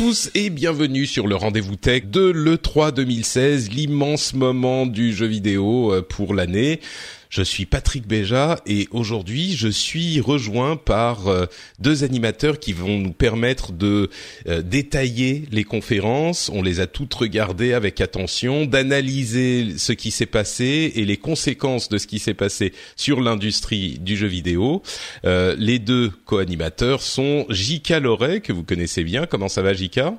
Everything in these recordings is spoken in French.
Tous et bienvenue sur le rendez-vous tech de l'E3 2016, l'immense moment du jeu vidéo euh, pour l'année. Je suis Patrick Béja et aujourd'hui je suis rejoint par euh, deux animateurs qui vont nous permettre de euh, détailler les conférences. On les a toutes regardées avec attention, d'analyser ce qui s'est passé et les conséquences de ce qui s'est passé sur l'industrie du jeu vidéo. Euh, les deux co-animateurs sont Jika Loret que vous connaissez bien. Comment ça va Jika?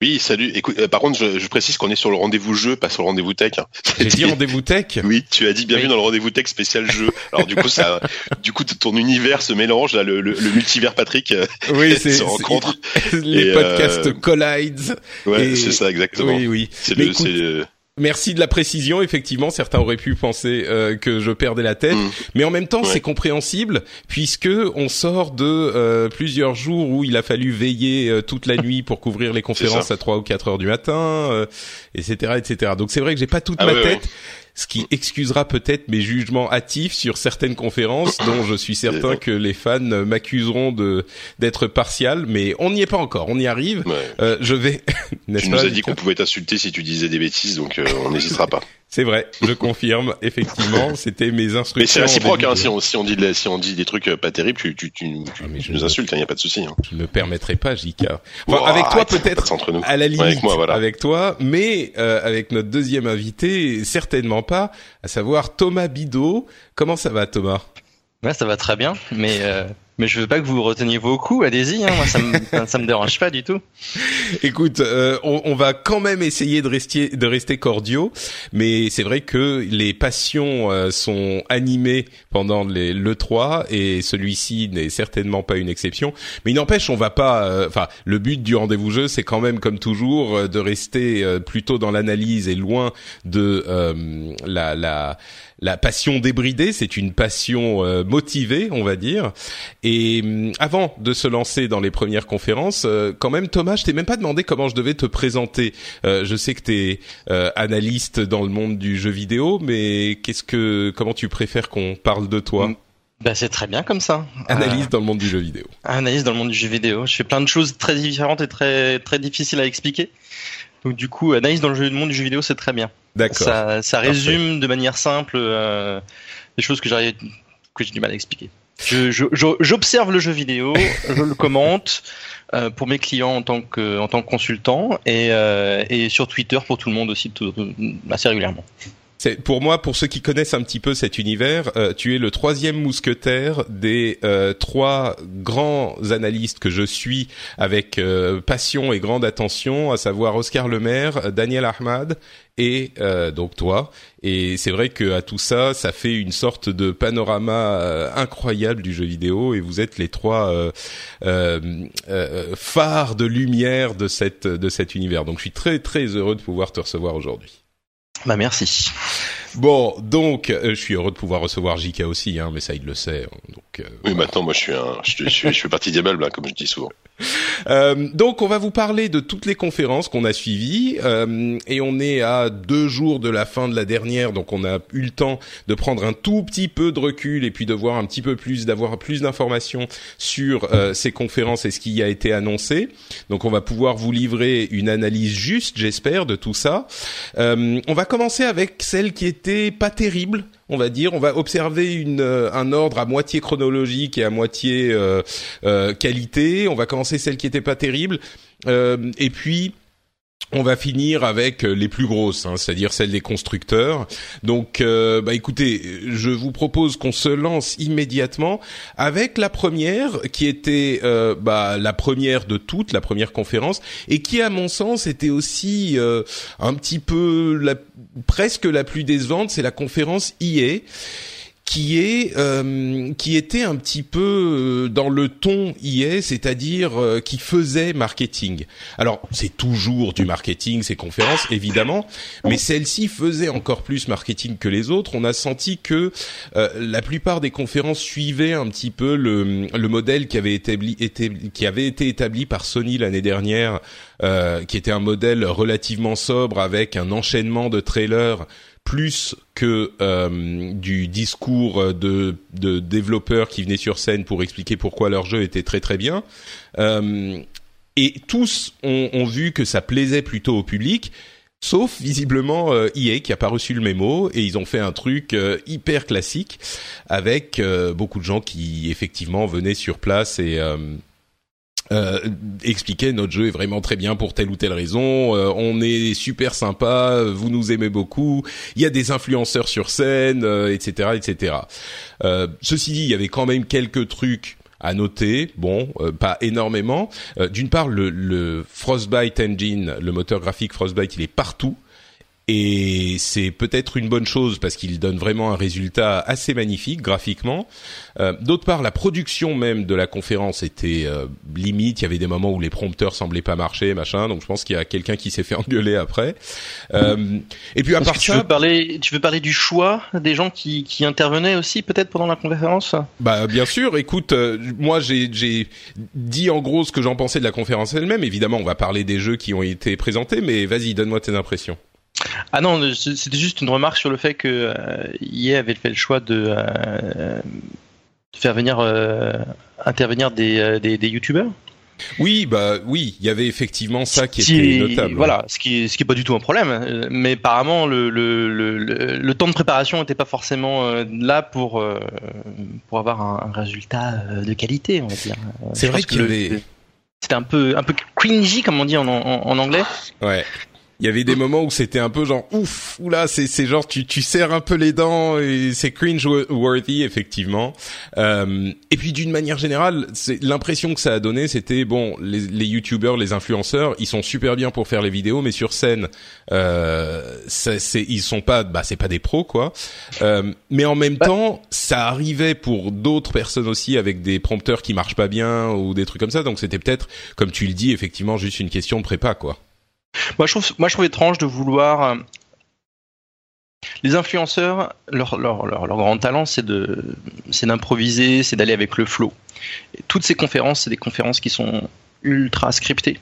Oui, salut. Écoute, euh, par contre, je, je, précise qu'on est sur le rendez-vous jeu, pas sur le rendez-vous tech. Hein. J'ai dit rendez-vous tech. Oui, tu as dit bienvenue dans le rendez-vous tech spécial jeu. Alors du coup, ça, du coup, ton univers se mélange là, le, le, le multivers Patrick euh, oui, se rencontre. Les podcasts euh... collide. Ouais, c'est ça exactement. Oui, oui. C'est le, écoute... Merci de la précision. Effectivement, certains auraient pu penser euh, que je perdais la tête, mmh. mais en même temps, ouais. c'est compréhensible puisque on sort de euh, plusieurs jours où il a fallu veiller euh, toute la nuit pour couvrir les conférences à 3 ou 4 heures du matin, etc., etc. Donc c'est vrai que j'ai pas toute ah, ma ouais, tête. Ouais ce qui excusera peut-être mes jugements hâtifs sur certaines conférences dont je suis certain que les fans m'accuseront de d'être partial, mais on n'y est pas encore, on y arrive. Ouais. Euh, je vais. tu nous as dit qu'on pouvait t'insulter si tu disais des bêtises, donc euh, on n'hésitera pas. C'est vrai, je confirme. Effectivement, c'était mes instructions. Mais c'est réciproque. Hein, si, on, si on dit de, si on dit des trucs pas terribles, tu tu, tu, tu, ah, tu nous insultes. Il hein, n'y a pas de souci. Hein. Je ne me permettrai pas, Jika. Enfin, avec toi peut-être. À la limite, ouais, avec, moi, voilà. avec toi, mais euh, avec notre deuxième invité, certainement pas. À savoir Thomas Bidot. Comment ça va, Thomas? Ouais, ça va très bien, mais euh, mais je veux pas que vous reteniez vos coups. Allez-y, hein, moi ça me ça me dérange pas du tout. Écoute, euh, on, on, va quand même essayer de rester de rester cordiaux, mais c'est vrai que les passions euh, sont animées pendant les, le 3 et celui-ci n'est certainement pas une exception. Mais il n'empêche, on va pas. Enfin, le but du rendez-vous jeu, c'est quand même comme toujours euh, de rester plutôt dans l'analyse et loin de la la la passion débridée, c'est une passion euh, motivée, on va dire. Et euh, avant de se lancer dans les premières conférences, euh, quand même, Thomas, je t'ai même pas demandé comment je devais te présenter. je sais que tu es analyste dans le monde du jeu vidéo, mais qu'est-ce que, comment tu préfères qu'on parle de toi? Bah, c'est très bien comme ça. Analyse euh, dans le monde du jeu vidéo. Analyse dans le monde du jeu vidéo. Je fais plein de choses très différentes et très très difficiles à expliquer. Donc du coup, analyse dans le monde du jeu vidéo, c'est très bien. D'accord. Ça, ça résume Parfait. de manière simple euh, des choses que j'arrive que j'ai du mal à expliquer. Je, je, j'observe le jeu vidéo, je le commente euh, pour mes clients en tant que en tant que consultant et, euh, et sur Twitter pour tout le monde aussi tout, assez régulièrement. Pour moi, pour ceux qui connaissent un petit peu cet univers, euh, tu es le troisième mousquetaire des euh, trois grands analystes que je suis avec euh, passion et grande attention, à savoir Oscar Lemaire, Daniel Ahmad et donc toi. Et c'est vrai que à tout ça, ça fait une sorte de panorama incroyable du jeu vidéo. Et vous êtes les trois phares de lumière de cet univers. Donc je suis très très heureux de pouvoir te recevoir aujourd'hui. Bah merci. Bon, donc euh, je suis heureux de pouvoir recevoir JK aussi, hein, mais ça il le sait. Donc. Euh, oui, voilà. maintenant moi je suis un, je, je, je fais partie des meubles, hein, comme je dis souvent. Euh, donc on va vous parler de toutes les conférences qu'on a suivies euh, et on est à deux jours de la fin de la dernière, donc on a eu le temps de prendre un tout petit peu de recul et puis de voir un petit peu plus, d'avoir plus d'informations sur euh, ces conférences et ce qui a été annoncé. Donc on va pouvoir vous livrer une analyse juste, j'espère, de tout ça. On va commencer avec celle qui était pas terrible on va dire. On va observer une, un ordre à moitié chronologique et à moitié qualité. On va commencer celle qui était pas terrible, et puis on va finir avec euh, les plus grosses, hein, c'est-à-dire celles des constructeurs. Donc, euh, bah écoutez, je vous propose qu'on se lance immédiatement avec la première, qui était euh, bah, la première de toutes, la première conférence, et qui, à mon sens, était aussi un petit peu la, presque la plus décevante. C'est la conférence IA qui est euh, qui était un petit peu euh, dans le ton IA, c'est-à-dire euh, qui faisait marketing. Alors c'est toujours du marketing ces conférences évidemment, mais celle-ci faisait encore plus marketing que les autres. On a senti que la plupart des conférences suivaient un petit peu le, le modèle qui avait établi, qui avait été établi par Sony l'année dernière, qui était un modèle relativement sobre avec un enchaînement de trailers plus que euh, du discours de, développeurs qui venaient sur scène pour expliquer pourquoi leur jeu était très très bien. Euh, et tous ont, vu que ça plaisait plutôt au public, sauf visiblement euh, EA qui a pas reçu le mémo et ils ont fait un truc euh, hyper classique avec beaucoup de gens qui effectivement venaient sur place et euh, expliquer notre jeu est vraiment très bien pour telle ou telle raison, euh, on est super sympa, vous nous aimez beaucoup, il y a des influenceurs sur scène, etc., euh, etc. Ceci dit, il y avait quand même quelques trucs à noter, bon, pas énormément. D'une part, le, le Frostbite Engine, le moteur graphique Frostbite, il est partout et c'est peut-être une bonne chose parce qu'il donne vraiment un résultat assez magnifique graphiquement. Euh, D'autre part, la production même de la conférence était euh, limite. Il y avait des moments où les prompteurs semblaient pas marcher, machin. Donc je pense qu'il y a quelqu'un qui s'est fait engueuler après. Euh, et puis à part tu ça, veux parler, tu veux parler du choix des gens qui, qui intervenaient aussi peut-être pendant la conférence? Bah bien sûr. Écoute, euh, moi j'ai dit en gros ce que j'en pensais de la conférence elle-même. Évidemment, on va parler des jeux qui ont été présentés, mais vas-y, donne-moi tes impressions. Ah non, c'était juste une remarque sur le fait que euh, EA avait fait le choix de, euh, de faire venir euh, intervenir des, euh, des, des youtubeurs. Oui, bah oui, il y avait effectivement ça qui, qui était notable. Voilà, ce qui, ce qui est pas du tout un problème. Mais apparemment, le, le, le, le temps de préparation n'était pas forcément là pour pour avoir un, un, résultat de qualité, on va dire. C'est vrai qu'il y avait. C'était un peu un peu cringy comme on dit en, en, en anglais. Ouais il y avait des moments où c'était un peu genre ouf, oula, c'est c'est genre tu tu serres un peu les dents et c'est cringe worthy effectivement. Euh, et puis d'une manière générale, c'est l'impression que ça a donné, c'était bon, les les youtubeurs, les influenceurs, ils sont super bien pour faire les vidéos, mais sur scène, euh, c'est ils sont pas, bah c'est pas des pros quoi. Euh, mais en même bah. temps, ça arrivait pour d'autres personnes aussi avec des prompteurs qui marchent pas bien ou des trucs comme ça, donc c'était peut-être, comme tu le dis, effectivement juste une question de prépa quoi. Moi je, trouve, moi, je trouve étrange de vouloir. Euh, les influenceurs, leur, leur, leur, grand talent, c'est d'improviser, c'est d'aller avec le flow. Toutes ces conférences, c'est des conférences qui sont ultra scriptées.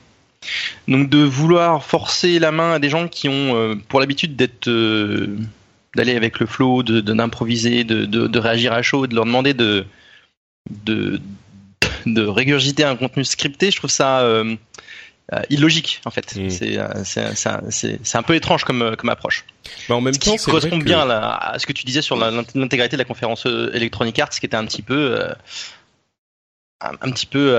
Donc de vouloir forcer la main à des gens qui ont euh, pour l'habitude d'être euh, d'aller avec le flow, de, d'improviser, de, de, réagir à chaud, de leur demander de, de, de régurgiter un contenu scripté, je trouve ça illogique en fait. Mm. C'est un peu étrange comme, euh, comme approche. Mais en même ce temps, qui correspond que... bien à, à, ce que tu disais sur l'intégralité de la conférence euh, Electronic Arts, qui était un petit peu un, un, petit peu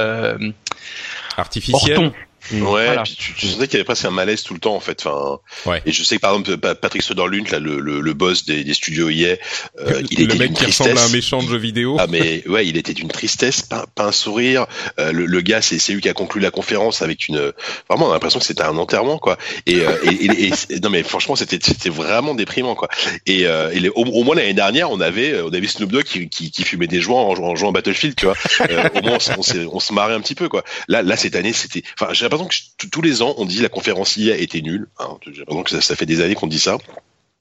artificiel. Ouais, voilà. puis tu, tu sentais qu'il y avait presque un malaise tout le temps en fait. Enfin, ouais. Et je sais que par exemple Patrick Soderlund, là, le, le, le boss des, des studios EA, euh, il le était mec qui tristesse. ressemble à un méchant de jeu vidéo. Ah mais ouais, il était d'une tristesse, pas, pas un sourire. Euh, le, le, gars, c'est lui qui a conclu la conférence avec une. Vraiment, on a l'impression que c'était un enterrement quoi. Et, euh, et, et, et, non mais franchement, c'était c'était vraiment déprimant quoi. Et, euh, les, au, au, moins l'année dernière, on avait on avait Snoop Dogg qui, qui, qui fumait des joints en, en jouant à Battlefield, tu vois. Euh, au moins, on, on, on se marrait un petit peu quoi. Là, là cette année, c'était. Enfin, j'ai l'impression que tous les ans, on dit la conférence IA était nulle. Hein. J'ai l'impression que ça, ça, fait des années qu'on dit ça.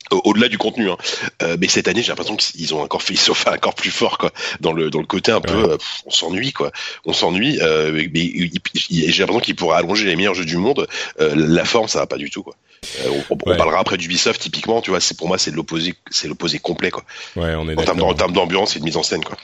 Au-delà du contenu, hein. euh, mais cette année, j'ai l'impression qu'ils ont encore fait, ils sont fait encore plus fort, quoi. Dans le dans le côté un peu, ouais. euh, on s'ennuie, quoi. On s'ennuie. Euh, mais j'ai l'impression qu'ils pourraient allonger les meilleurs jeux du monde. La forme, ça va pas du tout, quoi. Euh, on, on Ouais. parlera après d'Ubisoft typiquement, tu vois, c'est pour moi c'est l'opposé, c'est l'opposé complet quoi. Ouais, on est En termes, d'accord. en termes d'ambiance et de mise en scène quoi.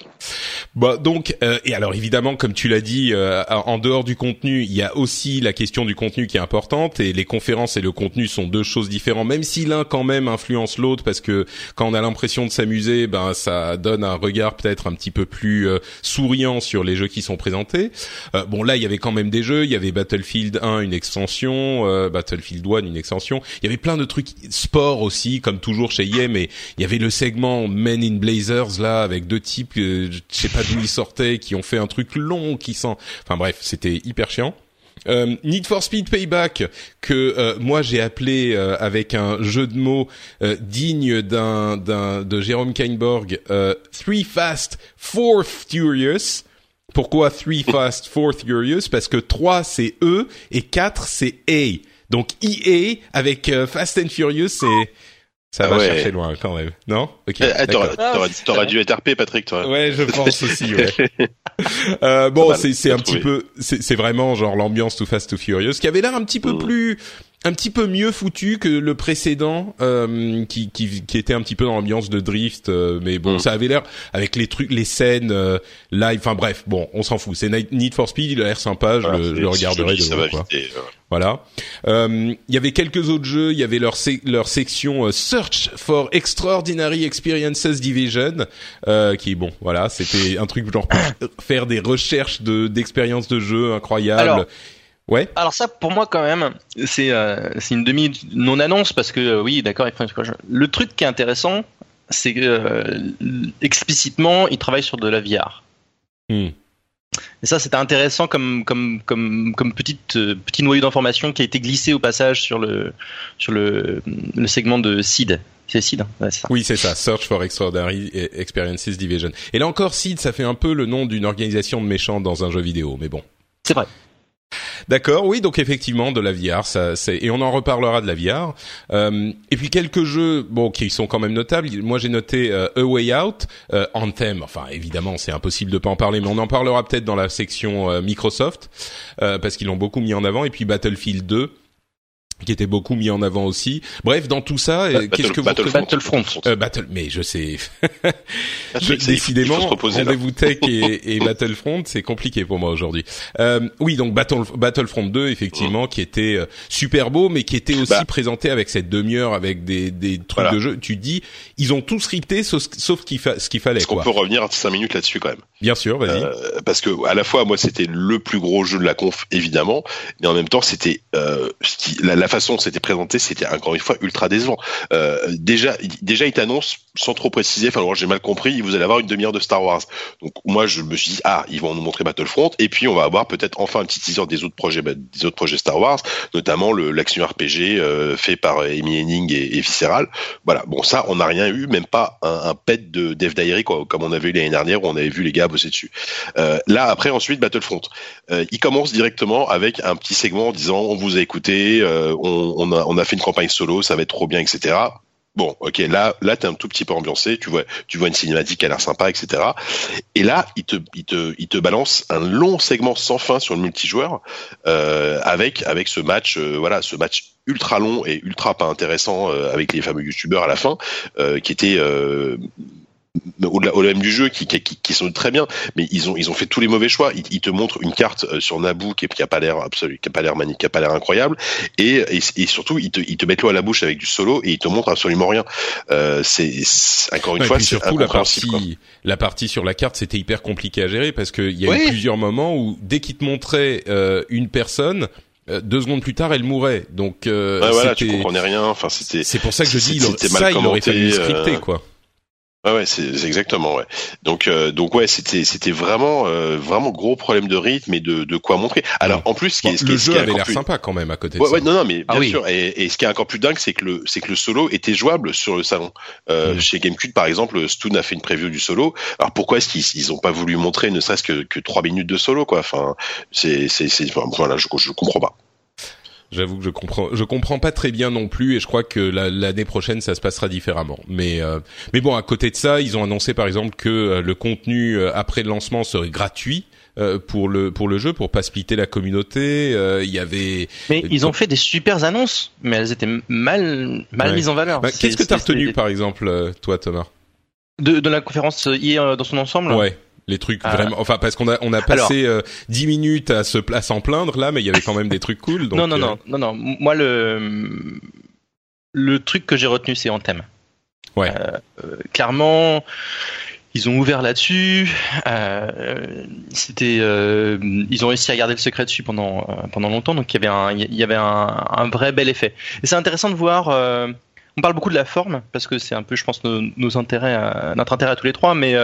Bah donc euh, et alors évidemment comme tu l'as dit euh, en dehors du contenu il y a aussi la question du contenu qui est importante et les conférences et le contenu sont deux choses différentes même si l'un quand même influence l'autre parce que quand on a l'impression de s'amuser ben ça donne un regard peut-être un petit peu plus euh, souriant sur les jeux qui sont présentés Euh, bon là il y avait quand même des jeux il y avait Battlefield 1 une extension euh, Battlefield 1 une extension il y avait plein de trucs sport aussi comme toujours chez EA mais il y avait le segment Men in Blazers là avec deux types euh, je sais pas d'où ils sortaient qui ont fait un truc long qui sent enfin bref c'était hyper chiant. Euh, Need for Speed Payback que euh, moi j'ai appelé euh, avec un jeu de mots digne d'un de Jérôme Kainborg Three Fast Four Furious. Pourquoi Three Fast Four Furious? Parce que 3 c'est E et 4 c'est A donc EA avec euh, Fast and Furious c'est ça Ah va ouais. chercher loin quand même non? Ok eh, d'accord. T'aurais dû être RP Patrick toi. Ouais, je pense aussi. Ouais. Euh, bon, c'est un petit peu, c'est c'est vraiment genre l'ambiance Too Fast Too Furious qui avait l'air un petit peu Mm. plus, un petit peu mieux foutu que le précédent, euh, qui qui qui était un petit peu dans l'ambiance de drift, euh, mais bon, Mm. ça avait l'air avec les trucs, les scènes euh, live. Enfin bref, bon, on s'en fout. C'est Need for Speed, il a l'air sympa. Je, Voilà, je le regarderai de ça loin, va quoi. Voilà. Euh, Il y avait quelques autres jeux. Il y avait leur leur section euh, Search for Extraordinary Experiences Division, euh, qui bon, voilà, c'était un truc genre faire des recherches de d'expériences de jeu incroyables. Alors, ouais. Alors ça, pour moi, quand même, c'est euh, une demi non annonce parce que euh, oui, d'accord. Le truc qui est intéressant, c'est que euh, explicitement, il travaille sur de la VR. Hmm. Et ça, c'était intéressant comme comme comme comme petite petit noyau d'information qui a été glissé au passage sur le sur le le segment de Seed. C'est Seed, hein ouais, ça. Oui, c'est ça. Search for Extraordinary Experiences Division. Et là encore, Seed, ça fait un peu le nom d'une organisation de méchants dans un jeu vidéo, mais bon. C'est vrai. D'accord, oui, donc effectivement de la VR, ça, c'est et on en reparlera de la VR. Euh, et puis quelques jeux, bon, qui sont quand même notables. Moi, j'ai noté euh, A Way Out, euh, Anthem. Enfin, évidemment, c'est impossible de pas en parler, mais on en parlera peut-être dans la section euh, Microsoft euh, parce qu'ils l'ont beaucoup mis en avant. Et puis Battlefield 2 qui était beaucoup mis en avant aussi. Bref, dans tout ça, euh, qu'est-ce que vous Battlefront. Battlefront. euh, Battle, mais je sais. Décidément, rendez-vous tech et, et Battlefront, c'est compliqué pour moi aujourd'hui. Euh, oui, donc Battle, Battlefront 2, effectivement, qui était euh, super beau, mais qui était aussi Bah. présenté avec cette demi-heure, avec des, des trucs Voilà. de jeu. Tu dis, ils ont tout scripté, sauf, sauf ce qu'il fa- ce qu'il fallait, Est-ce qu'on peut revenir 5 minutes là-dessus quand même Bien sûr, vas-y. Euh, parce que à la fois moi c'était le plus gros jeu de la conf évidemment, mais en même temps c'était euh, la, la façon c'était présenté c'était encore une fois ultra décevant. Euh, déjà déjà il t'annonce sans trop préciser, enfin j'ai mal compris, vous allez avoir une demi-heure de Star Wars. Donc moi je me suis dit ah ils vont nous montrer Battlefront et puis on va avoir peut-être enfin un petit teaser des autres projets bah, des autres projets Star Wars, notamment l'action RPG euh, fait par Amy Henning et, et Visceral. Voilà bon ça on n'a rien eu, même pas un, un pet de Dev Diary quoi, comme on avait eu l'année dernière où on avait vu les gars bosser dessus. Euh, là, après, ensuite, Battlefront. Euh, il commence directement avec un petit segment en disant on vous a écouté, euh, on, on, a, on a fait une campagne solo, ça va être trop bien, etc. Bon, ok, là, là, t'es un tout petit peu ambiancé, tu vois, tu vois une cinématique qui a l'air sympa, etc. Et là, il te, il te, il te balance un long segment sans fin sur le multijoueur, euh, avec, avec ce match, euh, voilà, ce match ultra long et ultra pas intéressant euh, avec les fameux youtubeurs à la fin, euh, qui était au-delà au-delà même du jeu qui, qui, qui, sont très bien mais ils ont ils ont fait tous les mauvais choix ils, ils te montrent une carte euh, sur Naboo qui, qui a pas l'air absolu qui a pas l'air magnifique qui a pas l'air incroyable et, et, et surtout ils te ils te mettent l'eau à la bouche avec du solo et ils te montrent absolument rien euh, c'est encore une Ouais, fois c'est surtout la incompréhensible quoi. partie, la partie sur la carte, c'était hyper compliqué à gérer parce qu'il y a eu plusieurs moments où dès qu'il te montrait euh, une personne, euh, deux secondes plus tard, elle mourait. Donc euh, ouais, voilà tu comprenais rien enfin c'était c'est pour ça que je dis, il ça, il aurait fallu le scripter, euh, quoi. Ouais, ouais, c'est c'est exactement ouais. Donc euh, donc ouais, c'était c'était vraiment euh, vraiment gros problème de rythme et de de quoi montrer. Alors en plus, ce qui est, ce qui le qui jeu est avait encore l'air plus- sympa quand même à côté Ouais, de ouais, ça. non, non, mais Ah bien oui. sûr. Et, et ce qui est encore plus dingue, c'est que le, c'est que le solo était jouable sur le salon. Euh, Mm. Chez GameCube, par exemple, Stoon a fait une preview du solo. Alors pourquoi est-ce qu'ils ils ont pas voulu montrer ne serait-ce que que trois minutes de solo, quoi? Enfin, c'est c'est c'est enfin, voilà, je je comprends pas. J'avoue que je comprends, je comprends pas très bien non plus, et je crois que l'année prochaine ça se passera différemment. Mais euh, mais bon, à côté de ça, ils ont annoncé par exemple que euh, le contenu euh, après le lancement serait gratuit. pour le pour le jeu pour pas splitter la communauté il y avait mais ils ont fait des super annonces mais elles étaient mal mal mises en valeur bah, qu'est-ce que t'as retenu par exemple toi Thomas? De, de la conférence hier dans son ensemble? Ouais les trucs ah. vraiment enfin parce qu'on a on a passé euh, dix minutes à se à s'en plaindre là mais il y avait quand même des trucs cool donc non non non euh, non non moi le le truc que j'ai retenu c'est Anthem ouais euh, clairement ils ont ouvert là-dessus. c'était, ils ont réussi à garder le secret dessus pendant pendant longtemps, donc il y avait un, il y avait un, un vrai bel effet. Et c'est intéressant de voir. on parle beaucoup de la forme parce que c'est un peu, je pense, nos, nos intérêts, notre intérêt à tous les trois, mais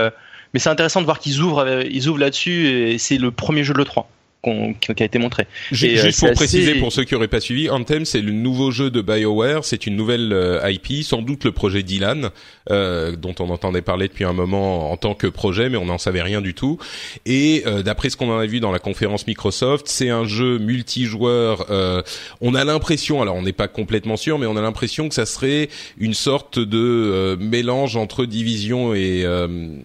mais c'est intéressant de voir qu'ils ouvrent, euh, ils ouvrent là-dessus et c'est le premier jeu de l'E3 qui a été montré. Juste, euh, pour préciser pour ceux qui auraient pas suivi, Anthem c'est le nouveau jeu de BioWare, c'est une nouvelle euh, IP, sans doute le projet Dylan euh, dont on entendait parler depuis un moment en tant que projet mais on n'en savait rien du tout. Et euh, d'après ce qu'on en a vu dans la conférence Microsoft, c'est un jeu multijoueur on a l'impression alors on n'est pas complètement sûr mais on a l'impression que ça serait une sorte de mélange entre Division et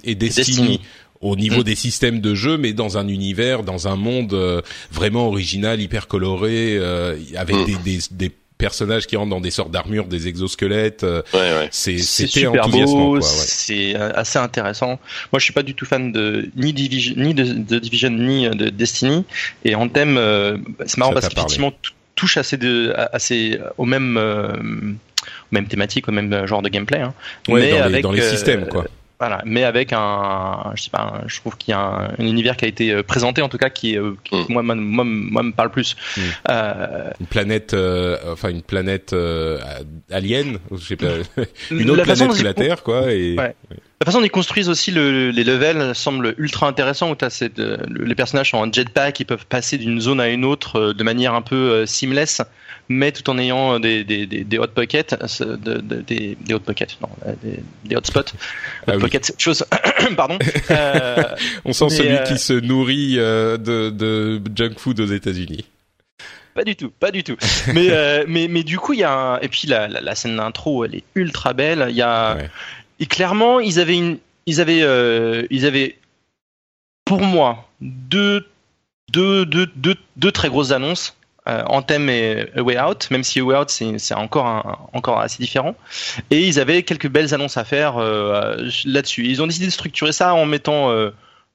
et Destiny au niveau mm. des systèmes de jeu, mais dans un univers, dans un monde euh, vraiment original, hyper coloré, euh, avec mm. des, des, des personnages qui rentrent dans des sortes d'armures, des exosquelettes. Euh, ouais, ouais. C'est super beau, c'est assez intéressant. Moi, je suis pas du tout fan de ni Division, ni de, de Division, ni de Destiny. Et en thème, c'est marrant parce qu'effectivement touche assez de, assez au même, euh, même thématique, au même genre de gameplay. Hein. Ouais, mais dans, les, avec, dans les systèmes, quoi. Voilà, mais avec un, je sais pas, je trouve qu'il y a un, univers qui a été euh, présenté en tout cas qui, euh, qui mm. moi, moi, moi, me parle plus. Mm. Euh, une planète, euh, enfin une planète euh, alien, je sais pas, une autre planète que la Terre, quoi. Et, ouais. La façon dont ils construisent aussi le, les levels semble ultra intéressant où as cette, les personnages sont en jetpack, ils peuvent passer d'une zone à une autre de manière un peu seamless mais tout en ayant des, des, des, des hot pockets, euh, de, de, des, des hot pockets, non, euh, des, des hotspots. Ah hot pockets, c'est chose. Pardon. Euh, On sent celui euh... qui se nourrit de, de junk food aux États-Unis. Pas du tout, pas du tout. mais, euh, mais, mais du coup, il y a un... et puis la, la, la scène d'intro, elle est ultra belle. Il y a ouais. et clairement, ils avaient une, ils avaient, euh, ils avaient, pour moi, deux, deux, deux, deux, deux très grosses annonces euh, Anthem et A Way Out, même si A Way Out c'est encore encore assez différent. Et ils avaient quelques belles annonces à faire euh, là-dessus. Ils ont décidé de structurer ça en mettant euh,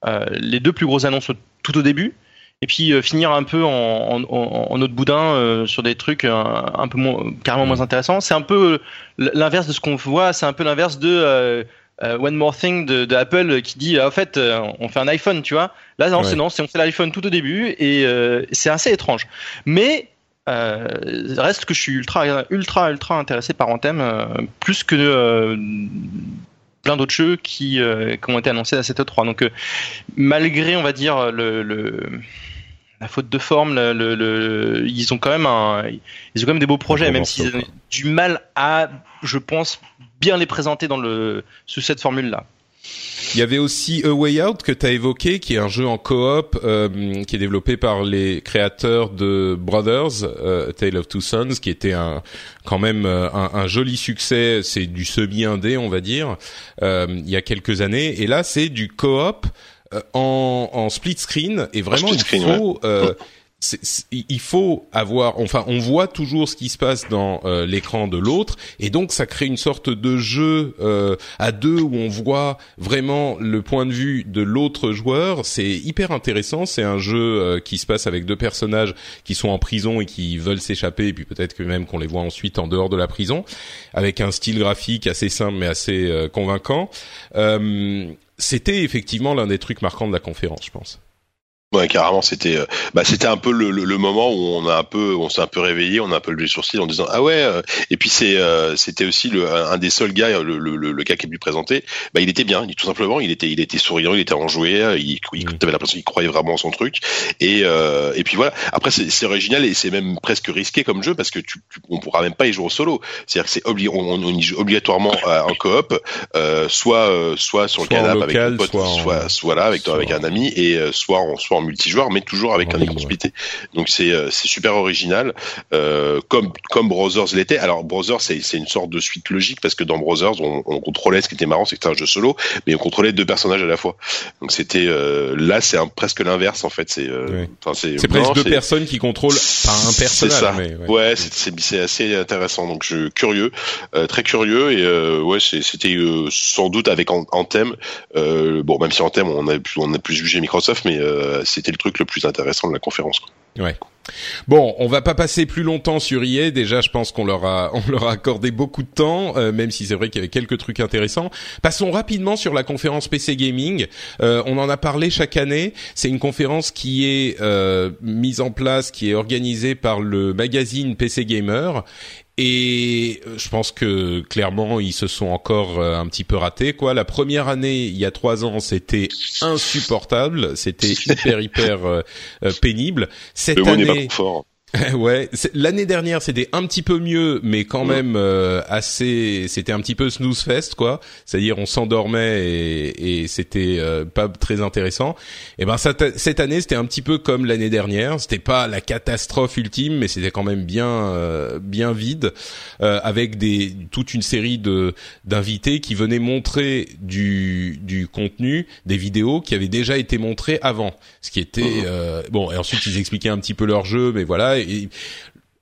euh, les deux plus grosses annonces tout au début. Et puis euh, finir un peu en, en, en autre boudin euh, sur des trucs un, peu moins, carrément moins intéressants. C'est un peu l'inverse de ce qu'on voit. C'est un peu l'inverse de euh, One More Thing de, de, Apple qui dit en fait euh, on fait un iPhone tu vois. Là non ouais. c'est non c'est on fait l'iPhone tout au début et euh, c'est assez étrange. Mais euh, reste que je suis ultra ultra ultra intéressé par Anthem plus que plein d'autres jeux qui, qui, ont été annoncés à cette E3 donc malgré on va dire le, le la faute de forme, le, ils ont quand même un, ils ont quand même des beaux projets, même s'ils ont du mal à, je pense, bien les présenter dans le sous cette formule là. Il y avait aussi A Way Out que tu as évoqué, qui est un jeu en coop euh, qui est développé par les créateurs de Brothers, euh, Tale of Two Sons, qui était un quand même euh, un, un joli succès. C'est du semi indé, on va dire, euh, il y a quelques années. Et là, c'est du coop euh, en, en, split screen et vraiment il faut ouais il faut avoir, enfin, on voit toujours ce qui se passe dans euh, l'écran de l'autre, et donc ça crée une sorte de jeu euh, à deux où on voit vraiment le point de vue de l'autre joueur. C'est hyper intéressant. C'est un jeu euh, qui se passe avec deux personnages qui sont en prison et qui veulent s'échapper, et puis peut-être que même qu'on les voit ensuite en dehors de la prison, avec un style graphique assez simple mais assez euh, convaincant. C'était effectivement l'un des trucs marquants de la conférence, je pense. Ouais, carrément, c'était, euh, bah, c'était un peu le, le, le, moment où on a un peu, on s'est un peu réveillé, on a un peu levé le sourcil en disant ah ouais. Euh, et puis c'est, euh, c'était aussi le, un des seuls gars, le, le, le gars qui est plus présenté, bah il était bien, il, tout simplement, il était, il était souriant, il était enjoué, il, il mmh. t'avais l'impression qu'il croyait vraiment en son truc. Et euh, et puis voilà. Après c'est original et c'est même presque risqué comme jeu parce que tu, tu on pourra même pas y jouer au solo. C'est-à-dire que c'est obli on, on, y joue obligatoirement en coop, soit soit sur le canapé avec un pote, soit, soit, soit, là avec toi, avec un ami et soit en soit en multijoueur, mais toujours avec un écran splitté. Donc c'est euh, c'est super original, euh, comme comme Brothers l'était. Alors Brothers c'est une sorte de suite logique parce que dans Brothers on, on contrôlait, ce qui était marrant, c'est que c'était un jeu solo, mais on contrôlait deux personnages à la fois. Donc c'était euh, là c'est presque l'inverse en fait. C'est euh, c'est presque deux personnes qui contrôlent pas un personnage, ça. mais ouais. Ouais, c'est assez intéressant. Donc je curieux, euh, très curieux et euh, ouais, c'était euh, sans doute avec thème. Euh, bon, même si en thème on a plus on a plus jugé Microsoft, mais euh, c'était le truc le plus intéressant de la conférence. quoi. Ouais. Bon, on va pas passer plus longtemps sur EA. Déjà, je pense qu'on leur a, on leur a accordé beaucoup de temps, euh, même si c'est vrai qu'il y avait quelques trucs intéressants. Passons rapidement sur la conférence PC Gaming. Euh, on en a parlé chaque année. C'est une conférence qui est euh, mise en place, qui est organisée par le magazine PC Gamer. Et euh, je pense que clairement ils se sont encore euh, un petit peu ratés quoi. La première année, il y a trois ans, c'était insupportable, c'était hyper hyper euh, pénible. Cette Le pas année, fort. ouais, l'année dernière c'était un petit peu mieux, mais quand Ouais. même euh, assez. C'était un petit peu snooze fest quoi. C'est-à-dire on s'endormait et, et c'était euh, pas très intéressant. Et ben cette, cette année c'était un petit peu comme l'année dernière. C'était pas la catastrophe ultime, mais c'était quand même bien euh, bien vide, euh, avec des toute une série de d'invités qui venaient montrer du du contenu, des vidéos qui avaient déjà été montrées avant, ce qui était Mhm. euh, bon. Et ensuite ils expliquaient un petit peu leur jeu, mais voilà. Et,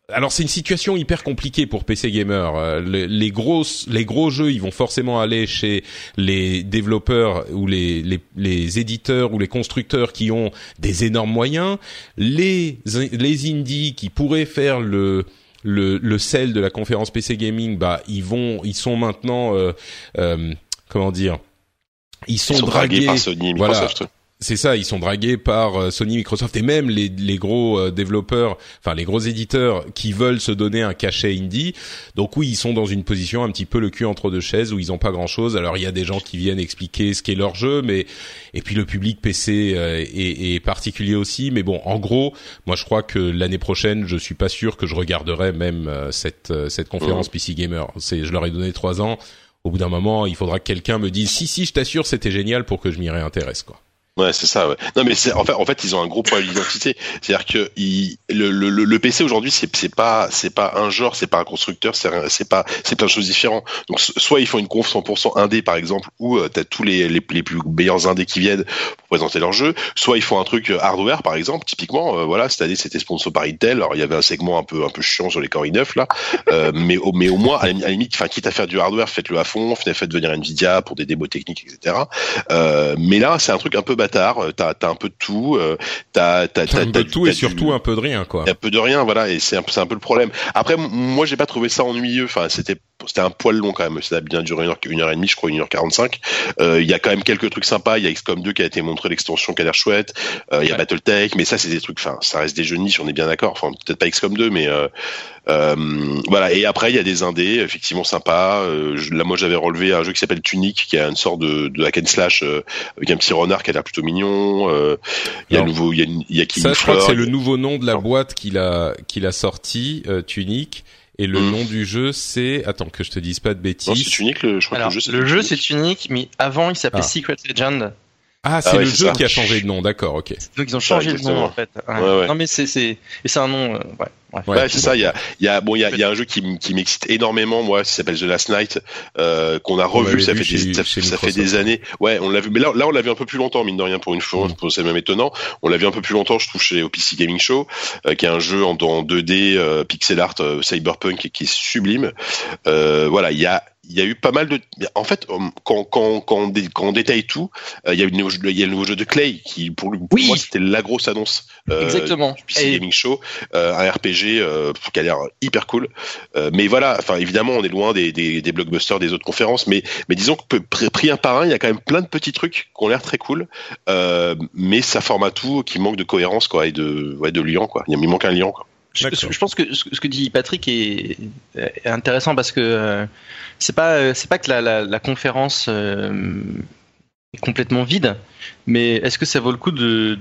alors c'est une situation hyper compliquée pour PC Gamer. Euh, le- les grosses, les gros jeux, ils vont forcément aller chez les développeurs ou les, les, les éditeurs ou les constructeurs qui ont des énormes moyens. Les les indies qui pourraient faire le le, le sel de la conférence PC Gaming, bah ils vont, ils sont maintenant, euh, euh, comment dire, ils sont, Ils sont dragués. dragués par Sony et Voilà. C'est ça, ils sont dragués par euh, Sony, Microsoft et même les, les gros euh, développeurs, enfin les gros éditeurs qui veulent se donner un cachet indie. Donc oui, ils sont dans une position un petit peu le cul entre deux chaises où ils ont pas grand-chose. Alors il y a des gens qui viennent expliquer ce qu'est leur jeu, mais et puis le public PC euh, est, est particulier aussi. Mais bon, en gros, moi je crois que l'année prochaine, je suis pas sûr que je regarderai même cette cette conférence PC Gamer. C'est, je leur ai donné trois ans. Au bout d'un moment, il faudra que quelqu'un me dise si si, je t'assure, c'était génial pour que je m'y réintéresse quoi. Ouais, c'est ça. Ouais. Non, mais en fait, ils ont un gros problème d'identité. C'est-à-dire que le, le, le, PC aujourd'hui, c'est pas c'est pas un genre, c'est pas un constructeur, c'est pas c'est plein de choses différentes. Donc so- soit ils font une conf 100% indé par exemple, où euh, t'as tous les, les les plus meilleurs indés qui viennent pour présenter leur jeu. Soit ils font un truc euh, hardware par exemple. Typiquement, euh, voilà, cette année c'était sponsor par Intel. Alors il y avait un segment un peu un peu chiant sur les Core i9 là, euh, mais au mais au moins à la, limite, enfin quitte à faire du hardware, faites-le à fond, faites venir Nvidia pour des démos techniques, etc. Euh, mais là, c'est un truc un peu bâtard. Euh, T'as un peu de tout. Euh, t'as t'as un peu de tout et t'as du- surtout un peu de rien, quoi. un peu de rien, voilà, et c'est un, un peu le problème. Après, moi, j'ai pas trouvé ça ennuyeux. Enfin, c'était c'était un poil long quand même. Ça a bien duré une heure, une heure et demie, je crois, une heure quarante-cinq. Euh, Il y a quand même quelques trucs sympas. Il y a XCOM 2 qui a été montré, l'extension qui a l'air chouette. Euh, Il y a Ouais. BattleTech, mais ça, c'est des trucs. Enfin, ça reste des jeux de niche, on est bien d'accord. Enfin, peut-être pas XCOM 2, mais euh, euh, voilà. Et après, il y a des indés, effectivement sympas. Euh, là, moi, j'avais relevé un jeu qui s'appelle Tunic, qui a une sorte de, de hack and slash euh, avec un petit renard qui a l'air plutôt mignon. Euh, il y a nouveau, il y a, y a Ça, je crois que Floor, c'est le nouveau nom de la boîte qu'il a qu'il a sorti, euh, Tunic. Et le Mm. nom du jeu, c'est attends que je te dise pas de c'est bêtises. Le, je crois Alors, que le jeu, le jeu c'est unique, mais avant il s'appelait Ah. Secret Legend. Ah, c'est Ah ouais, le c'est jeu ça. qui a changé de nom. D'accord, ok. Donc ils ont changé le nom en fait. Ouais. Ouais. Non mais c'est c'est et c'est un nom. euh, ouais. bref. Ouais. Ouais, c'est ça. Il y a, il y a, bon, il y a, il y a un jeu qui, qui m'excite énormément, moi, qui s'appelle The Last Night, euh, qu'on a revu. Ça fait, des, chez- ça, chez ça fait des années. Ouais, on l'a vu. Mais là, là, on l'a vu un peu plus longtemps, mine de rien, pour une fois. Mm. C'est même étonnant. On l'a vu un peu plus longtemps, je trouve, chez au PC Gaming Show, euh, qui est un jeu en, en 2D euh, pixel art euh, cyberpunk qui est sublime. Euh, voilà, il y a il y a eu pas mal de. En fait, um, quand, quand, quand, on, dé- quand on détaille tout, euh, il y a eu le nouveau jeu- il y a le nouveau jeu de Clay qui, pour, lui- pour Oui. moi, c'était la grosse annonce. euh, Exactement. du PC Et- Gaming Show, euh, un RPG qui a l'air hyper cool. Mais voilà, enfin évidemment, on est loin des, des, des blockbusters des autres conférences, mais mais disons que pris un par un, il y a quand même plein de petits trucs qui ont l'air très cool, mais ça forme à tout qui manque de cohérence quoi et de ouais de lien quoi. Il manque un lien quoi. Je, pense que ce que dit Patrick est, est intéressant parce que euh, c'est pas c'est pas que la, la, la conférence euh, est complètement vide, mais est-ce que ça vaut le coup de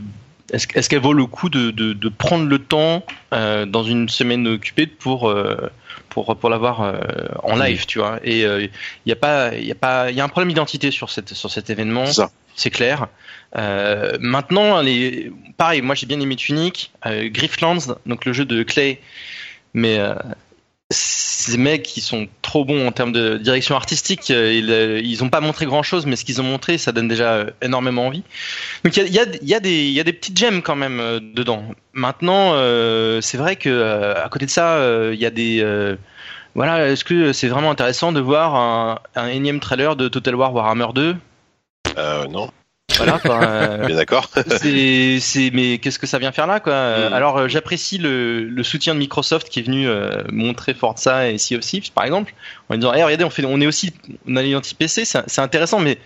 est-ce est-ce qu'elle vaut le coup de, de, de prendre le temps euh, dans une semaine occupée pour euh, pour pour l'avoir euh, en live, tu vois? Et il y a pas il y a pas il y a un problème d'identité sur cette sur cet événement. C'est clair. Euh, maintenant, pareil, moi j'ai bien aimé Tunic, euh, Grifflands, donc le jeu de Clay, mais euh, ces mecs qui sont trop bons en termes de direction artistique, euh, ils, ils ont pas montré grand chose, mais ce qu'ils ont montré, ça donne déjà énormément envie. Donc il y a, des, petites gemmes quand même dedans. Maintenant, c'est vrai que à côté de ça, il y a des voilà, est-ce que c'est vraiment intéressant de voir un, un énième trailer de Total War Warhammer 2 Euh, non, Voilà, quoi, euh, bien d'accord. c'est, c'est, mais qu'est-ce que ça vient faire là, quoi Mm. Alors, euh, j'apprécie le, le soutien de Microsoft qui est venu euh, montrer Forza et Sea of Thieves, par exemple, en disant, hey, regardez, on fait, on est aussi, on a l'identité PC, c'est, c'est intéressant, mais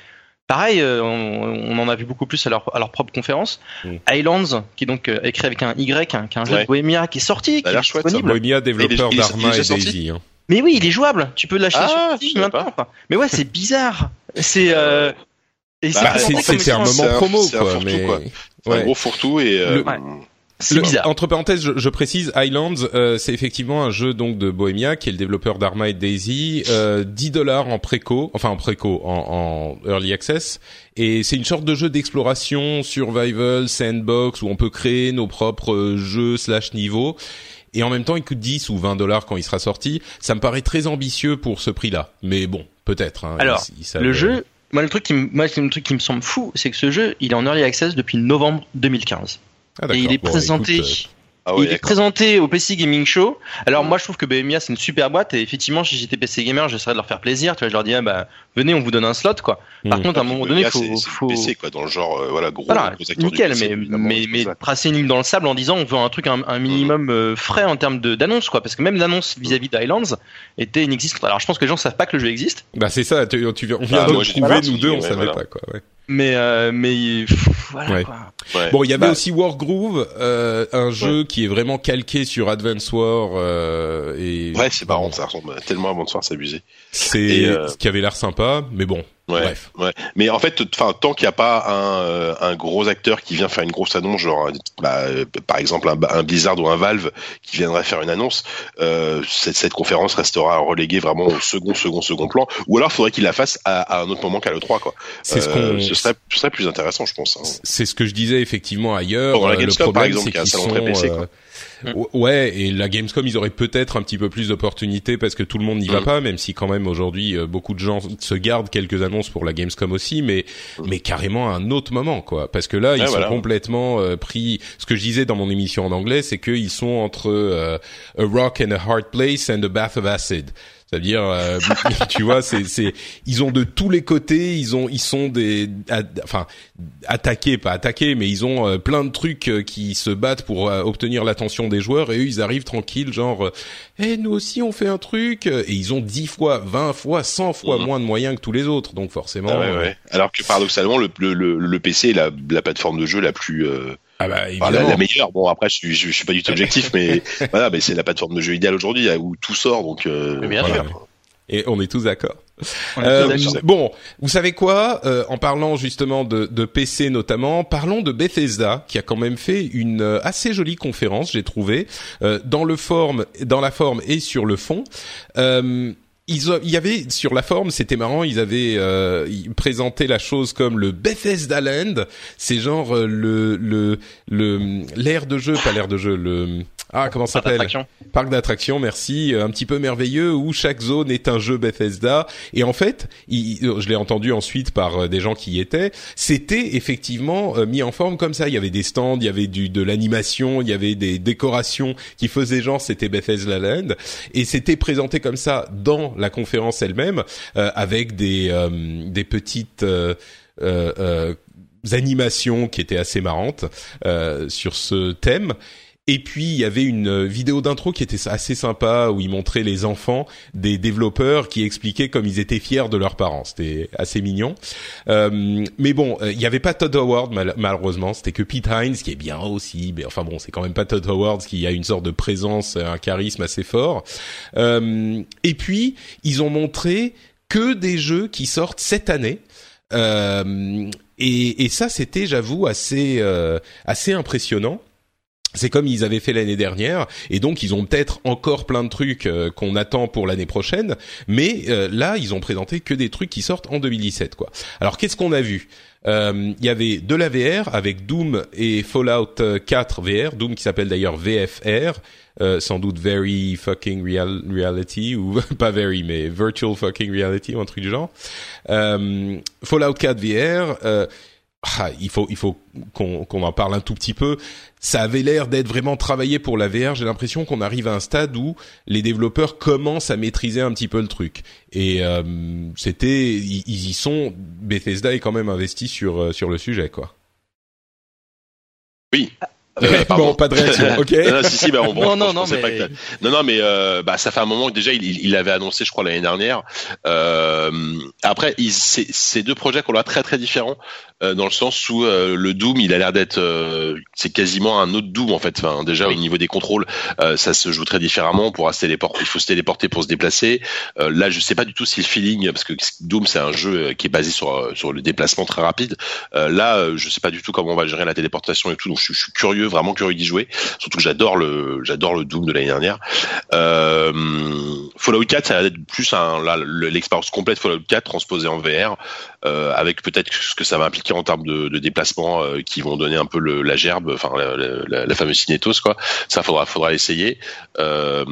pareil, euh, on, on en a vu beaucoup plus à leur, à leur propre conférence. Mm. Islands, qui est donc euh, écrit avec un Y, hein, qui est un jeu Ouais. de Bohemia qui est sorti, qui a est l'air chouette, ça. disponible. Bohemia, développeur d'Arma et Daisy. Hein. Mais oui, il est jouable. Tu peux l'acheter Ah, sur je Steam maintenant. quoi. Mais ouais, c'est bizarre. C'est euh... Bah, c'était un moment un- promo, un quoi. fourre-tout, Mais quoi. C'est un ouais. gros fourre-tout et euh, Le- Ouais. Bizarre. Entre parenthèses, je, je précise, Highlands, euh, c'est effectivement un jeu donc de Bohemia, qui est le développeur d'Arma et Daisy, euh, 10 dollars en préco, enfin en préco, en, en early access, et c'est une sorte de jeu d'exploration, survival, sandbox, où on peut créer nos propres euh, jeux slash niveaux. Et en même temps, il coûte 10 ou 20 dollars quand il sera sorti. Ça me paraît très ambitieux pour ce prix-là. Mais bon, peut-être. Hein, Alors, Le jeu, moi le truc qui, me- moi c'est le truc qui me semble fou, c'est que ce jeu, il est en early access depuis novembre 2015 Ah, et il est Bon, présenté. écoute, euh, ah ouais, il est d'accord. présenté au PC Gaming Show. Alors moi je trouve que Bohemia c'est une super boîte et effectivement si j'étais PC gamer j'essaierais de leur faire plaisir. Tu vois, je leur dis ah, bah venez on vous donne un slot quoi. Par Mm. contre à un moment donné Là, faut, c'est- c'est faut... PC quoi, dans le genre euh, voilà gros. Voilà, gros acteurs du nickel, PC, mais, mais, tracer une ligne dans le sable en disant on veut un truc un, un minimum euh, frais en termes de- d'annonce, quoi. Parce que même l'annonce vis-à-vis d'Highlands était inexistante. Alors je pense que les gens savent pas que le jeu existe, Bah c'est ça, tu, tu- on vient Ah, de moi, trouver, nous deux, on ouais, savait voilà. pas quoi. Ouais. mais, euh, mais pff, voilà, Ouais. quoi. Ouais. Bon, il y avait Bah, aussi Wargroove, euh, un jeu qui est vraiment calqué sur Advance War euh, et Ouais, c'est marrant, ça ressemble tellement à Bonsoir, c'est abusé. c'est euh, qui avait l'air sympa, mais bon, Ouais. bref. Ouais, mais en fait, tant qu'il n'y a pas un, euh, un gros acteur qui vient faire une grosse annonce, genre, bah, euh, par exemple un, un Blizzard ou un Valve qui viendrait faire une annonce, euh, cette, cette conférence restera reléguée vraiment au second, second, second plan. Ou alors, faudrait qu'il la fasse à, à un autre moment qu'à le 3 quoi. C'est ce qu'on ce serait, ce serait plus intéressant, je pense. hein. c'est ce que je disais effectivement ailleurs. Pendant la le Gamescom, problème, par exemple, qui est un salon très PC, quoi. Euh, ouais, et la Gamescom, ils auraient peut-être un petit peu plus d'opportunités parce que tout le monde n'y va Mm. pas, même si quand même aujourd'hui euh, beaucoup de gens se gardent quelques annonces pour la Gamescom aussi, mais mais carrément à un autre moment, quoi. Parce que là, ils Ouais, sont voilà. complètement euh, pris. Ce que je disais dans mon émission en anglais, c'est qu'ils sont entre euh, a rock and a hard place and a bath of acid. C'est-à-dire, euh, tu vois, c'est, c'est, ils ont de tous les côtés, ils ont, ils sont des, enfin, attaqués, pas attaqués, mais ils ont euh, plein de trucs euh, qui se battent pour euh, obtenir l'attention des joueurs, et eux, ils arrivent tranquilles, genre, eh, nous aussi, on fait un truc, et ils ont 10 fois, 20 fois, 100 fois Mhm. moins de moyens que tous les autres, donc forcément. Ah ouais, ouais. Alors que paradoxalement, le, le, le, le PC est la, la plateforme de jeu la plus, euh, ah bah, enfin, la, évidemment. la meilleure. Bon, après, je suis, je, je suis pas du tout objectif, mais voilà, mais c'est la plateforme de jeu idéale aujourd'hui où tout sort, donc. Euh, Mais bien voilà. sûr. Et on est tous d'accord. Euh, bon, vous savez quoi Euh, En parlant justement de, de PC notamment, parlons de Bethesda qui a quand même fait une euh, assez jolie conférence, j'ai trouvé, euh, dans le forme, dans la forme et sur le fond. Euh, il y avait sur la forme, c'était marrant, ils avaient euh, présentaient la chose comme le Bethesda Land. C'est genre euh, le le le l'air de jeu, pas l'air de jeu, le ah comment ça s'appelle. Parc d'attractions, merci, euh, un petit peu merveilleux où chaque zone est un jeu Bethesda. Et en fait, il- je l'ai entendu ensuite par euh, des gens qui y étaient, c'était effectivement euh, mis en forme comme ça. Il y avait des stands, il y avait du de l'animation, il y avait des décorations qui faisaient genre c'était Bethesda Land, et c'était présenté comme ça dans la conférence elle-même euh, avec des euh, des petites euh, euh, euh, animations qui étaient assez marrantes euh, sur ce thème. Et puis il y avait une euh, vidéo d'intro qui était assez sympa où ils montraient les enfants des développeurs qui expliquaient comme ils étaient fiers de leurs parents. C'était assez mignon. Euh, mais bon, euh, il n'y avait pas Todd Howard mal- malheureusement. C'était que Pete Hines qui est bien aussi. Mais enfin bon, c'est quand même pas Todd Howard qui a une sorte de présence, un charisme assez fort. Et puis ils ont montré que des jeux qui sortent cette année. Et, et ça, c'était, j'avoue, assez assez impressionnant. C'est comme ils avaient fait l'année dernière, et donc ils ont peut-être encore plein de trucs euh, qu'on attend pour l'année prochaine, mais euh, là ils ont présenté que des trucs qui sortent en 2017 quoi. Alors qu'est-ce qu'on a vu? Euh, Il y avait de la VR avec Doom et Fallout 4 VR, Doom qui s'appelle d'ailleurs VFR, sans doute Very Fucking real, Reality ou pas Very mais Virtual Fucking Reality ou un truc du genre. Fallout 4 VR ah, il faut il faut qu'on qu'on en parle un tout petit peu. Ça avait l'air d'être vraiment travaillé pour la VR. J'ai l'impression qu'on arrive à un stade où les développeurs commencent à maîtriser un petit peu le truc. Et euh, c'était ils, y sont. Bethesda est quand même investi sur euh, sur le sujet quoi. Oui. Euh, bon, pas de réaction. Ok. non, si, si, bah, on, non, non, non, mais... que non, non, mais euh, bah, ça fait un moment que déjà il, il avait annoncé, je crois l'année dernière. Euh, après, c'est deux projets qu'on a très très différents. Euh, dans le sens où euh, le Doom, il a l'air d'être, euh, c'est quasiment un autre Doom en fait. Enfin, déjà au niveau des contrôles, ça se joue très différemment. On pourra se téléporter, il faut se téléporter pour se déplacer. là, je sais pas du tout si le feeling, parce que Doom c'est un jeu qui est basé sur sur le déplacement très rapide. là, je sais pas du tout comment on va gérer la téléportation et tout. Donc je, je suis curieux, vraiment curieux d'y jouer. Surtout que j'adore le, j'adore le Doom de l'année dernière. Fallout 4, ça va être plus l'expérience complète Fallout 4 transposée en VR, avec peut-être ce que ça va impliquer en termes de, de déplacement euh, qui vont donner un peu le, la gerbe, enfin la, fameuse cinétose quoi. Ça faudra faudra essayer. Euh,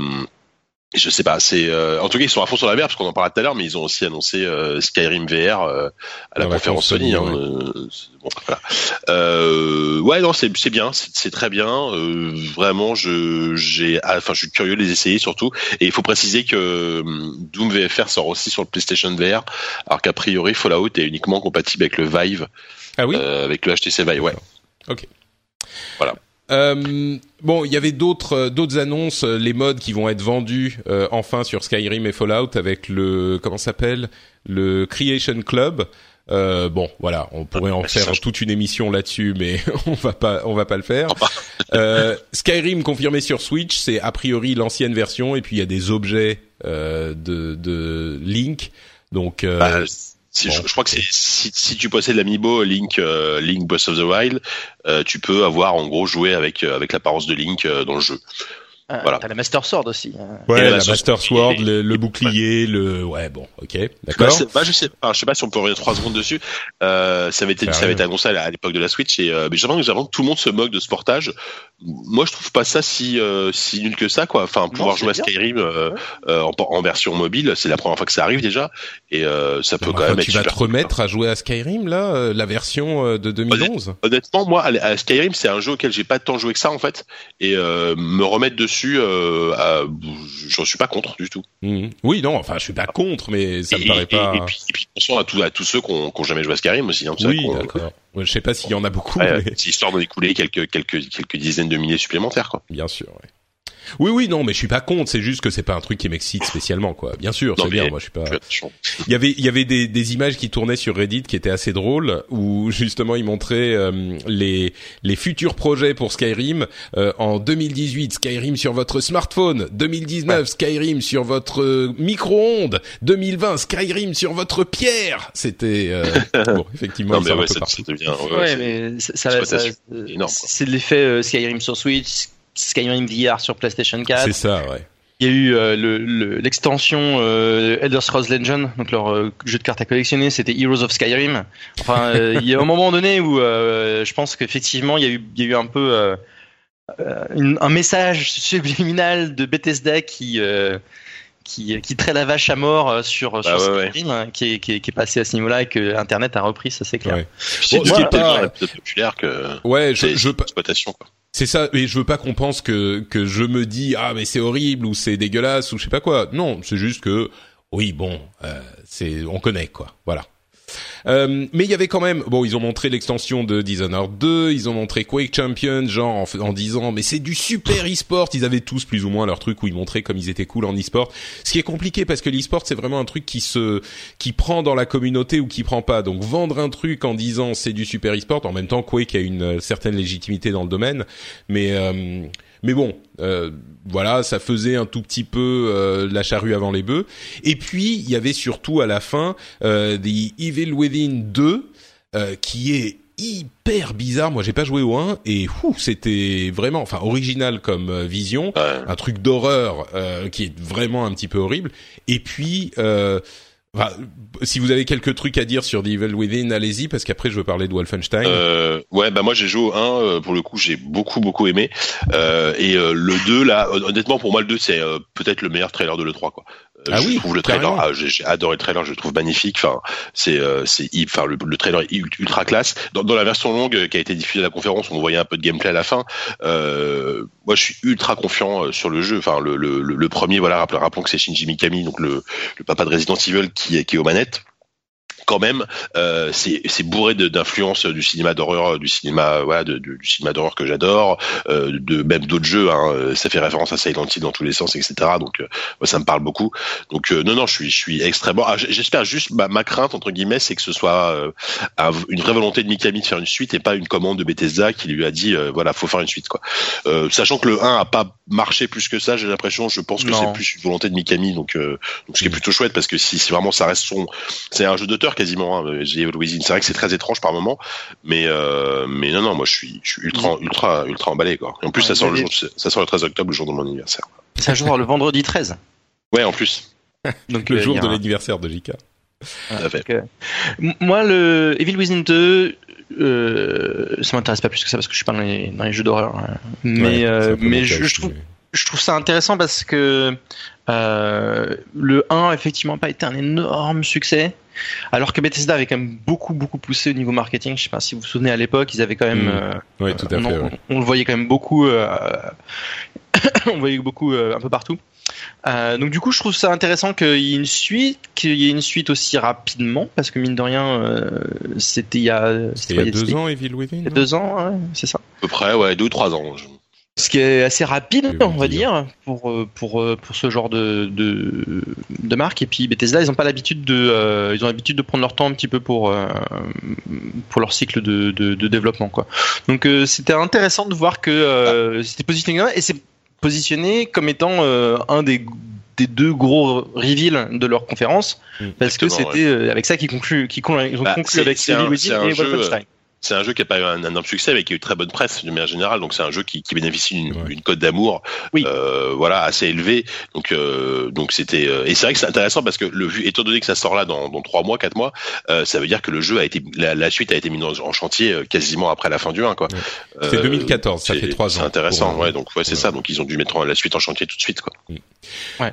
je sais pas, c'est euh, en tout cas ils sont à fond sur la VR parce qu'on en parlait tout à l'heure, mais ils ont aussi annoncé euh, Skyrim VR euh, à la conférence Sony. Hein, bon, voilà. ouais, non, c'est c'est bien, c'est très bien. vraiment, je j'ai, ah, enfin, je suis curieux de les essayer surtout. Et il faut préciser que Doom VFR sort aussi sur le PlayStation VR, alors qu'a priori Fallout est uniquement compatible avec le Vive. Ah oui? avec le HTC Vive, ouais. Ok. Voilà. Euh, bon, il y avait d'autres euh, d'autres annonces, euh, les modes qui vont être vendus enfin sur Skyrim et Fallout avec le comment s'appelle? Le Creation Club. bon, voilà, on pourrait en faire toute une émission là-dessus, mais on va pas on va pas le faire. Skyrim confirmé sur Switch, c'est a priori l'ancienne version et puis il y a des objets de de Link. Donc bah, je, crois que si, si, tu possèdes l'amiibo Link euh, Link Boss of the Wild, euh, tu peux avoir en gros joué avec euh, avec l'apparence de Link dans le jeu. Ah, voilà. T'as la Master Sword aussi. Hein. Ouais, la, Master Sword, le, bouclier, le ouais bon, ok, d'accord. Bah, je sais, je sais pas si on peut revenir trois secondes dessus. Euh, ça avait été, ça avait été annoncé à l'époque de la Switch et euh, mais j'ai l'impression que tout le monde se moque de ce portage. Moi, je trouve pas ça si euh, si nul que ça quoi. Enfin, pouvoir jouer à Skyrim euh, euh, en, en, version mobile, c'est la première fois que ça arrive déjà et euh, ça peut quand même. Tu vas te remettre à jouer à Skyrim là, la version de 2011. Honnêtement, moi, à Skyrim, c'est un jeu auquel j'ai pas tant joué que ça en fait et me remettre dessus dessus, euh, je suis pas contre du tout. Mhm. Oui, non, enfin, je suis pas contre, mais ça me paraît pas. Et, puis, et puis, attention à, tout, à tous ceux qui ont jamais joué à Skyrim aussi. Hein, oui, d'accord. Je sais pas s'il y en a beaucoup. Ouais, mais... histoire de écouler quelques, quelques, quelques dizaines de milliers supplémentaires, quoi. Bien sûr, ouais. Oui, oui, non, mais je suis pas contre. C'est juste que c'est pas un truc qui m'excite spécialement, quoi. Bien sûr, c'est bien. Moi, je suis pas. Il y avait, il y avait des, des, images qui tournaient sur Reddit qui étaient assez drôles, où justement ils montraient euh, les les futurs projets pour Skyrim euh, en 2018. Skyrim sur votre smartphone. 2019, Skyrim sur votre euh, micro-ondes. 2020, Skyrim sur votre pierre. C'était bon, effectivement. non, mais ouais, ouais, mais ça, ça, c'est l'effet Skyrim sur Switch Skyrim VR sur PlayStation 4. C'est ça, ouais. Il y a eu euh, l'extension euh, Elder Scrolls Legend, donc leur euh, jeu de cartes à collectionner, c'était Heroes of Skyrim. Enfin, il y a un moment donné où je pense qu'effectivement il y a eu, il y a eu un peu un message subliminal de Bethesda qui qui, qui traite la vache à mort sur, sur bah Skyrim, hein, qui, est, qui, est, qui, est, passé à ce niveau-là et que Internet a repris, ça c'est clair. Ouais. C'est bon, tellement populaire que ouais, je, je, exploitation quoi. C'est ça, et je veux pas qu'on pense que que je me dis ah mais c'est horrible ou c'est dégueulasse ou je sais pas quoi. Non, c'est juste que oui bon, euh, c'est on connaît quoi. Voilà. Euh, mais il y avait quand même, bon, ils ont montré l'extension de Dishonored 2, ils ont montré Quake Champions, genre en, en disant, mais c'est du super e-sport. Ils avaient tous plus ou moins leur truc où ils montraient comme ils étaient cool en e-sport. Ce qui est compliqué parce que l'e-sport c'est vraiment un truc qui se, qui prend dans la communauté ou qui prend pas. Donc vendre un truc en disant c'est du super e-sport, en même temps Quake a une euh, certaine légitimité dans le domaine, mais euh, mais bon, euh, voilà, ça faisait un tout petit peu euh, la charrue avant les bœufs. Et puis il y avait surtout à la fin euh, The Evil Within 2, euh, qui est hyper bizarre. Moi, j'ai pas joué au 1 et c'était vraiment, enfin, original comme euh, vision, un truc d'horreur euh, qui est vraiment un petit peu horrible. Et puis, euh, si vous avez quelques trucs à dire sur The Evil Within, allez-y parce qu'après je veux parler de Wolfenstein. Euh, ouais, bah moi j'ai joué au 1, euh, pour le coup j'ai beaucoup beaucoup aimé. Euh, et euh, le 2 là, hon- honnêtement pour moi le 2 c'est euh, peut-être le meilleur trailer de l'E3 quoi. Ah je oui, trouve le trailer, ah, j'ai adoré le trailer, je le trouve magnifique. Enfin, c'est, euh, c'est, enfin le, le trailer est ul- ultra classe. Dans, dans la version longue euh, qui a été diffusée à la conférence, on voyait un peu de gameplay à la fin. Euh, moi, je suis ultra confiant euh, sur le jeu. Enfin, le, le, le, premier, voilà, rappelons, rappelons que c'est Shinji Mikami, donc le, le papa de Resident Evil, qui, est- qui est aux manettes quand même, euh, c'est bourré d'influences du cinéma d'horreur, du cinéma, voilà, de- de- du cinéma d'horreur que j'adore, euh, de même d'autres jeux. Hein, euh, ça fait référence à Silent Hill dans tous les sens, etc. Donc, euh, moi, ça me parle beaucoup. Donc, euh, non, non, je suis, je suis extrêmement. ah, J'espère juste ma, ma crainte entre guillemets, c'est que ce soit euh, un- une vraie volonté de Mikami de faire une suite et pas une commande de Bethesda qui lui a dit, euh, voilà, faut faire une suite, quoi. Euh, sachant que le 1 a pas marché plus que ça, j'ai l'impression. Je pense que c'est plus une volonté de Mikami, donc, euh, donc ce qui est plutôt chouette parce que si, si vraiment ça reste son, c'est un jeu d'auteur quasiment. Hein, The Evil Within. c'est vrai que c'est très étrange par moment, mais euh, mais non non, moi je suis je suis ultra ultra ultra emballé quoi. Et en plus Ouais, ça sort le jour, ça sort le 13 octobre, le jour de mon anniversaire. Ça jour le vendredi 13. Ouais, en plus. Donc le euh, jour de un- l'anniversaire de JK. Tout à fait. Donc, euh, m- moi, le Evil Within 2, euh, ça m'intéresse pas plus que ça parce que je suis pas dans les, dans les jeux d'horreur. hein. Mais, Ouais, euh, mais je, trouve. Je trouve ça intéressant parce que euh, le 1 effectivement n'a pas été un énorme succès. Alors que Bethesda avait quand même beaucoup beaucoup poussé au niveau marketing. Je sais pas si vous vous souvenez à l'époque, ils avaient quand même Mm. euh, Ouais, tout à on, fait. en- ouais. on le voyait quand même beaucoup, euh, on le voyait beaucoup euh, un peu partout. Euh, donc du coup, je trouve ça intéressant qu'il y ait une suite, qu'il y ait une suite aussi rapidement, parce que mine de rien, euh, c'était il y a, C'était il y a deux ans, Evil Within. il y a non? deux ans, ouais, c'est ça. À peu près, ouais, deux ou trois ans. Je- Ce qui est assez rapide, on va dire. dire, pour euh, pour euh, pour ce genre de de, de marque. Et puis Bethesda, ils n'ont pas l'habitude de, euh, ils ont l'habitude de prendre leur temps un petit peu pour euh, pour leur cycle de, de, de développement, quoi. Donc euh, c'était intéressant de voir que euh, c'était positionné et c'est positionné comme étant euh, un des des deux gros reveals de leur conférence Mm. parce que c'était euh, avec ça qu'ils concluent qu'ils con- ils ont Bah, avec un et Wolfenstein. C'est un jeu qui a pas eu un énorme succès, mais qui a eu très bonne presse de manière générale. Donc c'est un jeu qui, qui bénéficie d'une Ouais. cote d'amour, Oui. euh, voilà, assez élevée. Donc euh, donc c'était euh, et c'est vrai que c'est intéressant parce que le vu étant donné que ça sort là dans dans trois mois, quatre mois, euh, ça veut dire que le jeu a été la, la suite a été mise en, en chantier euh, quasiment après la fin du 1 quoi. Ouais. C'était Euh, 2014, ça c'est- fait trois C'est ans intéressant, pour, euh, ouais. Donc ouais, c'est ouais. ça. Donc ils ont dû mettre la suite en chantier tout de suite quoi.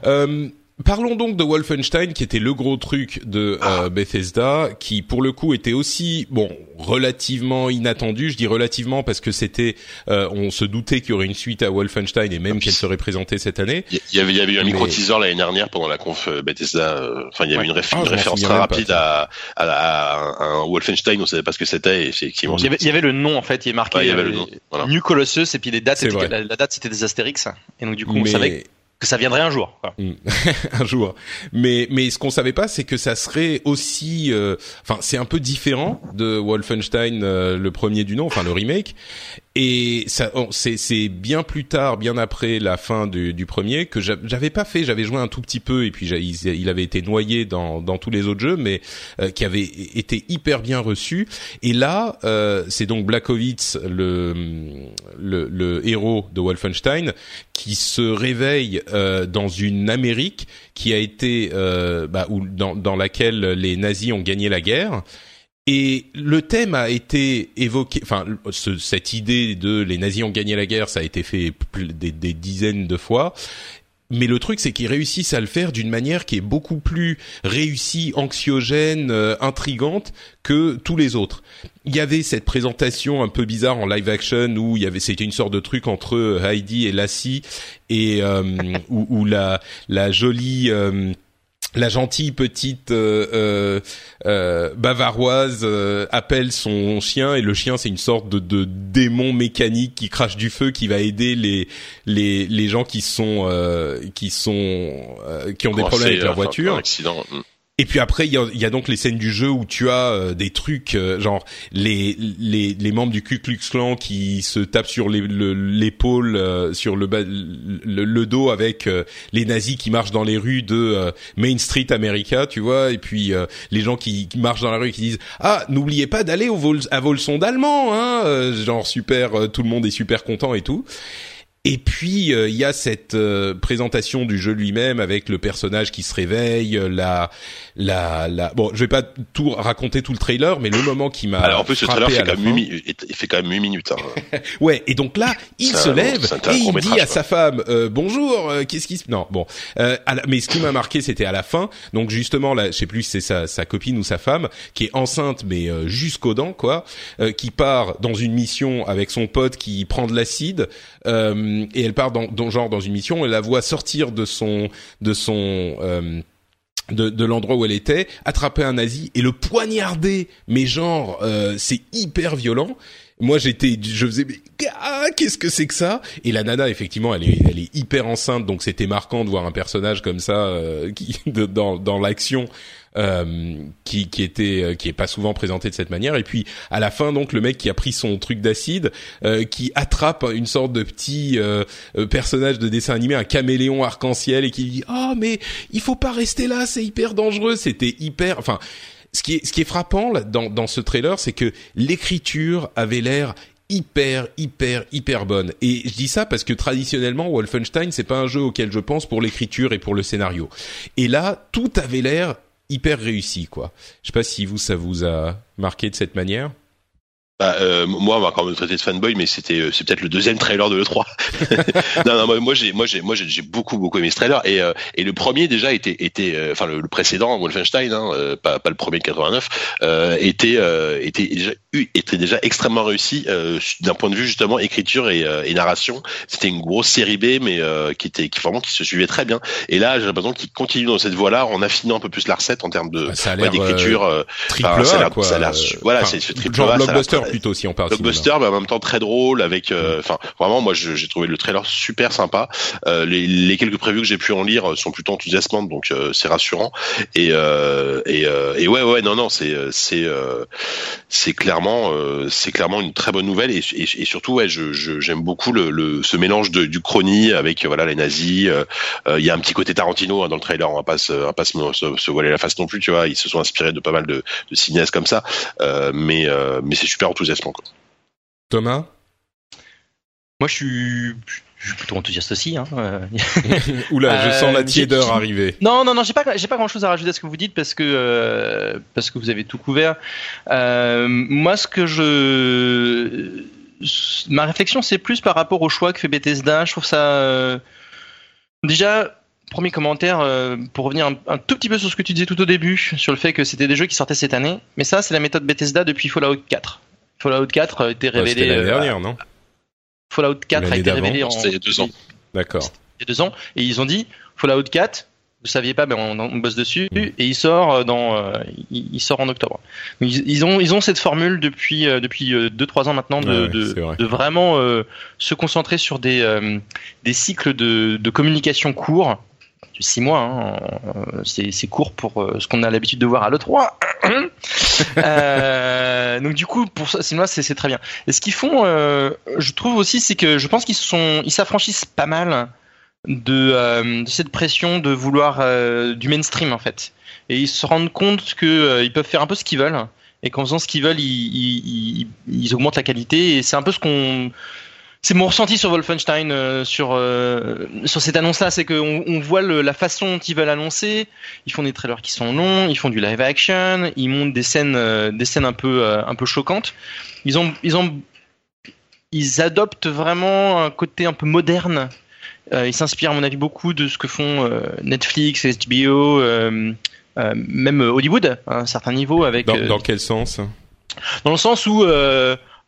Euh, Parlons donc de Wolfenstein, qui était le gros truc de euh, Bethesda, qui pour le coup était aussi bon relativement inattendu. Je dis relativement parce que c'était, euh, on se doutait qu'il y aurait une suite à Wolfenstein et même Ah, qu'elle serait présentée cette année. Il y avait, il y avait eu un Mais- micro teaser l'année dernière pendant la conf euh, Bethesda. euh, Enfin, il y avait Ouais. une, réf- Ah, une référence très pas, rapide à, à, à un, Wolfenstein. On savait pas ce que c'était. Et effectivement, Il y, avait, il y avait le nom en fait, il est marqué. Ouais, il y avait euh, le nom, voilà. New Colossus et puis les dates, étaient- la, la date c'était des Astérix et donc du coup on Mais- savait que ça viendrait un jour. quoi. un jour. Mais mais ce qu'on savait pas, c'est que ça serait aussi, euh, enfin c'est un peu différent de Wolfenstein euh, le premier du nom, enfin le remake. Et ça, on- c'est bien plus tard, bien après la fin du, du premier que j'a- j'avais pas fait. J'avais joué un tout petit peu et puis il, avait été noyé dans dans tous les autres jeux, mais euh, qui avait été hyper bien reçu. Et là, euh, c'est donc Blackovitz, le, le le héros de Wolfenstein, qui se réveille euh, dans une Amérique qui a été euh, bah, dans, dans laquelle les nazis ont gagné la guerre. Et le thème a été évoqué, enfin ce- cette idée de les nazis ont gagné la guerre, ça a été fait des, des dizaines de fois. Mais le truc, c'est qu'ils réussissent à le faire d'une manière qui est beaucoup plus réussie, anxiogène, euh, intrigante que tous les autres. Il y avait cette présentation un peu bizarre en live action où il y avait, c'était une sorte de truc entre Heidi et Lassie et euh, où, où la la jolie euh, la gentille petite euh, euh, euh, bavaroise euh, appelle son chien et le chien c'est une sorte de, de démon mécanique qui crache du feu qui va aider les les les gens qui sont euh, qui sont euh, qui ont des problèmes avec leur voiture Un accident. Et puis après, il y y a, donc les scènes du jeu où tu as euh, des trucs euh, genre les, les les membres du Ku Klux Klan qui se tapent sur l'épaule, euh, sur le, le, le dos avec les nazis qui marchent dans les rues de Main Street America, tu vois, et puis les gens qui, qui, marchent dans la rue qui disent ah n'oubliez pas d'aller au vol à Volson d'allemand, hein, genre super, tout le monde est super content et tout. Et puis euh, il y a cette euh, présentation du jeu lui-même avec le personnage qui se réveille, euh, la la la bon, je vais pas tout raconter tout le trailer, mais le moment qui m'a Alors en plus le trailer fait quand, même 8, il fait quand même 8 minutes. Hein. ouais, et donc là, il se lève et il dit à sa femme bonjour, qu'est-ce qui se Non, bon. mais ce qui m'a marqué c'était à la fin. Donc justement là, je sais plus si c'est sa sa copine ou sa femme qui est enceinte mais jusqu'aux dents quoi, qui part dans une mission avec son pote qui prend de l'acide euh, et elle part dans, genre dans une mission, elle la voit sortir de son de son euh, de, de l'endroit où elle était, attraper un nazi et le poignarder. Mais genre, euh, c'est hyper violent. Moi, j'étais, je faisais, ah, qu'est-ce que c'est que ça? Et la nana, effectivement, elle est, elle est hyper enceinte, donc c'était marquant de voir un personnage comme ça euh, qui dans dans l'action euh, qui, qui était euh, qui est pas souvent présenté de cette manière. Et puis à la fin, donc le mec qui a pris son truc d'acide, euh, qui attrape une sorte de petit personnage de dessin animé, un caméléon arc-en-ciel, et qui dit oh mais il faut pas rester là, c'est hyper dangereux. C'était hyper, enfin. Ce qui est, ce qui est frappant là, dans, dans ce trailer, c'est que l'écriture avait l'air hyper hyper hyper bonne et je dis ça parce que traditionnellement Wolfenstein c'est pas un jeu auquel je pense pour l'écriture et pour le scénario et là tout avait l'air hyper réussi quoi. Je sais pas si vous ça vous a marqué de cette manière. Bah, euh, moi, on va encore me traiter de fanboy, mais c'était euh, c'est peut-être le deuxième trailer de l'E3. non, non, moi j'ai moi j'ai moi j'ai beaucoup beaucoup aimé ce trailer et euh, et le premier déjà était était euh, enfin le, précédent Wolfenstein, hein, euh, pas pas le premier de 89, était était déjà était déjà extrêmement réussi d'un point de vue justement écriture et, et narration. C'était une grosse série B, mais qui était qui vraiment qui se suivait très bien. Et là, j'ai l'impression qu'il continue dans cette voie-là en affinant un peu plus la recette en termes de bah, d'écriture. triple A, quoi. Ça voilà, c'est triple A, blockbuster plutôt si on parle blockbuster mais en même temps très drôle avec euh, enfin vraiment moi j'ai trouvé le trailer super sympa. Euh, les, les, quelques previews que j'ai pu en lire sont plutôt enthousiasmantes donc euh, c'est rassurant. Et et, et ouais ouais non non c'est c'est c'est clairement c'est clairement une très bonne nouvelle. Et, et, surtout ouais je j'aime beaucoup le, le, ce mélange de, du chrony avec voilà les nazis. Il y a un petit côté Tarantino hein, dans le trailer on va pas se, on va pas se, se, voiler la face non plus tu vois. Ils se sont inspirés de pas mal de, de cinéastes comme ça. Mais mais c'est super enthousiasmant. Quoi. Thomas? Moi, je suis, je suis plutôt enthousiaste aussi. Hein. Oula, je sens la euh, tiédeur arriver. Non, non, non, j'ai pas, j'ai pas grand chose à rajouter à ce que vous dites parce que euh, parce que vous avez tout couvert. Euh, moi, ce que je, ma réflexion, c'est plus par rapport au choix que fait Bethesda. Je trouve ça déjà. Premier commentaire pour revenir un, un, tout petit peu sur ce que tu disais tout au début, sur le fait que c'était des jeux qui sortaient cette année. Mais ça, c'est la méthode Bethesda depuis Fallout 4. Fallout 4 a été révélé. l'année euh, dernière, non Fallout 4 a été révélé en. il y a deux ans. D'accord. Il y a deux ans. Et ils ont dit Fallout 4, vous saviez pas, mais on, bosse dessus mm. et il sort euh, dans, euh, il, sort en octobre. Ils, ont, ils ont cette formule depuis depuis deux trois ans maintenant de, de, vraiment se concentrer sur des des cycles de, de communication courts six mois. Hein. C'est court pour euh, ce qu'on a l'habitude de voir à l'E3. euh, donc du coup, pour ça, c'est très bien. Et ce qu'ils font, euh, je trouve aussi, c'est que je pense qu'ils sont, ils s'affranchissent pas mal de, euh, de, cette pression de vouloir du mainstream en fait. Et ils se rendent compte que ils peuvent faire un peu ce qu'ils veulent et qu'en faisant ce qu'ils veulent, ils, ils, ils, augmentent la qualité. Et c'est un peu ce qu'on c'est mon ressenti sur Wolfenstein euh, sur euh, sur cette annonce-là, c'est qu'on on voit le, la façon dont ils veulent annoncer. Ils font des trailers qui sont longs, ils font du live action, ils montent des scènes euh, des scènes un peu un peu choquantes. Ils ont ils ont ils adoptent vraiment un côté un peu moderne. ils s'inspirent à mon avis beaucoup de ce que font Netflix, HBO, même Hollywood à un certain niveau avec. Dans, dans quel sens? Dans le sens où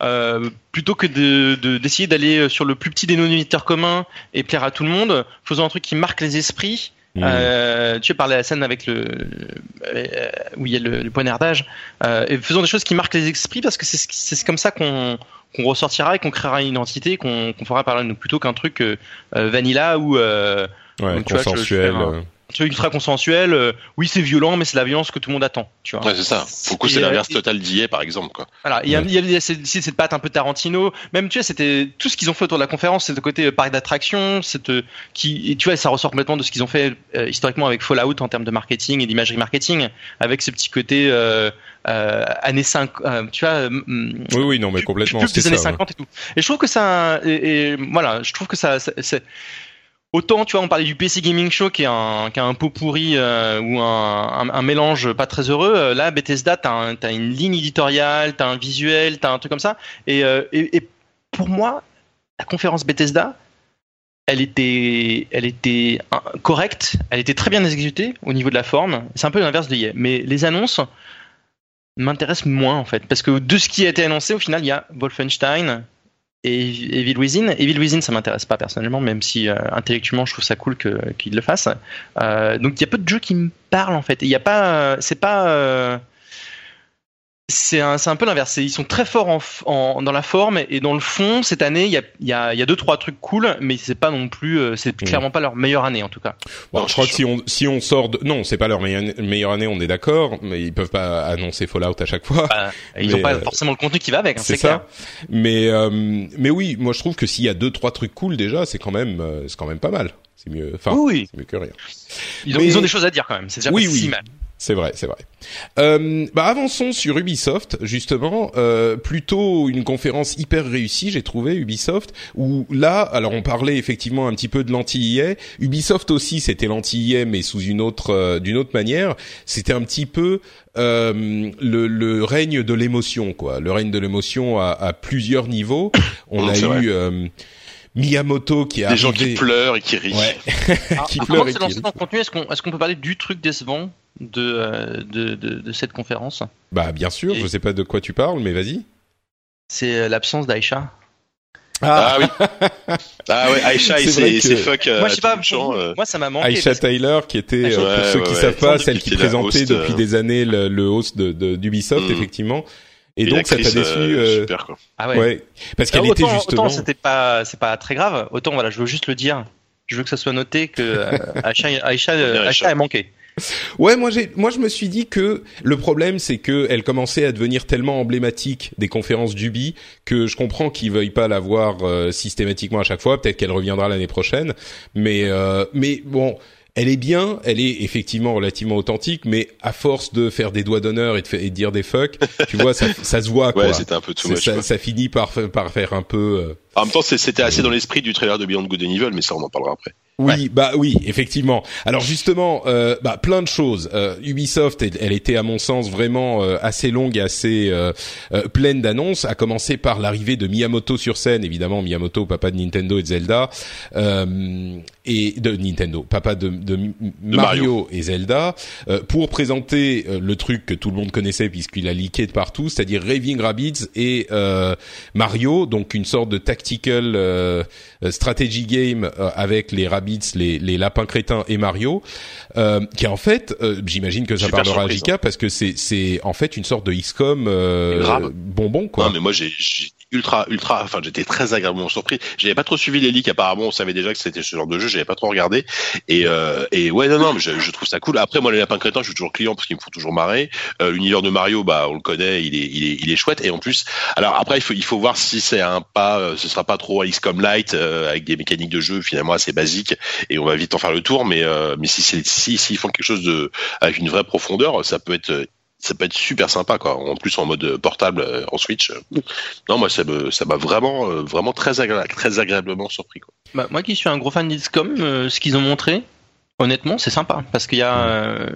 euh, plutôt que de d'essayer d'aller euh, sur le plus petit dénominateur commun et plaire à tout le monde, faisons un truc qui marque les esprits. Mmh. Euh, tu parlais de la scène avec le euh, où il y a le, le poignardage. Euh, et faisons des choses qui marquent les esprits parce que c'est c'est comme ça qu'on qu'on ressortira et qu'on créera une identité, qu'on qu'on fera parler de nous plutôt qu'un truc vanilla ou ouais, consensuel. tu vois, ultra consensuel. euh, oui, c'est violent, mais c'est la violence que tout le monde attend. Tu vois. Ouais, c'est ça. Pour le coup, Et, c'est euh, l'inverse total d'IA, par exemple, quoi. Voilà, il y a, il y a, il y a cette, patte un peu Tarantino. Même, tu vois, c'était tout ce qu'ils ont fait autour de la conférence, c'est le côté euh, parc d'attraction, cette euh, qui, et tu vois, ça ressort complètement de ce qu'ils ont fait euh, historiquement avec Fallout en termes de marketing et d'imagerie marketing, avec ce petit côté euh, euh, années 5, euh, tu vois. euh, mm, Oui, oui, non, mais complètement. des années ça, ouais. 50 et tout. Et je trouve que ça, et, et voilà, je trouve que ça, ça- c'est autant, tu vois, on parlait du PC Gaming Show qui est un, qui un pot pourri euh, ou un, un, mélange pas très heureux. euh, Là, Bethesda, t'as, un, une ligne éditoriale, t'as un visuel, t'as un truc comme ça. Et, euh, et, pour moi, la conférence Bethesda, elle était, elle était correcte, elle était très bien exécutée au niveau de la forme. C'est un peu l'inverse de hier. Mais les annonces m'intéressent moins en fait, parce que de ce qui a été annoncé, au final, il y a Wolfenstein et Evil Within. Evil Within, ça m'intéresse pas personnellement, même si euh, intellectuellement, je trouve ça cool que, qu'ils le fassent. Euh, donc il y a peu de jeux qui me parlent en fait. Il y a pas, euh, c'est pas. C'est un, c'est un peu l'inverse. C'est- Ils sont très forts en, en- dans la forme et dans le fond. Cette année, il y a, il y, a, il y a deux trois trucs cool, mais c'est pas non plus, euh, c'est clairement pas leur meilleure année en tout cas. Bon, Non, je crois que si on si on sort de non, c'est pas leur meilleure, meilleure année, on est d'accord, mais ils peuvent pas annoncer Fallout à chaque fois. Bah, ils Mais, ont pas euh, forcément le contenu qui va avec. hein, c'est clair. ça. Mais euh, mais oui, moi je trouve que s'il y a deux trois trucs cool déjà, c'est quand même euh, c'est quand même pas mal. C'est mieux. Enfin, Oui, oui. c'est mieux que rien. Ils ont, Mais- ils ont des choses à dire quand même. C'est déjà Oui, pas oui. si mal. C'est vrai, c'est vrai. Euh, bah avançons sur Ubisoft justement. Euh, plutôt une conférence hyper réussie, j'ai trouvé Ubisoft. Où là, alors on parlait effectivement un petit peu de l'anti-EA. Ubisoft aussi, c'était l'anti-EA mais sous une autre euh, d'une autre manière. C'était un petit peu euh, le, le règne de l'émotion, quoi. Le règne de l'émotion à, à plusieurs niveaux. On a eu euh, Miyamoto qui est Des gens qui pleurent et qui rient. Ouais. qui Alors, pleure avant de et se qui lancer rit. dans le contenu, est-ce qu'on est-ce qu'on peut parler du truc décevant? De, euh, de, de, de cette conférence Bah bien sûr, Et- je sais pas de quoi tu parles, mais vas-y. C'est euh, l'absence d'Aïcha. Ah oui. Ah ouais, Aïcha et C'est que- fuck. euh, moi, je sais pas, champ, euh, moi ça m'a manqué. Aisha Tyler, qui était, Aisha- euh, pour Ouais, ceux qui ouais, savent ouais. pas, celle qui présentait host, depuis euh, des années le, le host de, de- d'Ubisoft, Mm. effectivement. Et, et donc ça t'a déçu, euh, super quoi. Ah ouais. ouais, parce qu'elle Alors, était justement. autant c'était pas, c'est pas très grave. Autant voilà, je veux juste le dire. Je veux que ça soit noté que euh, Aïcha, Aïcha, euh, Bien, Aïcha Aïcha. a manqué. Ouais, moi moi je me suis dit que le problème c'est que elle commençait à devenir tellement emblématique des conférences d'Ubi que je comprends qu'ils veuillent pas la voir euh, systématiquement à chaque fois. Peut-être qu'elle reviendra l'année prochaine, mais euh, mais bon. Elle est bien, elle est effectivement relativement authentique, mais à force de faire des doigts d'honneur et de, et de dire des fuck, tu vois, ça, ça se voit quoi. Ouais, c'était un peu too much. ça, ça finit par, par faire un peu. euh, En même temps, c'était assez dans l'esprit du trailer de Beyond Good and Evil, mais ça, on en parlera après. Oui, bah oui, effectivement. Alors justement, euh, bah plein de choses. Euh, Ubisoft, elle, était à mon sens vraiment euh, assez longue, et assez euh, euh, pleine d'annonces. À commencer par l'arrivée de Miyamoto sur scène, évidemment Miyamoto, papa de Nintendo et de Zelda, euh, et de Nintendo, papa de, Mario, et Zelda, euh, pour présenter euh, le truc que tout le monde connaissait puisqu'il a leaké de partout, c'est-à-dire Raving Rabbids et euh, Mario, donc une sorte de tactical euh, euh, strategy game euh, avec les Rabbids, les, les lapins crétins et Mario, euh, qui est en fait, euh, j'imagine que ça Super parlera à Jika parce que c'est c'est en fait une sorte de XCOM euh, bonbon quoi. Non, mais moi, j'ai j'ai ultra, ultra, enfin, j'étais très agréablement surpris. J'avais pas trop suivi les leaks. Apparemment, on savait déjà que c'était ce genre de jeu. J'avais pas trop regardé. Et, euh, et ouais, non, non, mais je, je trouve ça cool. Après, moi, les lapins crétins, je suis toujours client parce qu'ils me font toujours marrer. Euh, L'univers de Mario, bah, on le connaît, il est, il est, il est chouette. Et en plus, alors après, il faut, il faut voir si c'est un pas, euh, ce sera pas trop XCOM Light euh, avec des mécaniques de jeu finalement assez basiques et on va vite en faire le tour. Mais, euh, mais si c'est, si, s'ils font quelque chose de, avec une vraie profondeur, ça peut être ça peut être super sympa quoi. En plus en mode portable euh, en Switch non moi ça me ça m'a vraiment euh, vraiment très agréable très agréablement surpris quoi. Bah, moi qui suis un gros fan d'XCOM, euh, ce qu'ils ont montré, honnêtement, c'est sympa. Parce qu'il y a, euh,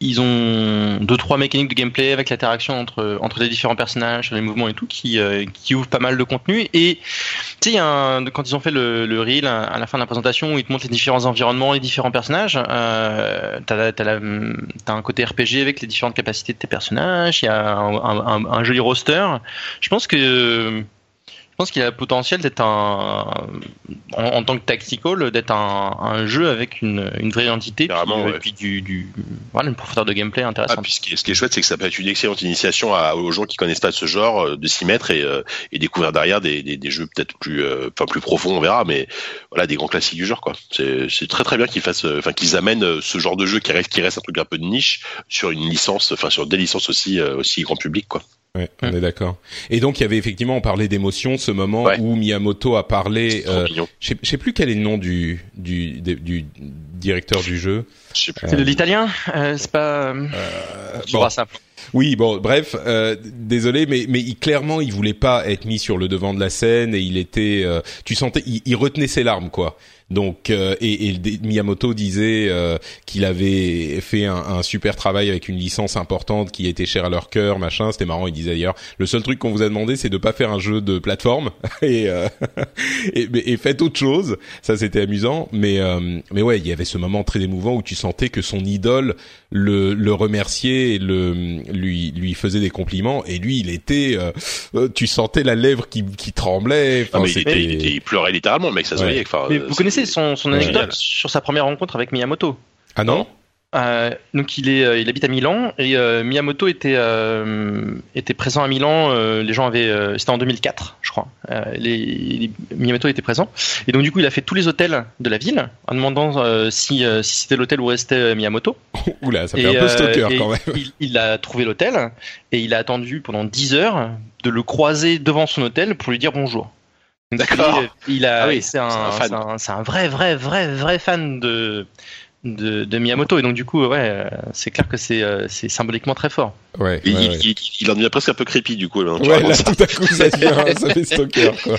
ils, ont deux trois mécaniques de gameplay avec l'interaction entre entre les différents personnages, les mouvements et tout, qui euh, qui ouvrent pas mal de contenu. Et tu sais, quand ils ont fait le, le reel à la fin de la présentation où ils te montrent les différents environnements, les différents personnages, euh, t'as t'as un côté RPG avec les différentes capacités de tes personnages. Il y a un, un- un- un joli roster. Je pense que pense qu'il a le potentiel d'être un, en, en tant que tactical, d'être un, un jeu avec une, une vraie identité, puis, euh, ouais. puis du, du, voilà, une profondeur de gameplay Ah, intéressante. puis ce qui est, ce qui est chouette, c'est que ça peut être une excellente initiation à, aux gens qui connaissent pas ce genre, euh, de s'y mettre et, euh, et découvrir derrière des, des, des jeux peut-être plus, euh, enfin plus profonds, on verra, mais voilà, des grands classiques du genre, quoi. C'est, très très bien qu'ils fassent, euh, enfin qu'ils amènent ce genre de jeu qui reste, qui reste un truc un peu de niche sur une licence, enfin sur des licences aussi, euh, aussi grand public, quoi. Ouais, on est d'accord. Et donc il y avait effectivement, on parlait d'émotion, ce moment Ouais. où Miyamoto a parlé. Euh, je sais- je sais plus quel est le nom du du du, du directeur du jeu. Je sais plus. C'est de l'italien, euh, c'est pas. Euh, je bon. ça. Oui, bon, bref, euh, désolé, mais mais il, clairement, il voulait pas être mis sur le devant de la scène et il était, euh, tu sentais, il, il retenait ses larmes, quoi. Donc, euh, et, et Miyamoto disait euh, qu'il avait fait un, un super travail avec une licence importante qui était chère à leur cœur, machin. C'était marrant. Il disait d'ailleurs, le seul truc qu'on vous a demandé, c'est de pas faire un jeu de plateforme et euh, et, et faites autre chose. Ça, c'était amusant. Mais euh, mais ouais, il y avait ce moment très émouvant où tu sentais que son idole le, le remerciait et le lui lui faisait des compliments et lui il était euh, euh, tu sentais la lèvre qui qui tremblait Non, enfin mais il, c'était était- il était- il pleurait littéralement, le mec, ça se Ouais. voyait. Enfin, Mais vous connaissez son, son anecdote Génial. sur sa première rencontre avec Miyamoto? ah non Euh, donc il est, euh, il habite à Milan et euh, Miyamoto était euh, était présent à Milan. euh, les gens avaient, euh, c'était en 2004, je crois. Euh, les, les- Miyamoto était présent et donc du coup il a fait tous les hôtels de la ville en demandant euh, si euh, si c'était l'hôtel où restait Miyamoto. oula ça Et, fait un peu euh, stalker et quand même Il, il a trouvé l'hôtel et il a attendu pendant 10 heures de le croiser devant son hôtel pour lui dire bonjour. D'accord. Il, il a, Ah oui, c'est un, un vrai, vrai, vrai, vrai fan de, de, de Miyamoto et donc du coup, ouais, euh, c'est clair que c'est, euh, c'est symboliquement très fort. ouais, Il, ouais, il, ouais. il- il en devient presque un peu creepy du coup. Ouais, racontes là, ça. tout à coup, ça devient, ça fait stalker, quoi.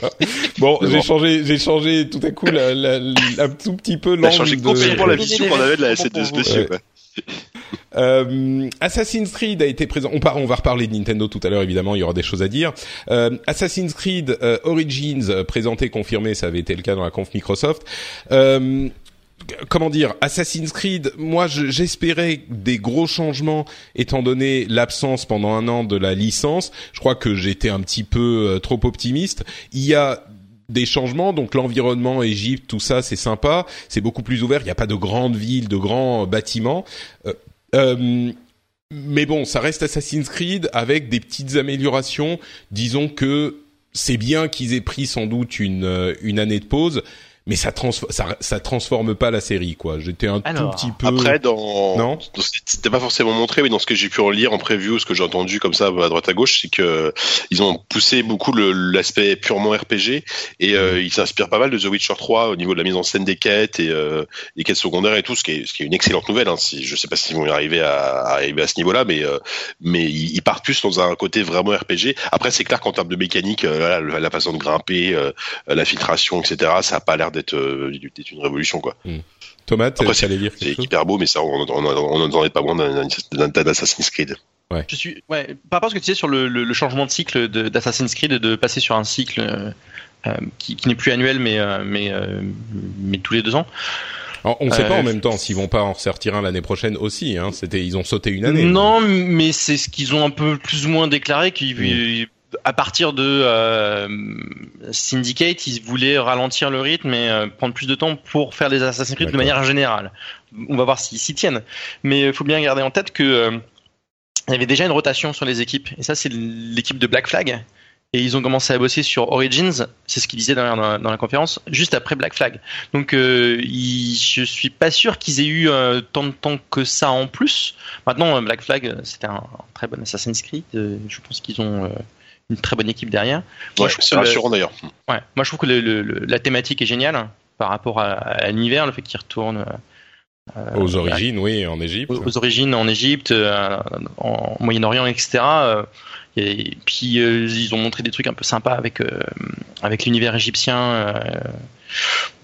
Bon, j'ai bon. changé, j'ai changé tout à coup la, la- la- un tout petit peu l'angle changé de... complètement la vision qu'on avait de la scène de ce Ouais. monsieur. quoi. Euh, Assassin's Creed a été présent. On, par- on va reparler de Nintendo tout à l'heure, évidemment. Il y aura des choses à dire. Euh, Assassin's Creed euh, Origins présenté, confirmé, ça avait été le cas dans la conf Microsoft. Comment dire, Assassin's Creed, moi je- j'espérais des gros changements étant donné l'absence pendant un an de la licence. Je crois que j'étais un petit peu euh, trop optimiste. Il y a des changements, donc l'environnement, Égypte, tout ça, c'est sympa, c'est beaucoup plus ouvert. Il n'y a pas de grandes villes, de grands bâtiments. Euh, euh, mais bon, ça reste Assassin's Creed avec des petites améliorations. Disons que c'est bien qu'ils aient pris sans doute une euh, une année de pause, mais ça transforme ça, ça transforme pas la série quoi. J'étais un Alors, tout petit peu Après, dans, Non. c'était pas forcément montré, mais dans ce que j'ai pu relire en preview, ce que j'ai entendu comme ça à droite à gauche, c'est que ils ont poussé beaucoup le- l'aspect purement RPG et euh, ils s'inspirent pas mal de The Witcher 3 au niveau de la mise en scène des quêtes et euh, des quêtes secondaires et tout, ce qui est, ce qui est une excellente nouvelle. Hein, si, je sais pas s'ils vont y arriver à, à arriver à ce niveau-là, mais euh, mais ils, ils partent plus dans un côté vraiment RPG. Après, c'est clair qu'en termes de mécanique, euh, voilà, le- la façon de grimper, euh, la filtration, etc., ça a pas l'air d'être euh, d'être une révolution quoi. Thomas, allais dire C'est hyper beau, mais ça, on n'en est pas moins d'un Assassin's Creed. Je suis, ouais, par rapport à ce que tu disais sur le, le- le changement de cycle d'Assassin's Creed, de passer sur un cycle euh, euh, qui, qui n'est plus annuel, mais euh, mais euh, mais tous les deux ans. Alors, On ne sait Euh, pas en même temps s'ils vont pas en ressortir un l'année prochaine aussi. Hein. C'était, ils ont sauté une année. Non, mais c'est ce qu'ils ont un peu plus ou moins déclaré qu'ils à partir de euh, Syndicate, ils voulaient ralentir le rythme et euh, prendre plus de temps pour faire des Assassin's Creed de manière générale. On va voir s'ils s'y tiennent. Mais il faut bien garder en tête que euh, il y avait déjà une rotation sur les équipes. Et ça, c'est l'équipe de Black Flag. Et ils ont commencé à bosser sur Origins, c'est ce qu'ils disaient dans la, dans la conférence, juste après Black Flag. Donc euh, il- je suis pas sûr qu'ils aient eu euh, tant de temps que ça en plus. Maintenant, euh, Black Flag, euh, c'était un, un très bon Assassin's Creed. euh, je pense qu'ils ont euh, une très bonne équipe derrière. Moi, Ouais, je trouve c'est rassurant d'ailleurs. Ouais, moi je trouve que le- le- le- la thématique est géniale par rapport à, à l'univers, le fait qu'il retourne euh, Aux origines, oui, en Égypte. aux, aux origines en Égypte, euh, en Moyen-Orient, etc. euh, et puis euh, ils ont montré des trucs un peu sympas avec euh, avec l'univers égyptien. euh.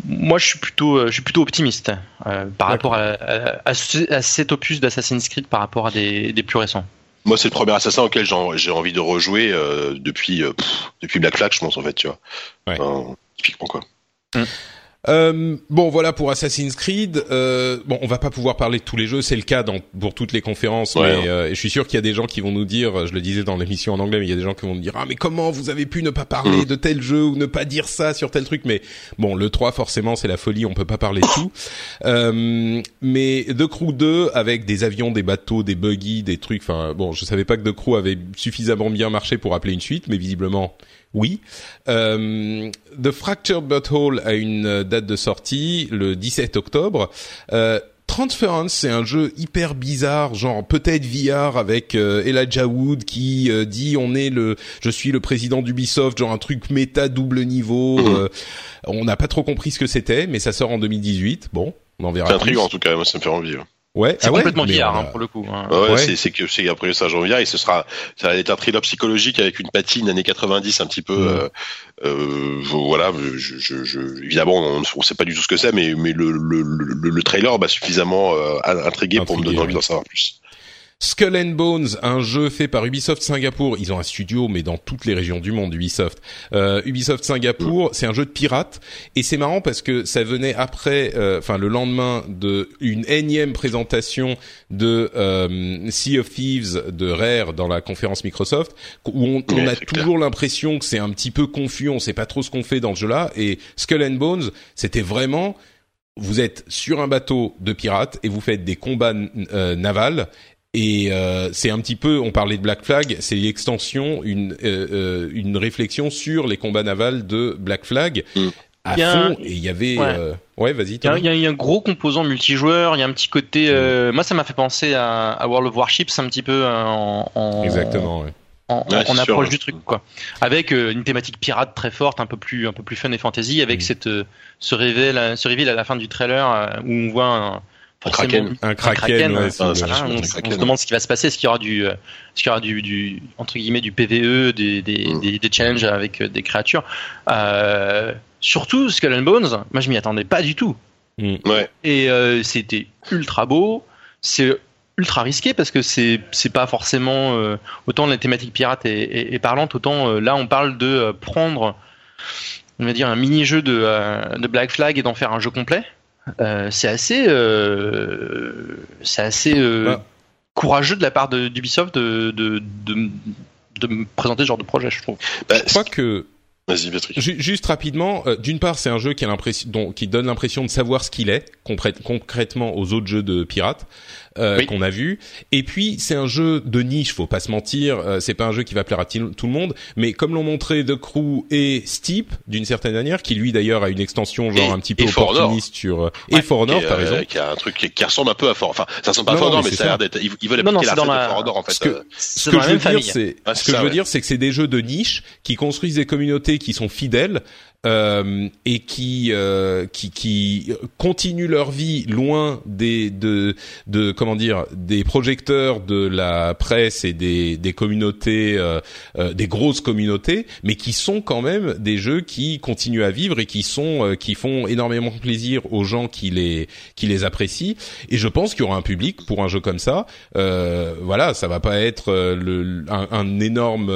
moi, je suis plutôt euh, je suis plutôt optimiste euh, par rapport à, à, à ce- à cet opus d'Assassin's Creed par rapport à des, des plus récents. Moi, c'est le premier assassin auquel j'ai envie de rejouer euh, depuis euh, pff, depuis Black Flag, je pense en fait, tu vois. Ouais. Enfin, typiquement quoi. Euh, bon, voilà pour Assassin's Creed. Euh, bon, on va pas pouvoir parler de tous les jeux, c'est le cas dans, pour toutes les conférences. Ouais. mais euh, je suis sûr qu'il y a des gens qui vont nous dire, je le disais dans l'émission en anglais, mais il y a des gens qui vont nous dire ah mais comment vous avez pu ne pas parler Mm. de tel jeu ou ne pas dire ça sur tel truc? Mais bon, le 3 forcément c'est la folie, on peut pas parler de tout. Euh, mais The Crew 2 avec des avions, des bateaux, des buggy, des trucs. Enfin bon, je savais pas que The Crew avait suffisamment bien marché pour appeler une suite, mais visiblement oui. Euh, The Fractured Butthole a une euh, date de sortie le 17 octobre. Euh, Transference, c'est un jeu hyper bizarre, genre peut-être VR avec euh, Elijah Wood qui euh, dit on est le, je suis le président d'Ubisoft, genre un truc méta double niveau. Mhm. euh, on n'a pas trop compris ce que c'était, mais ça sort en 2018. Bon, on en verra. C'est intriguant en tout cas, moi ça me fait envie. ouais. Ouais, C'est ah ouais, complètement a- hein, pour le coup. hein. Ouais, Ouais. c'est c'est que c'est après ça j'en viens et ce sera ça va être un thriller psychologique avec une patine années 90 un petit peu Mhm. euh, euh, voilà je, je, je, évidemment on, on sait pas du tout ce que c'est mais mais le le, le, le trailer m'a suffisamment euh, intrigué pour me donner envie ouais. d'en savoir plus. Skull and Bones, un jeu fait par Ubisoft Singapour. Ils ont un studio, mais dans toutes les régions du monde, Ubisoft. Euh, Ubisoft Singapour, c'est un jeu de pirates, et c'est marrant parce que ça venait après, euh, enfin le lendemain de une énième présentation de euh, Sea of Thieves de Rare dans la conférence Microsoft, où on, a toujours l'impression que c'est un petit peu confus, on sait pas trop ce qu'on fait dans ce jeu-là. Et Skull and Bones, c'était vraiment vous êtes sur un bateau de pirates et vous faites des combats euh, navals et euh, c'est un petit peu, on parlait de Black Flag, c'est l'extension, une euh, euh, une réflexion sur les combats navals de Black Flag Mm. à Il y a fond. un- Et il y avait, Ouais. euh, ouais, vas-y. Il y, a, y y un gros composant multijoueur, il y a un petit côté. euh, moi, ça m'a fait penser à, à World of Warships un petit peu en, en, Exactement. Ouais. en, Ouais, en c'est sûr, approche du truc, quoi. Avec euh, une thématique pirate très forte, un peu plus, un peu plus fun et fantasy, avec Mm. cette, euh, ce révèle, ce reveal à la fin du trailer euh, où on voit un, forcément kraken. Un kraken, ouais, Voilà, on, se- on demande ce qui va se passer, est-ce qu'il y aura du, est-ce qu'il y aura du, du entre guillemets du PVE, des, des, Mm. des, des challenges avec euh, des créatures. Euh, surtout Skull and Bones, moi je m'y attendais pas du tout. Ouais. Et euh, c'était ultra beau. C'est ultra risqué parce que c'est c'est pas forcément euh, autant la thématique pirate est, est, est parlante, autant euh, là on parle de euh, prendre on va dire un mini jeu de, euh, de Black Flag et d'en faire un jeu complet. Euh, c'est assez euh, c'est assez euh, Bah. courageux de la part de- d'Ubisoft de, de, de, de me présenter ce genre de projet, je trouve. Bah, Je crois que Vas-y Patrick. Ju- Juste rapidement, euh, d'une part, c'est un jeu qui a l'impression, dont- qui donne l'impression de savoir ce qu'il est concrè- concrètement aux autres jeux de pirates euh, Oui. qu'on a vus. Et puis, c'est un jeu de niche, faut pas se mentir. euh, c'est pas un jeu qui va plaire à tout le monde, mais comme l'ont montré The Crew et Steep, d'une certaine manière, qui lui d'ailleurs a une extension genre Et- un petit peu et opportuniste sur euh, et For Honor, qui, est, t'as euh, raison. qui a un truc qui, qui ressemble un peu à Fort. Enfin, ça ressemble pas à Non, Fort non, Honor, mais mais c'est ça a l'air d'être. Ils, ils veulent Non, non, appliquer c'est la dans la- de Fort Honor en fait. Ce que-. Ce que je veux dire, c'est Ouais, ce que je veux ouais. dire, c'est que c'est des jeux de niche qui construisent des communautés qui sont fidèles euh, et qui euh, qui qui continuent leur vie loin des de de comment dire des projecteurs de la presse et des des communautés euh, euh, des grosses communautés, mais qui sont quand même des jeux qui continuent à vivre et qui sont euh, qui font énormément plaisir aux gens qui les qui les apprécient. Et je pense qu'il y aura un public pour un jeu comme ça. Euh, voilà, ça va pas être le, un, un énorme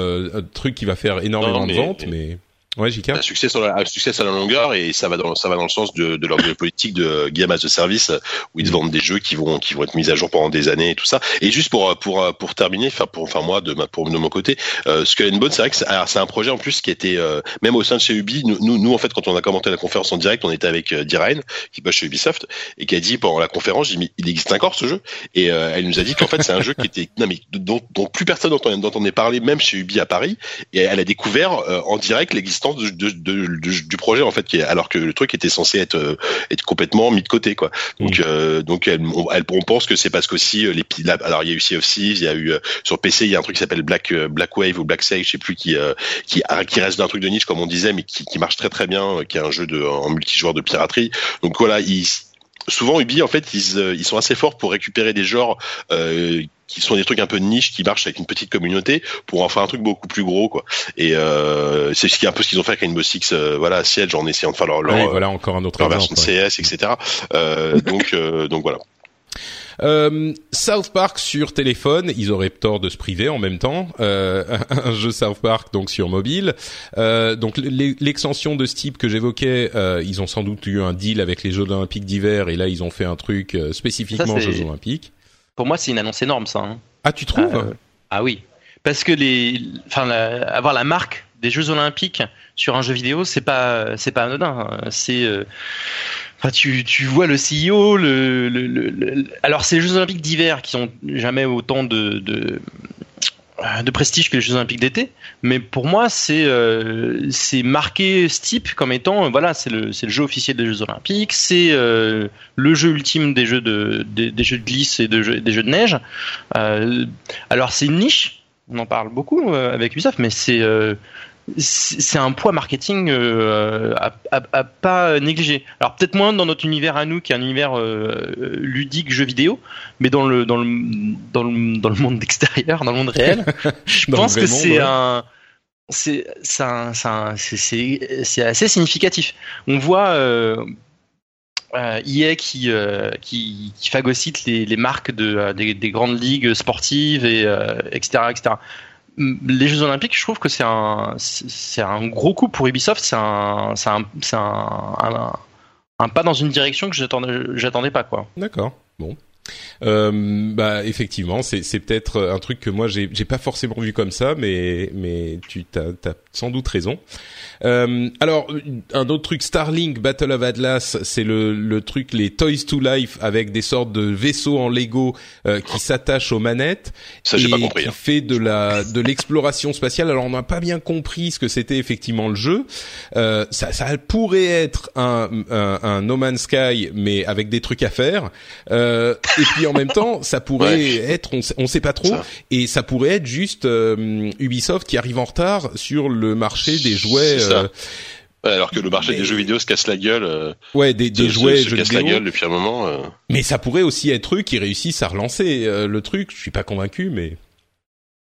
truc qui va faire énormément Non, de ventes, mais ouais, JK. un succès sur la, un succès sur la longueur et ça va dans ça va dans le sens de, de leur politique de Game as a Service où ils te vendent des jeux qui vont qui vont être mis à jour pendant des années et tout ça. Et juste pour pour pour terminer enfin pour enfin moi de ma pour de mon côté euh, Skull and Bones c'est vrai que c'est un projet en plus qui était euh, même au sein de chez Ubi nous, nous nous, en fait quand on a commenté la conférence en direct on était avec euh, Diraine qui bosse chez Ubisoft et qui a dit pendant la conférence dit il existe encore ce jeu. Et euh, elle nous a dit qu'en fait c'est un jeu qui était non mais dont, dont plus personne n'entendait parler même chez Ubi à Paris. Et elle a découvert euh, en direct l'existence de, de, de- de- du projet en fait qui est, alors que le truc était censé être euh, être complètement mis de côté quoi donc Mm. euh, donc elle, on, elle- on pense que c'est parce qu'aussi euh, les alors il y a eu Sea of Thieves il y a eu sur PC il y a un truc qui s'appelle Black Black Wave ou Black Sage je sais plus qui qui qui reste d'un truc de niche comme on disait mais qui, qui marche très très bien qui est un jeu de en multijoueur de piraterie donc voilà ils souvent Ubi en fait ils, ils sont assez forts pour récupérer des genres euh, qui sont des trucs un peu de niche qui marchent avec une petite communauté pour en faire un truc beaucoup plus gros quoi et euh, c'est ce qui est un peu ce qu'ils ont fait avec Rainbow Six euh, voilà Siege en essayant de faire leur, leur, Ouais, voilà encore un autre leur version exemple. ouais. CS etc euh, donc euh, donc voilà Euh, South Park sur téléphone, ils auraient tort de se priver en même temps. Euh, un jeu South Park donc sur mobile. Euh, donc l'extension de ce type que j'évoquais, euh, ils ont sans doute eu un deal avec les Jeux Olympiques d'hiver et là ils ont fait un truc euh, spécifiquement Ça, c'est- Jeux Olympiques. Pour moi, c'est une annonce énorme, ça. hein. Ah tu trouves Euh, ah oui, parce que les, enfin, la- avoir la marque des Jeux Olympiques sur un jeu vidéo, c'est pas, c'est pas anodin. hein. C'est, euh, enfin, tu, tu vois le CEO, le, le, le- le- alors c'est les Jeux Olympiques d'hiver qui ont jamais autant de, de de prestige que les Jeux Olympiques d'été, mais pour moi c'est euh, c'est marqué ce type comme étant euh, voilà c'est le c'est le jeu officiel des Jeux Olympiques, c'est euh, le jeu ultime des jeux de des, jeux de glisse et des jeux de neige. Euh, alors c'est une niche, on en parle beaucoup euh, avec Ubisoft, mais c'est euh, c'est un poids marketing euh, à, à- à pas négliger. Alors peut-être moins dans notre univers à nous, qui est un univers euh, ludique jeu vidéo, mais dans le dans le dans le, dans le monde extérieur, dans le monde réel, je pense que c'est ouais. un c'est c'est assez significatif. On voit euh, euh, EA qui, euh, qui qui phagocyte les, les marques de euh, des, des grandes ligues sportives et euh, etc etc. Les Jeux Olympiques, je trouve que c'est un c'est un gros coup pour Ubisoft. C'est un c'est un c'est un, un pas dans une direction que j'attendais j'attendais pas quoi. D'accord. Bon. Euh, bah effectivement, c'est c'est peut-être un truc que moi j'ai j'ai pas forcément vu comme ça, mais mais tu t'as t'as sans doute raison. Euh, alors un autre truc, Starlink Battle of Atlas, c'est le le truc les Toys to Life avec des sortes de vaisseaux en Lego euh, qui s'attachent aux manettes Ça, j'ai et pas compris. qui hein. fait de la de l'exploration spatiale. Alors on n'a pas bien compris ce que c'était effectivement le jeu. Euh, ça, ça pourrait être un, un, un No Man's Sky, mais avec des trucs à faire. Euh, et puis en même temps, ça pourrait Ouais. être, on, sait- on sait pas trop, Ça. et ça pourrait être juste euh, Ubisoft qui arrive en retard sur le marché des jouets. Ça. euh, alors que le marché mais- des jeux vidéo se casse la gueule. euh, ouais, des, des se- jouets se, se jeux casse la gueule depuis un moment. euh. Mais ça pourrait aussi être eux qui réussissent à relancer euh, le truc. Je suis pas convaincu, mais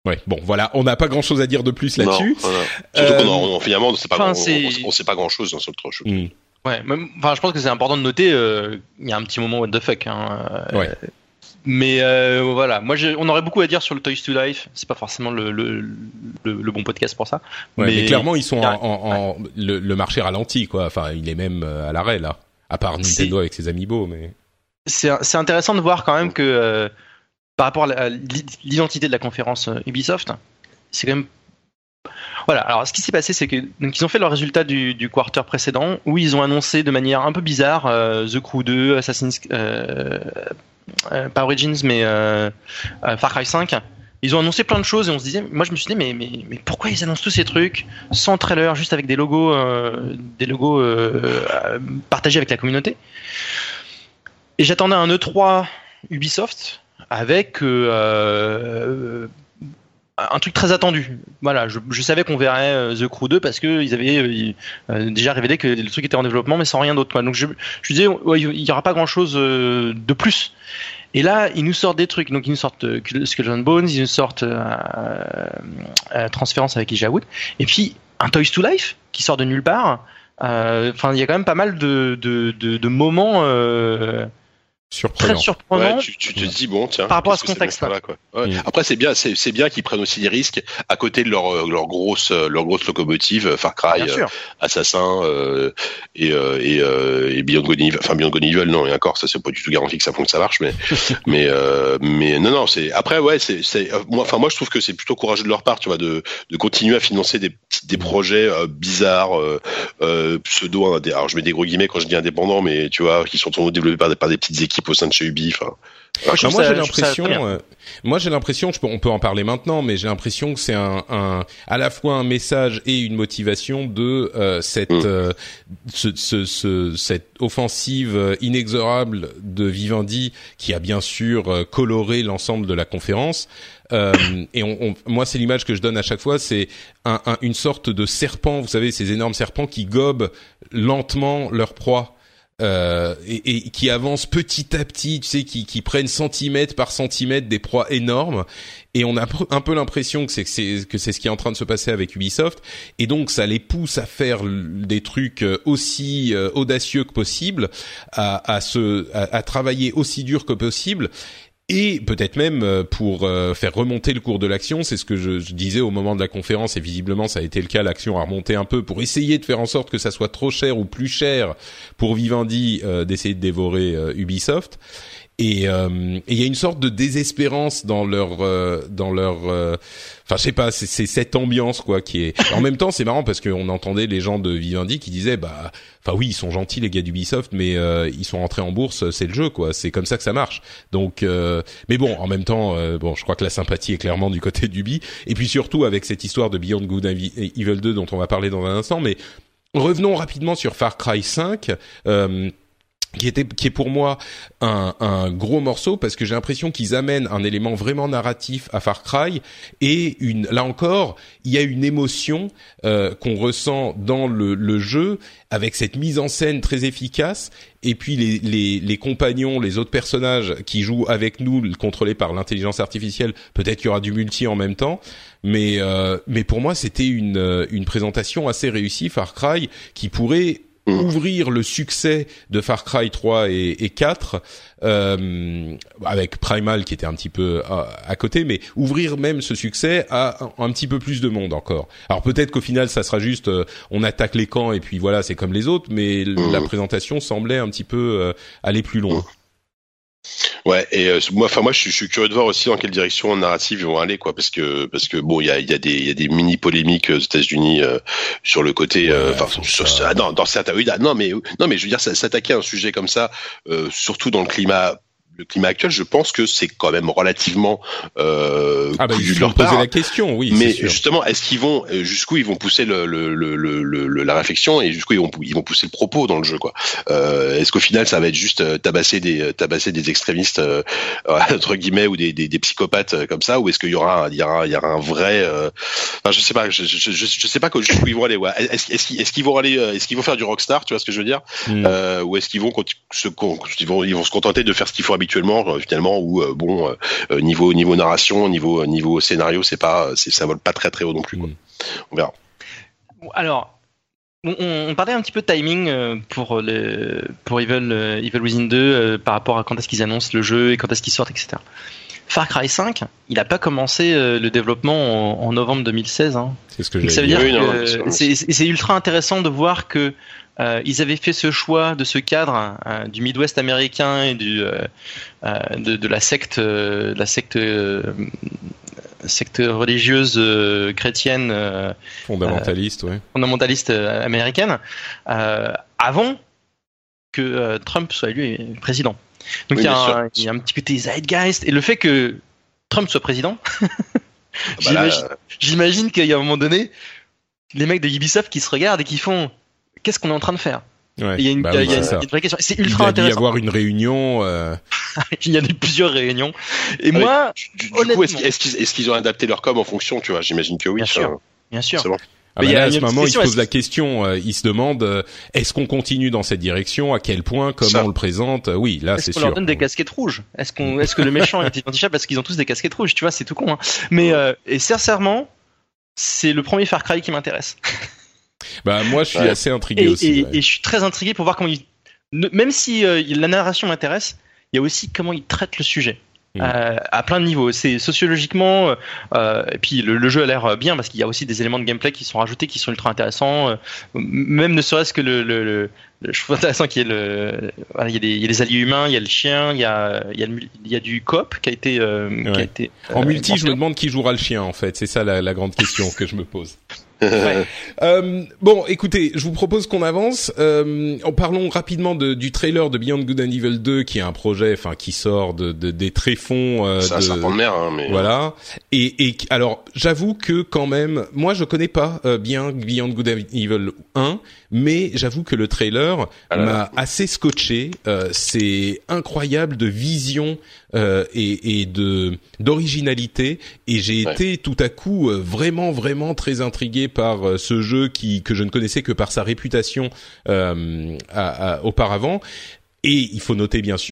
ouais. Bon, voilà, on n'a pas grand chose à dire de plus là-dessus. Non, voilà. Surtout Euh, qu'on en- on- finalement, on sait pas, enfin, on, c'est- on- on sait pas grand chose dans ce truc. Hmm. Ouais, même, enfin, je pense que c'est important de noter. euh, Il y a un petit moment what the fuck. Hein, euh, Ouais. Mais euh, voilà, moi, j'ai- on aurait beaucoup à dire sur le Toys to Life. C'est pas forcément le, le, le, le bon podcast pour ça. Ouais, mais, clairement, ils sont en, Ouais. en, en- le, le marché ralenti, quoi. Enfin, il est même euh, à l'arrêt là. À part Nintendo avec ses amiibo, mais c'est c'est intéressant de voir quand même que euh, par rapport à l'identité de la conférence Ubisoft, c'est quand même voilà. Alors, ce qui s'est passé, c'est que donc ils ont fait leur résultat du, du quarter précédent où ils ont annoncé de manière un peu bizarre euh, The Crew 2, Assassin's euh, pas Origins, mais euh, euh, Far Cry 5. Ils ont annoncé plein de choses et on se disait, moi je me suis dit, mais, pourquoi ils annoncent tous ces trucs sans trailer, juste avec des logos, euh, des logos euh, euh, partagés avec la communauté? Et j'attendais un E3 Ubisoft avec euh, euh, un truc très attendu. Voilà, je, je savais qu'on verrait euh, The Crew 2 parce que ils avaient euh, euh, déjà révélé que le truc était en développement, mais sans rien d'autre. Donc je, je disais, ouais, il y aura pas grand chose de plus. Et là, ils nous sortent des trucs. Donc ils nous sortent euh, and Bones, ils nous sortent euh, euh, Transférence avec Elijah Wood, et puis un Toys to Life qui sort de nulle part. Euh, Enfin, il y a quand même pas mal de, de, de, de moments euh, surprenant. très surprenants. Ouais, tu, tu te dis bon tiens. Par rapport à ce contexte-là. Ouais. Après c'est bien, c'est bien qu'ils prennent aussi des risques à côté de leur euh, leur grosse euh, leur grosse locomotive euh, Far Cry, euh. Assassin euh, et euh, et, euh, et Beyond Good Evil. Enfin Beyond Good Evil non et encore ça c'est pas du tout garanti que ça fonctionne, ça marche mais mais euh, mais non non c'est après ouais c'est c'est moi enfin moi je trouve que c'est plutôt courageux de leur part tu vois de de continuer à financer des des projets euh, bizarres euh, euh, pseudo alors je mets des gros guillemets quand je dis indépendants mais tu vois qui sont développés par des, par des petites équipes au sein de chez Ubi enfin Moi, Enfin, j'ai l'impression, euh, on peut en parler maintenant, mais j'ai l'impression que c'est un, un, à la fois un message et une motivation de euh, cette, Mm. euh, ce, ce, ce- cette offensive euh, inexorable de Vivendi qui a bien sûr coloré l'ensemble de la conférence. Euh, et on, on- moi, c'est l'image que je donne à chaque fois, c'est un, un- une sorte de serpent, vous savez, ces énormes serpents qui gobent lentement leur proie. Euh, et, et qui avancent petit à petit, tu sais, qui, qui prennent centimètre par centimètre des proies énormes. Et on a un peu l'impression que c'est que c'est ce qui est en train de se passer avec Ubisoft. Et donc ça les pousse à faire des trucs euh, aussi euh, audacieux que possible, à, à se à, à travailler aussi dur que possible. Et peut-être même euh, pour euh, faire remonter le cours de l'action, c'est ce que je, disais au moment de la conférence, et visiblement ça a été le cas, l'action a remonté un peu pour essayer de faire en sorte que ça soit trop cher ou plus cher pour Vivendi euh, d'essayer de dévorer Ubisoft. Et il y a une sorte de désespérance dans leur dans leur enfin je sais pas c'est cette ambiance quoi qui est en même temps c'est marrant parce qu'on entendait les gens de Vivendi qui disaient bah enfin oui ils sont gentils les gars d'Ubisoft mais euh, ils sont rentrés en bourse c'est le jeu quoi c'est comme ça que ça marche. Donc euh, mais bon en même temps euh, bon je crois que la sympathie est clairement du côté d'Ubi. Et puis surtout avec cette histoire de Beyond Good and Evil 2 dont on va parler dans un instant mais revenons rapidement sur Far Cry 5 qui était qui est pour moi un, un gros morceau parce que j'ai l'impression qu'ils amènent un élément vraiment narratif à Far Cry et une là encore il y a une émotion euh, qu'on ressent dans le, le, jeu avec cette mise en scène très efficace et puis les, les, les compagnons les autres personnages qui jouent avec nous contrôlés par l'intelligence artificielle peut-être qu'il y aura du multi en même temps mais euh, mais pour moi c'était une une présentation assez réussie Far Cry qui pourrait Mm. ouvrir le succès de Far Cry 3 et, et 4 euh, avec Primal qui était un petit peu à, côté, mais ouvrir même ce succès à un, petit peu plus de monde encore. Alors peut-être qu'au final ça sera juste euh, on attaque les camps et puis voilà c'est comme les autres, mais la mm. présentation semblait un petit peu euh, aller plus loin. Mm. Ouais, et euh, moi, enfin moi, je, suis curieux de voir aussi dans quelle direction narrative ils vont aller, quoi, parce que parce que bon, il y a, y a des y a des mini polémiques aux États-Unis euh, sur le côté, euh, enfin, euh, dans, dans certains, oui, non, mais non, mais je veux dire, s'attaquer à un sujet comme ça, surtout dans le climat le climat actuel, je pense que c'est quand même relativement euh, ah bah, ils leur poser la question, oui. Mais justement, est-ce qu'ils vont euh, jusqu'où ils vont pousser le, le, le, le la réflexion et jusqu'où ils vont ils vont pousser le propos dans le jeu quoi euh, Est-ce qu'au final ça va être juste euh, tabasser des tabasser des extrémistes euh, entre guillemets ou des, des, des psychopathes comme ça ou est-ce qu'il y aura il y aura il y aura un vrai enfin je sais pas je, je, je, je sais pas jusqu'où ils vont aller ouais. Est-ce est-ce qu'ils vont aller est-ce qu'ils vont faire du rockstar tu vois ce que je veux dire? Hmm. ou est-ce qu'ils vont ils vont ils vont se contenter de faire ce qu'il faut habituellement euh, finalement où euh, bon euh, niveau niveau narration niveau niveau scénario c'est pas c'est ça vole pas très très haut non plus quoi. Mm. on verra alors on, parlait un petit peu de timing pour le pour Evil Evil Within 2 par rapport à quand est-ce qu'ils annoncent le jeu et quand est-ce qu'ils sortent etc Far Cry 5, il n'a pas commencé le développement en, novembre 2016. Hein. C'est ce que j'ai Ça veut dire que c'est ultra intéressant de voir que euh, ils avaient fait ce choix de ce cadre euh, du Midwest américain et du, euh, de, de, la secte, la secte, secte religieuse chrétienne fondamentaliste, ouais. fondamentaliste américaine, avant que Trump soit élu président. Donc il, y a un, il, y a un, petit côté zeitgeist et le fait que Trump soit président. Ah bah j'imagine qu'il y a un moment donné, les mecs de Ubisoft qui se regardent et qui font qu'est-ce qu'on est en train de faire il y a une, bah il y a une vraie question. C'est ultra intéressant. Il y avoir une réunion. Euh... il y a plusieurs réunions. Et ah moi, du, coup, est-ce qu'ils ont adapté leur com en fonction Tu vois, j'imagine que oui. Bien sûr. Bien sûr. Bon. Ah bah là, à ce moment, ils se posent la question, euh, ils se demandent euh, est-ce qu'on continue dans cette direction, à quel point, comment on le présente. Oui, là, c'est sûr. Est-ce qu'on leur donne des casquettes rouges? Est-ce qu'on, est-ce que le méchant est identifiable parce qu'ils ont tous des casquettes rouges? Tu vois, c'est tout con. Hein. Mais euh, et sincèrement, c'est le premier Far Cry qui m'intéresse. Bah moi je suis assez intrigué et, aussi. Et, je suis très intrigué pour voir comment il, même si euh, la narration m'intéresse, il y a aussi comment il traite le sujet. Mm. Euh, à plein de niveaux. C'est sociologiquement, euh, et puis le, jeu a l'air bien parce qu'il y a aussi des éléments de gameplay qui sont rajoutés, qui sont ultra intéressants. même ne serait-ce que le, le, le, je trouve intéressant qu'il y ait le, voilà, il y a des, il y a des alliés humains, il y a le chien, il y a, il y a, il y a du coop qui a été, qui a été. en multi, je me demande qui jouera le chien en fait. C'est ça la, la grande question que je me pose. Euh, bon, écoutez, je vous propose qu'on avance. Euh, en parlons rapidement de, du trailer de Beyond Good and Evil 2, qui est un projet, enfin, qui sort de, de des tréfonds. Euh, ça, de, ça de mer, hein, mais voilà. Et, et alors, j'avoue que quand même, moi, je connais pas euh, bien Beyond Good and Evil 1, mais j'avoue que le trailer ah m'a assez scotché. Euh, c'est incroyable de vision euh, et, et, de d'originalité, et j'ai été tout à coup euh, vraiment vraiment très intrigué par euh, ce jeu qui que je ne connaissais que par sa réputation euh, auparavant. Et il faut noter bien sûr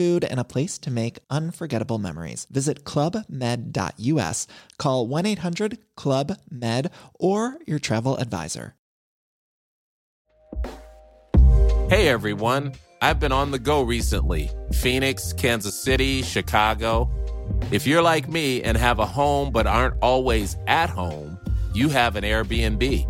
food, and a place to make unforgettable memories. Visit clubmed.us, call 1 800 Club Med, or your travel advisor. Hey everyone, I've been on the go recently Phoenix, Kansas City, Chicago. If you're like me and have a home but aren't always at home, you have an Airbnb.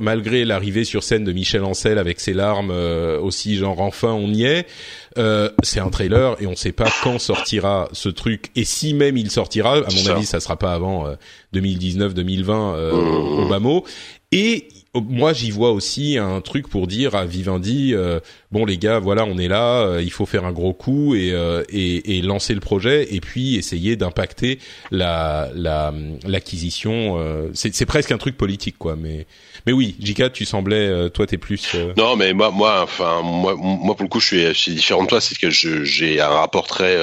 Malgré l'arrivée sur scène de Michel Ancel avec ses larmes euh, aussi genre enfin on y est. Euh, c'est un trailer et on sait pas quand sortira ce truc et si même il sortira. À mon Ça. avis ça sera pas avant 2019 2020 euh, au bas mot et moi j'y vois aussi un truc pour dire à Vivendi euh, bon les gars voilà on est là euh, il faut faire un gros coup et, euh, et, et lancer le projet et puis essayer d'impacter la la l'acquisition euh, c'est presque un truc politique quoi mais mais oui Jika tu semblais toi t'es plus Non, mais moi, moi, enfin, moi, moi pour le coup, je suis, différent de toi, c'est que j'ai un rapport très,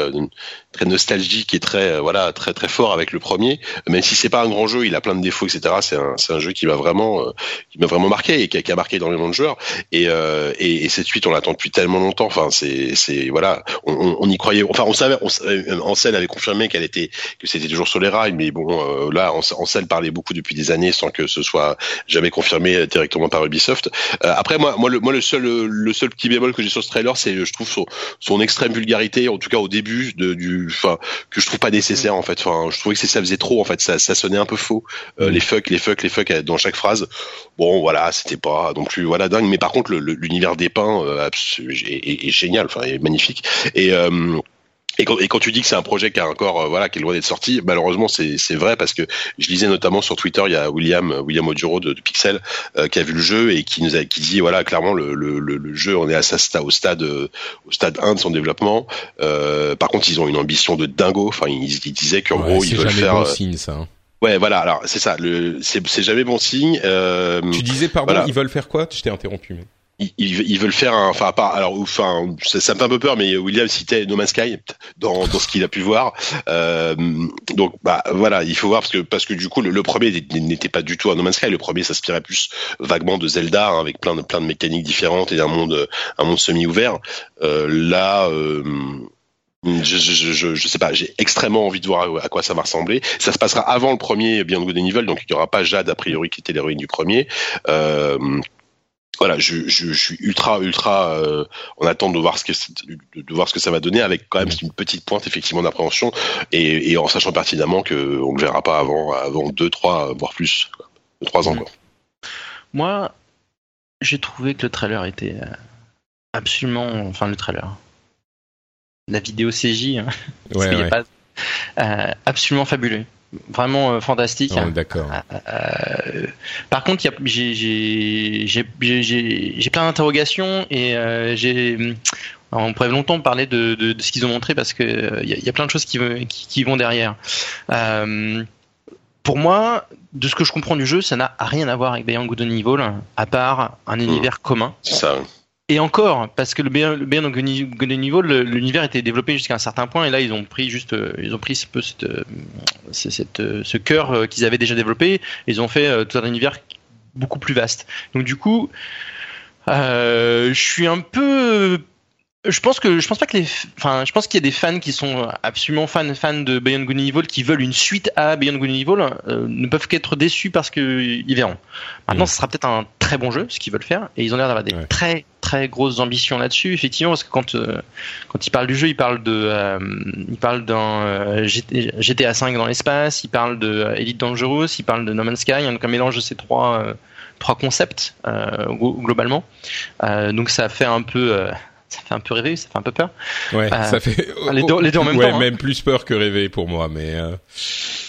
très nostalgique et très, voilà, très, très fort avec le premier. Même si c'est pas un grand jeu, il a plein de défauts, etc. C'est un, un jeu qui m'a vraiment, qui vraiment marqué et qui a, qui a marqué énormément de joueurs. Et, et, et cette suite, on l'attend depuis tellement longtemps. Enfin, c'est, c'est, voilà, on, on, on y croyait. Enfin, on savait, on, Ansel avait confirmé qu'elle était, que c'était toujours sur les rails, mais bon, euh, là, Ans- Ansel parlait beaucoup depuis des années sans que ce soit jamais confirmé euh, directement par Ubisoft. Euh, après, moi, moi, le, moi, le seul, le seul petit bémol que j'ai sur ce trailer, c'est, je trouve son, son extrême vulgarité, en tout cas au début, de, du, enfin, que je trouve pas nécessaire en fait. Enfin, je trouvais que ça faisait trop en fait, ça, ça sonnait un peu faux. Euh, Les fuck, les fuck, les fuck euh, dans chaque phrase. Bon, voilà, c'était pas non plus voilà dingue, mais par contre, l'univers euh, abs- est, génial, enfin, est magnifique. Et euh, et quand, et quand tu dis que c'est un projet qui a encore euh, voilà qui est loin d'être sorti, malheureusement c'est vrai parce que je lisais notamment sur Twitter il y a William William Oduro de, de Pixel euh, qui a vu le jeu et qui nous a qui dit voilà clairement le, le, le, le jeu on est à sa sta- au stade au stade 1 de son développement. Euh, par contre ils ont une ambition de dingo. Enfin ils, ils disaient qu'en ouais, gros ils veulent faire bon signe ça hein. ouais voilà alors c'est ça c'est jamais bon signe. Tu disais pardon voilà. ils veulent faire quoi? Je t'ai interrompu mais... ils, ils veulent faire enfin à part, alors enfin ça, ça me fait un peu peur, mais William citait No Man's Sky dans, dans ce qu'il a pu voir. Euh, donc bah voilà, il faut voir parce que parce que du coup le, le premier n'était pas du tout un No Man's Sky. Le premier s'inspirait plus vaguement de Zelda hein, avec plein de plein de mécaniques différentes et d'un monde un monde semi ouvert. Euh, là. Euh, je, je, je, je sais pas, j'ai extrêmement envie de voir à, quoi ça va ressembler. Ça se passera avant le premier Beyond Good and Evil, donc il y aura pas Jade a priori qui était l'héroïne du premier. Euh, voilà, je, je, je suis ultra ultra euh, en attente de voir ce que de, voir ce que ça va donner avec quand même une petite pointe effectivement d'appréhension et, et en sachant pertinemment que on le verra pas avant avant deux trois voire plus quoi. deux trois ans quoi. Moi, j'ai trouvé que le trailer était euh, absolument. Enfin, le trailer. La vidéo CJ, hein, ouais, ouais. pas- euh, absolument fabuleux. Vraiment euh, fantastique. On est d'accord Euh, par contre, j'ai- plein d'interrogations et euh, j'ai. On pourrait longtemps parler de, de- de ce qu'ils ont montré parce que euh, il y, a- il y a plein de choses qui, ve- qui, qui vont derrière. Euh, pour moi, de ce que je comprends du jeu, ça n'a rien à voir avec Beyond Good and Evil, à part un univers commun. C'est ça. Et encore, parce que le Beyond le le- l'univers était développé jusqu'à un certain point, et là ils ont pris juste, euh, ils ont pris ce cette, euh, ce- cette, euh, ce cœur qu'ils avaient déjà développé, et ils ont fait tout un univers beaucoup plus vaste. Donc du coup, euh, je suis un peu Je pense que je pense pas que les, enfin, je pense qu'il y a des fans qui sont absolument fans fans de Beyond Good and Evil qui veulent une suite à Beyond Good and Evil euh, ne peuvent qu'être déçus parce que ils verront. Maintenant, Mm. ce sera peut-être un très bon jeu, ce qu'ils veulent faire, et ils ont l'air d'avoir des Ouais. très très grosses ambitions là-dessus, effectivement, parce que quand euh, quand ils parlent du jeu, ils parlent de, euh, ils parlent d'un euh, GT GTA 5 dans l'espace, ils parlent de euh, Elite Dangerous, ils parlent de No Man's Sky, donc un mélange de ces trois euh, trois concepts euh, glo- globalement. Euh, donc ça fait un peu euh, ça fait un peu rêver, ça fait un peu peur. Ouais, Euh, ça fait les deux- les deux en même ouais, temps, hein. même plus peur que rêver pour moi, mais euh,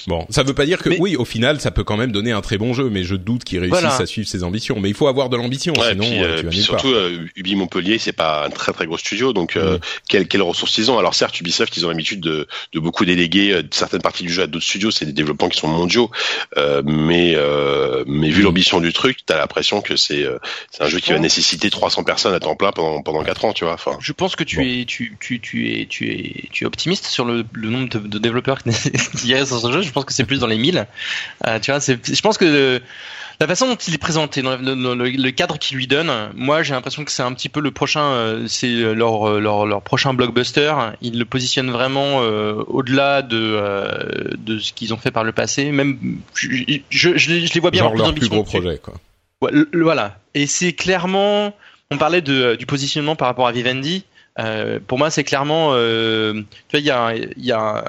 bon, ça veut pas dire que Mais- oui, au final, ça peut quand même donner un très bon jeu, mais je doute qu'ils réussissent Voilà. à suivre ses ambitions. Mais il faut avoir de l'ambition, Ouais, sinon puis, euh, euh, tu vas part. surtout, euh, Ubi Montpellier, c'est pas un très très gros studio, donc euh, Mm. quelles quelles ressources ils ont? Alors certes, Ubisoft, ils ont l'habitude de, de beaucoup déléguer euh, certaines parties du jeu à d'autres studios, c'est des développements qui sont mondiaux, euh, mais euh, mais vu Mm. l'ambition du truc, t'as l'impression que c'est euh, c'est un jeu qui va nécessiter 300 personnes à temps plein pendant pendant 4 ans, tu vois. Enfin, Je pense que tu Bon. es tu, tu, tu es tu es tu es optimiste sur le, le nombre de, de développeurs qui y a sur ce jeu. Je pense que c'est plus dans les 1000. Euh, tu vois, je pense que le- la façon dont il est présenté, dans le, dans le- le cadre qu'il lui donne, moi j'ai l'impression que c'est un petit peu le prochain, euh, c'est leur, euh, leur leur prochain blockbuster. Ils le positionnent vraiment euh, au-delà de euh, de ce qu'ils ont fait par le passé. Même je, je, je les- je les vois bien Genre leur plus gros projet, quoi. Ouais, le- le- voilà. Et c'est clairement, on parlait de, du positionnement par rapport à Vivendi. Euh, pour moi, c'est clairement, euh, tu vois, il y a, y a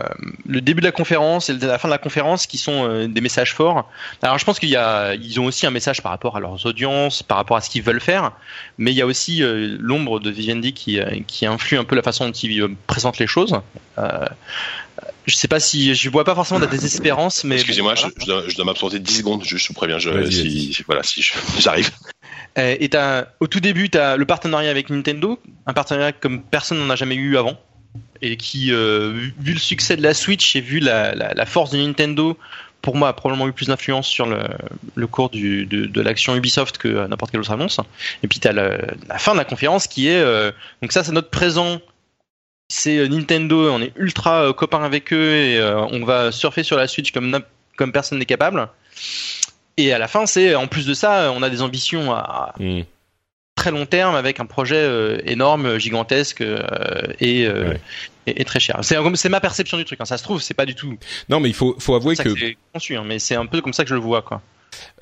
le début de la conférence et la fin de la conférence qui sont euh, des messages forts. Alors, je pense qu'il y a, ils ont aussi un message par rapport à leurs audiences, par rapport à ce qu'ils veulent faire, mais il y a aussi euh, l'ombre de Vivendi qui, euh, qui influe un peu la façon dont ils présentent les choses. Euh, je sais pas si, je vois pas forcément de la désespérance, mais excusez-moi, bon, voilà. je, je dois, m'absenter 10 secondes, je, je vous préviens, je, si, voilà, si j'arrive. Euh, Et t'as, au tout début, tu as le partenariat avec Nintendo, un partenariat comme personne n'en a jamais eu avant, et qui, euh, vu, le succès de la Switch et vu la, force de Nintendo, pour moi, a probablement eu plus d'influence sur le, cours de, l'action Ubisoft que euh, n'importe quelle autre annonce. Et puis tu as la fin de la conférence qui est, donc ça c'est notre présent, c'est Nintendo, on est ultra copains avec eux et on va surfer sur la Switch comme personne n'est capable. Et à la fin, c'est en plus de ça, on a des ambitions à, Mm. très long terme avec un projet euh, énorme, gigantesque euh, et, euh, Ouais. et, et très cher. C'est c'est ma perception du truc. hein. Ça se trouve, c'est pas du tout Non, mais il faut faut avouer que c'est conçu, hein, mais c'est un peu comme ça que je le vois, quoi.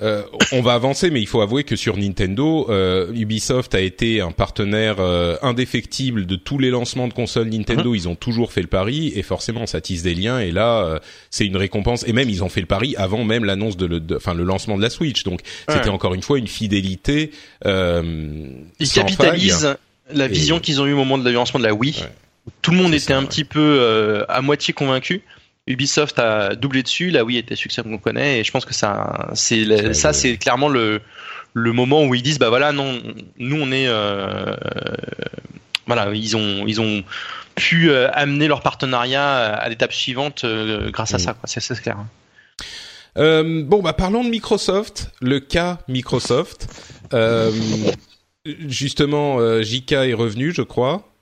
Euh, on va avancer, mais il faut avouer que sur Nintendo, euh, Ubisoft a été un partenaire euh, indéfectible de tous les lancements de consoles Nintendo. Mhm. Ils ont toujours fait le pari, et forcément, ça tisse des liens. Et là, c'est une récompense. Et même, ils ont fait le pari avant même l'annonce de, enfin, le lancement de la Switch. Donc, c'était encore une fois une fidélité. Ils capitalisent la Et- vision qu'ils ont eue au moment de lancement de la Wii. Ouais. Tout le monde était ça, un ouais. petit peu à moitié convaincu. Ubisoft a doublé dessus, la Wii était succès qu'on connaît, et je pense que ça, c'est Ça, c'est clairement le le moment où ils disent bah voilà non, nous on est euh, voilà ils ont ils ont pu euh, amener leur partenariat à l'étape suivante euh, grâce à Mm. ça, quoi. C'est c'est clair. Euh, bon, bah parlons de Microsoft, le cas Microsoft. Euh, justement, euh, JK est revenu, je crois.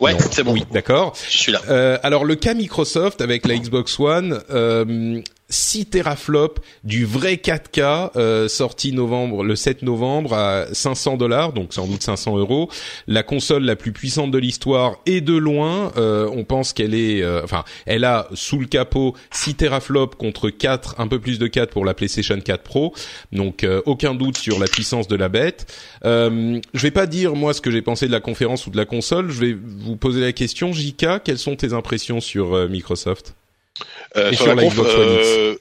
Ouais, c'est bon, Oui, d'accord. je suis là. Euh, alors le cas Microsoft avec la Xbox One, euh, 6 teraflops du vrai 4K euh, sorti novembre le 7 novembre à 500 dollars, donc sans doute 500 euros. La console la plus puissante de l'histoire et de loin. Euh, on pense qu'elle est, euh, enfin, elle a sous le capot 6 teraflops contre 4, un peu plus de 4 pour la PlayStation 4 Pro. Donc euh, aucun doute sur la puissance de la bête. Euh, je vais pas dire moi ce que j'ai pensé de la conférence ou de la console. Je vais vous poser la question, JK, quelles sont tes impressions sur Microsoft? Euh, sur sur la la conf, Xbox One X euh,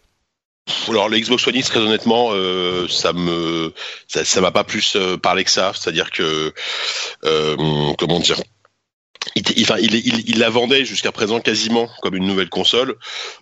alors la Xbox One X, très honnêtement, euh, ça me, ça, ça m'a pas plus euh, parlé que ça. C'est-à-dire que, euh, comment dire, il, il, il, il la vendait jusqu'à présent quasiment comme une nouvelle console.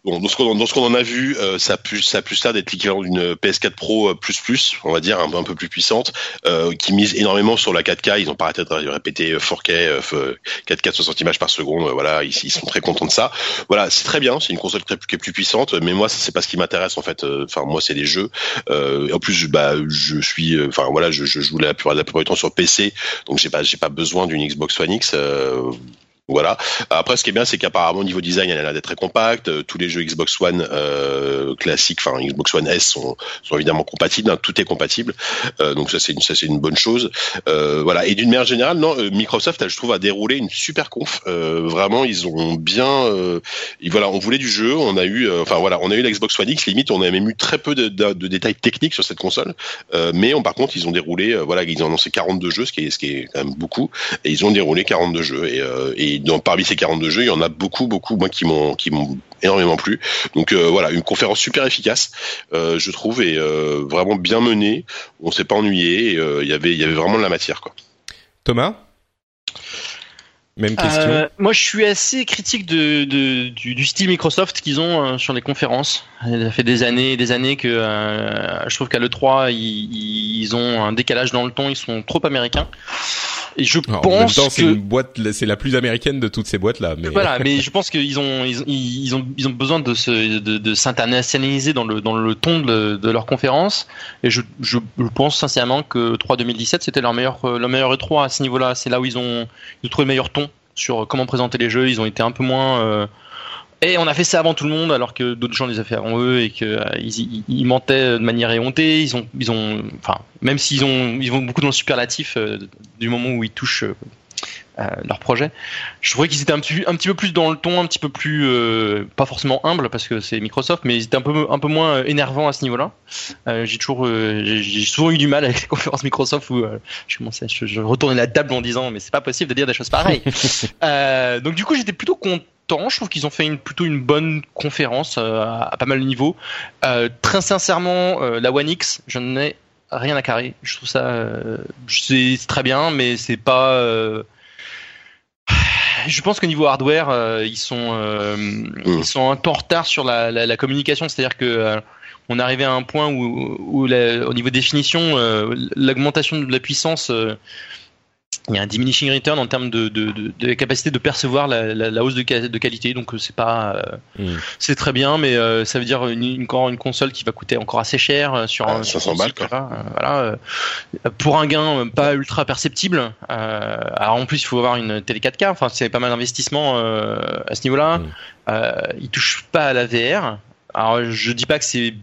Bon, dans ce qu'on qu'on en a vu, euh, ça a plus ça a plus ça d'être l'équivalent d'une PS4 Pro euh, plus plus, on va dire un, peu- plus puissante, euh, qui mise énormément sur la 4K. Ils ont pas arrêté de répéter euh, 4K, euh, f- 4K 60 images par seconde. euh, Voilà, ils, sont très contents de ça. Voilà, c'est très bien. C'est une console qui est, plus puissante, mais moi, c'est pas ce qui m'intéresse en fait. Euh, Enfin, moi, c'est les jeux. Euh, en plus, bah, je suis, enfin voilà, je, je joue la plupart, la plupart du temps sur PC, donc j'ai pas, j'ai pas besoin d'une Xbox One X. euh, Voilà. Après, ce qui est bien, c'est qu'apparemment, au niveau design, elle a l'air d'être très compacte. Euh, Tous les jeux Xbox One euh, classiques, enfin Xbox One S, sont, sont évidemment compatibles. hein. Tout est compatible. Euh, donc ça, c'est une, une bonne chose. Euh, voilà. Et d'une manière générale, non, euh, Microsoft, je trouve, a déroulé une super conf. Euh, vraiment, ils ont bien. Et voilà, on voulait du jeu. On a eu, enfin voilà, on a eu la Xbox One X. Limite, on a même eu très peu de, de- de détails techniques sur cette console. Mais on, par contre, ils ont déroulé. voilà, ils ont annoncé 42 jeux, ce qui est, ce qui est quand même beaucoup. Et ils ont déroulé 42 jeux. Et, euh, dans, parmi ces 42 jeux, il y en a beaucoup, beaucoup, moi, qui m'ont, qui m'ont énormément plu. Donc euh, voilà, une conférence super efficace, euh, je trouve, et euh, vraiment bien menée. On s'est pas ennuyé. Il y avait, il y avait vraiment de la matière, quoi. Thomas? Même question. Euh, moi, je suis assez critique de, de- du, du style Microsoft qu'ils ont euh, sur les conférences. Ça fait des années et des années que euh, je trouve qu'à l'E3, ils, ils ont un décalage dans le ton, ils sont trop américains. Et je Alors, en même pense temps, c'est que... une boîte, c'est la plus américaine de toutes ces boîtes là. Mais Voilà, mais je pense qu'ils ont ils, ils ont ils ont besoin de se de, de s'internationaliser dans le dans le ton de, de leur conférence et je, je je pense sincèrement que 3 2017 c'était leur meilleur euh, leur meilleur E3 à ce niveau-là, c'est là où ils ont ils ont trouvé le meilleur ton sur comment présenter les jeux, ils ont été un peu moins euh, et on a fait ça avant tout le monde alors que d'autres gens les ont fait avant eux et que euh, ils, ils, ils mentaient de manière éhontée, ils ont ils ont enfin même s'ils ont ils vont beaucoup dans le superlatif euh, du moment où ils touchent euh, euh, leur projet. Je trouvais qu'ils étaient un petit, un petit peu plus dans le ton, un petit peu plus euh, pas forcément humble parce que c'est Microsoft, mais ils étaient un peu un peu moins euh, énervants à ce niveau-là. Euh, j'ai toujours euh, j'ai souvent eu du mal avec les conférences Microsoft où euh, je commençais je, je retournais la table en disant mais c'est pas possible de dire des choses pareilles. Euh, donc du coup j'étais plutôt content. Je trouve qu'ils ont fait une, plutôt une bonne conférence euh, à, à pas mal de niveaux. Euh, très sincèrement, euh, la One X, je n'ai rien à carrer. Je trouve ça c'est très bien, mais c'est pas je pense qu'au niveau hardware, ils sont euh, ils sont un peu en retard sur la, la, la communication. C'est-à-dire que on est arrivé à un point où, où la- au niveau définition, l'augmentation de la puissance, il y a un diminishing return en termes de, de, de, de capacité de percevoir la, la, la hausse de, de qualité. Donc euh, c'est pas euh, Mm. c'est très bien, mais euh, ça veut dire une, une, encore une console qui va coûter encore assez cher euh, sur Ah, un 500 sur un balles. Voilà, euh, voilà, euh, pour un gain pas ultra perceptible. Euh, alors en plus, il faut avoir une télé 4K. Enfin, c'est pas mal d'investissement euh, à ce niveau-là. Mm. Euh, il touche pas à la VR. Alors je dis pas que c'est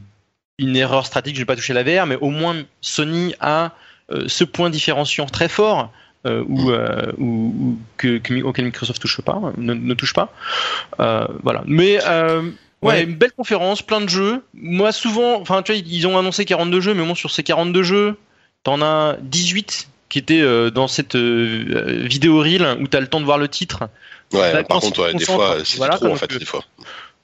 une erreur stratégique, je vais pas toucher à la VR, mais au moins Sony a euh, ce point différenciant très fort euh, euh, où- où- que, que, auquel Microsoft touche pas, ne, ne touche pas. Euh, voilà. Mais euh, ouais, Ouais. une belle conférence, plein de jeux. Moi, souvent, enfin, tu vois, ils ont annoncé 42 jeux, mais bon, sur ces 42 jeux, t'en as 18 qui étaient euh, dans cette euh, vidéo reel où t'as le temps de voir le titre. Ouais, Bah, par contre, on ouais, des fois, c'est voilà, trop en fait, des fois.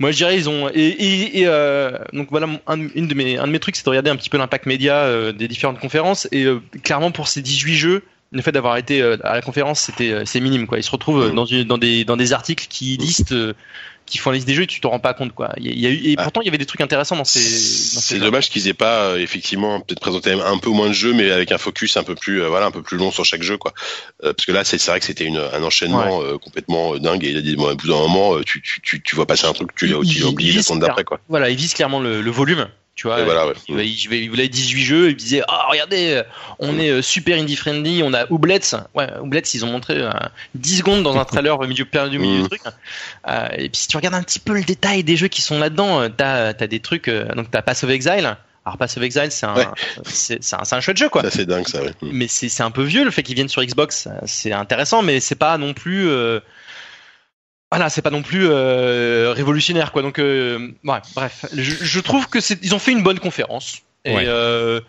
Moi, je dirais ils ont et, et, et, euh, donc voilà un, une de mes un de mes trucs, c'est de regarder un petit peu l'impact média euh, des différentes conférences et euh, clairement pour ces 18 jeux, le fait d'avoir été euh, à la conférence, c'était euh, c'est minime quoi. Ils se retrouvent euh, Mm. dans une dans des dans des articles qui listent euh, qui font la liste des jeux et tu te rends pas compte quoi. Il y a, eu et Ah. pourtant il y avait des trucs intéressants dans ces C'est dommage qu'ils aient pas effectivement peut-être présenté un peu moins de jeux, mais avec un focus un peu plus euh, voilà un peu plus long sur chaque jeu quoi. Euh, parce que là c'est c'est vrai que c'était une un enchaînement euh, complètement dingue et il bon, au bout d'un moment tu, tu tu tu vois passer un truc tu tu la semaine d'après quoi. Voilà, ils visent clairement le, le volume. Tu vois, Et voilà, ouais. il, il, il voulait 18 jeux, il disait ah regardez, on est euh, super indie friendly, on a Oublets, ouais Oublets ils ont montré euh, 10 secondes dans un trailer au milieu, du milieu du Mm. truc. Euh, et puis si tu regardes un petit peu le détail des jeux qui sont là-dedans, euh, t'as as des trucs, donc t'as Pass of Exile. Alors Pass of Exile c'est un, Ouais. c'est un, un chouette jeu quoi. C'est dingue ça. Ouais. Mais c'est un peu vieux le fait qu'ils viennent sur Xbox, c'est intéressant, mais c'est pas non plus. euh, Voilà, c'est pas non plus euh, révolutionnaire quoi. Donc, euh, ouais, bref, je, je trouve que c'est, ils ont fait une bonne conférence. Et, Ouais. euh,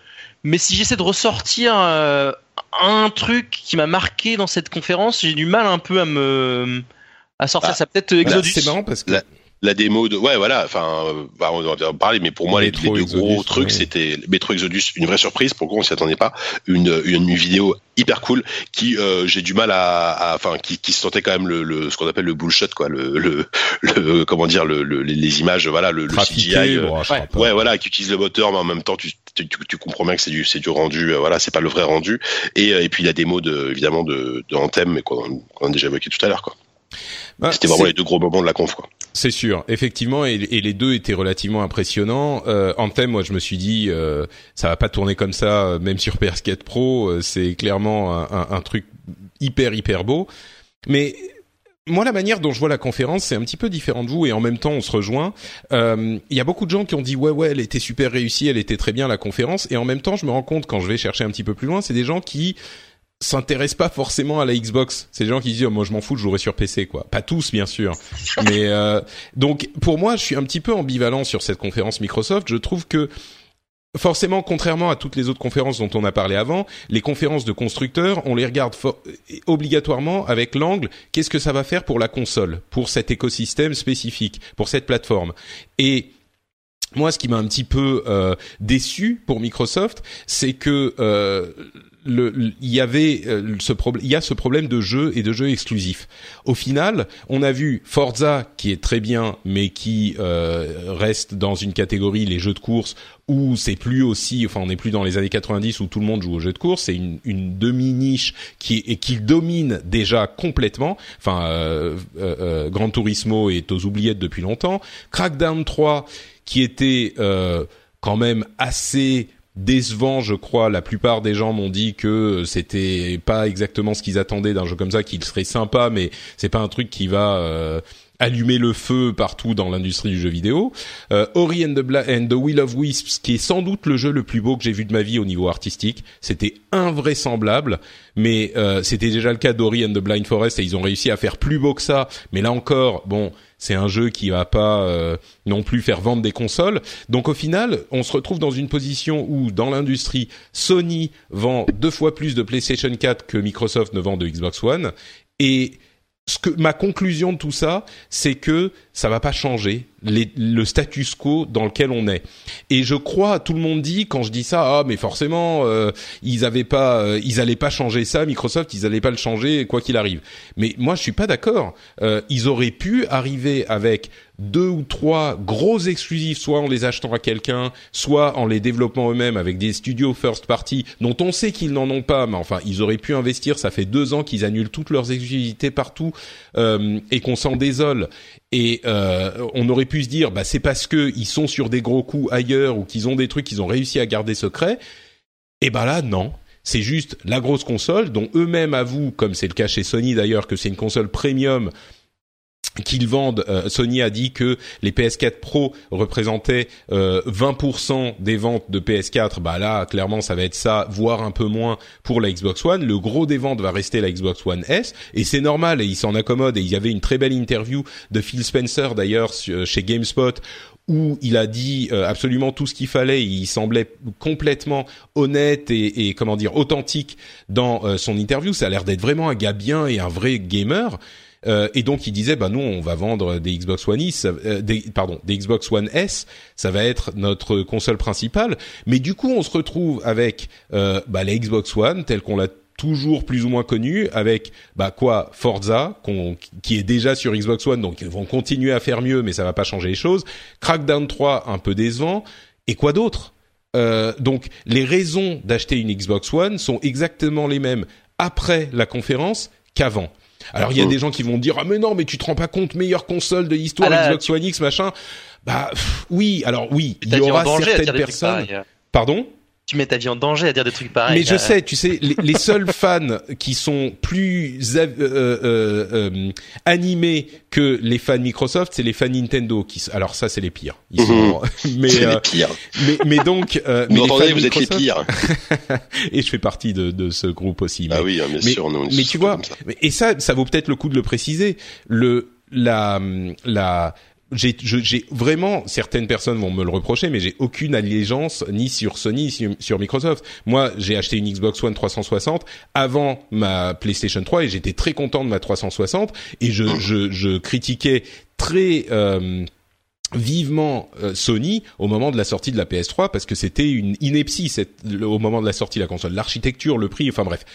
mais si j'essaie de ressortir euh, un truc qui m'a marqué dans cette conférence, j'ai du mal un peu à me à sortir Ah, ça. Peut-être Exodus. C'est marrant parce que La démo de ouais voilà enfin euh, bah, on va en parler mais pour moi les, deux gros trucs c'était Metro Exodus une vraie surprise pour le coup on s'y attendait pas? Une, une vidéo hyper cool qui euh, j'ai du mal à enfin qui, qui se sentait quand même le, le ce qu'on appelle le bullshit quoi le le, le comment dire le, le- les, images voilà le, trafiqué, CGI euh, bon. Ouais, voilà, qui utilise le moteur, mais en même temps, tu, tu, tu- comprends bien que c'est du, c'est du rendu, euh, voilà, c'est pas le vrai rendu. Et, euh, et puis la démo de, évidemment, de, de Anthem, mais qu'on a déjà évoqué tout à l'heure, quoi. Bah, C'était vraiment les deux gros moments de la conf, quoi. C'est sûr, effectivement, et, les deux étaient relativement impressionnants. Euh, Anthem, moi, je me suis dit, euh, ça va pas tourner comme ça, euh, même sur PS4 Pro. euh, c'est clairement un truc hyper hyper beau. Mais moi, la manière dont je vois la conférence, c'est un petit peu différent de vous, et en même temps, on se rejoint. Euh, Il y a beaucoup de gens qui ont dit ouais, ouais, elle était super réussie, elle était très bien la conférence, et en même temps, je me rends compte quand je vais chercher un petit peu plus loin, c'est des gens qui s'intéressent pas forcément à la Xbox. C'est des gens qui disent oh, moi je m'en fous, je jouerai sur PC quoi. Pas tous bien sûr, mais euh, donc pour moi, je suis un petit peu ambivalent sur cette conférence Microsoft. Je trouve que Forcément, contrairement à toutes les autres conférences dont on a parlé avant, les conférences de constructeurs, on les regarde obligatoirement avec l'angle qu'est-ce que ça va faire pour la console, pour cet écosystème spécifique, pour cette plateforme. Et moi, ce qui m'a un petit peu euh, déçu pour Microsoft, c'est que euh, il y avait euh, ce problème, il y a ce problème de jeu et de jeux exclusifs. Au final, on a vu Forza qui est très bien, mais qui euh, reste dans une catégorie les jeux de course où c'est plus aussi, enfin on n'est plus dans les années 90 où tout le monde joue aux jeux de course, c'est une, une demi niche qui et qui domine déjà complètement. Enfin, euh, euh, euh, Gran Turismo est aux oubliettes depuis longtemps. Crackdown 3 qui était quand même assez décevant, je crois. La plupart des gens m'ont dit que c'était pas exactement ce qu'ils attendaient d'un jeu comme ça, qu'il serait sympa, mais c'est pas un truc qui va euh, allumer le feu partout dans l'industrie du jeu vidéo. Euh, Ori and the, Bla and the Will of Wisps, qui est sans doute le jeu le plus beau que j'ai vu de ma vie au niveau artistique. C'était invraisemblable, mais euh, c'était déjà le cas d'Ori and the Blind Forest et ils ont réussi à faire plus beau que ça. Mais là encore, bon c'est un jeu qui va pas euh, non plus faire vendre des consoles. Donc au final, on se retrouve dans une position où dans l'industrie, Sony vend deux fois plus de PlayStation 4 que Microsoft ne vend de Xbox One et ce que ma conclusion de tout ça, c'est que ça va pas changer les, le status quo dans lequel on est. Et je crois, tout le monde dit quand je dis ça, ah mais forcément euh, ils avaient pas, euh, ils allaient pas changer ça, Microsoft, ils allaient pas le changer quoi qu'il arrive. Mais moi je suis pas d'accord. Euh, ils auraient pu arriver avec deux ou trois gros exclusifs, soit en les achetant à quelqu'un, soit en les développant eux-mêmes avec des studios first party dont on sait qu'ils n'en ont pas, mais enfin ils auraient pu investir. Ça fait deux ans qu'ils annulent toutes leurs exclusivités partout euh, et qu'on s'en désole. Et euh, on aurait pu se dire, bah c'est parce que ils sont sur des gros coups ailleurs ou qu'ils ont des trucs qu'ils ont réussi à garder secrets. Et ben là non, c'est juste la grosse console dont eux-mêmes avouent, comme c'est le cas chez Sony d'ailleurs, que c'est une console premium qu'ils vendent. Euh, Sony a dit que les PS4 Pro représentaient euh, 20% des ventes de PS4. Bah là, clairement, ça va être ça, voire un peu moins pour la Xbox One. Le gros des ventes va rester la Xbox One S, et c'est normal. Et il s'en accommode. Et il y avait une très belle interview de Phil Spencer d'ailleurs chez GameSpot où il a dit euh, absolument tout ce qu'il fallait. Il semblait complètement honnête et, et comment dire authentique dans euh, son interview. Ça a l'air d'être vraiment un gars bien et un vrai gamer. Euh, et donc il disait, bah nous on va vendre des Xbox One S, euh, des, pardon, des Xbox One S, ça va être notre console principale. Mais du coup on se retrouve avec euh, bah, la Xbox One telle qu'on l'a toujours plus ou moins connue, avec bah quoi Forza qui est déjà sur Xbox One donc ils vont continuer à faire mieux mais ça va pas changer les choses. Crackdown 3 un peu décevant. Et quoi d'autre? Euh, donc les raisons d'acheter une Xbox One sont exactement les mêmes après la conférence qu'avant alors il y a des gens qui vont dire ah mais non mais tu te rends pas compte meilleure console de l'histoire Ah Xbox One X machin. Bah pff, oui alors oui il y aura certaines personnes. Pardon? Tu mets ta vie en danger à dire des trucs pareils. mais je Euh, sais, tu sais, les, les seuls fans qui sont plus av- euh, euh, euh, animés que les fans Microsoft, c'est les fans Nintendo. Qui, alors ça, c'est les pires. Ils sont, mais, C'est euh, les pires. mais mais donc, euh, mais Vous les entendez, fans vous êtes les pires. et je fais partie de, de ce groupe aussi. Ah mais- oui, hein, bien mais, sûr, nous, on est mais tu vois, ça. mais- et ça, ça vaut peut-être le coup de le préciser. Le, la, la, j'ai, je- j'ai vraiment certaines personnes vont me le reprocher, mais j'ai aucune allégeance ni sur Sony ni sur, sur Microsoft. Moi, j'ai acheté une Xbox One 360 avant ma PlayStation 3 et j'étais très content de ma 360 et je, je, je critiquais très euh, vivement euh, Sony au moment de la sortie de la PS3 parce que c'était une ineptie cette, le- au moment de la sortie de la console, l'architecture, le prix, enfin bref.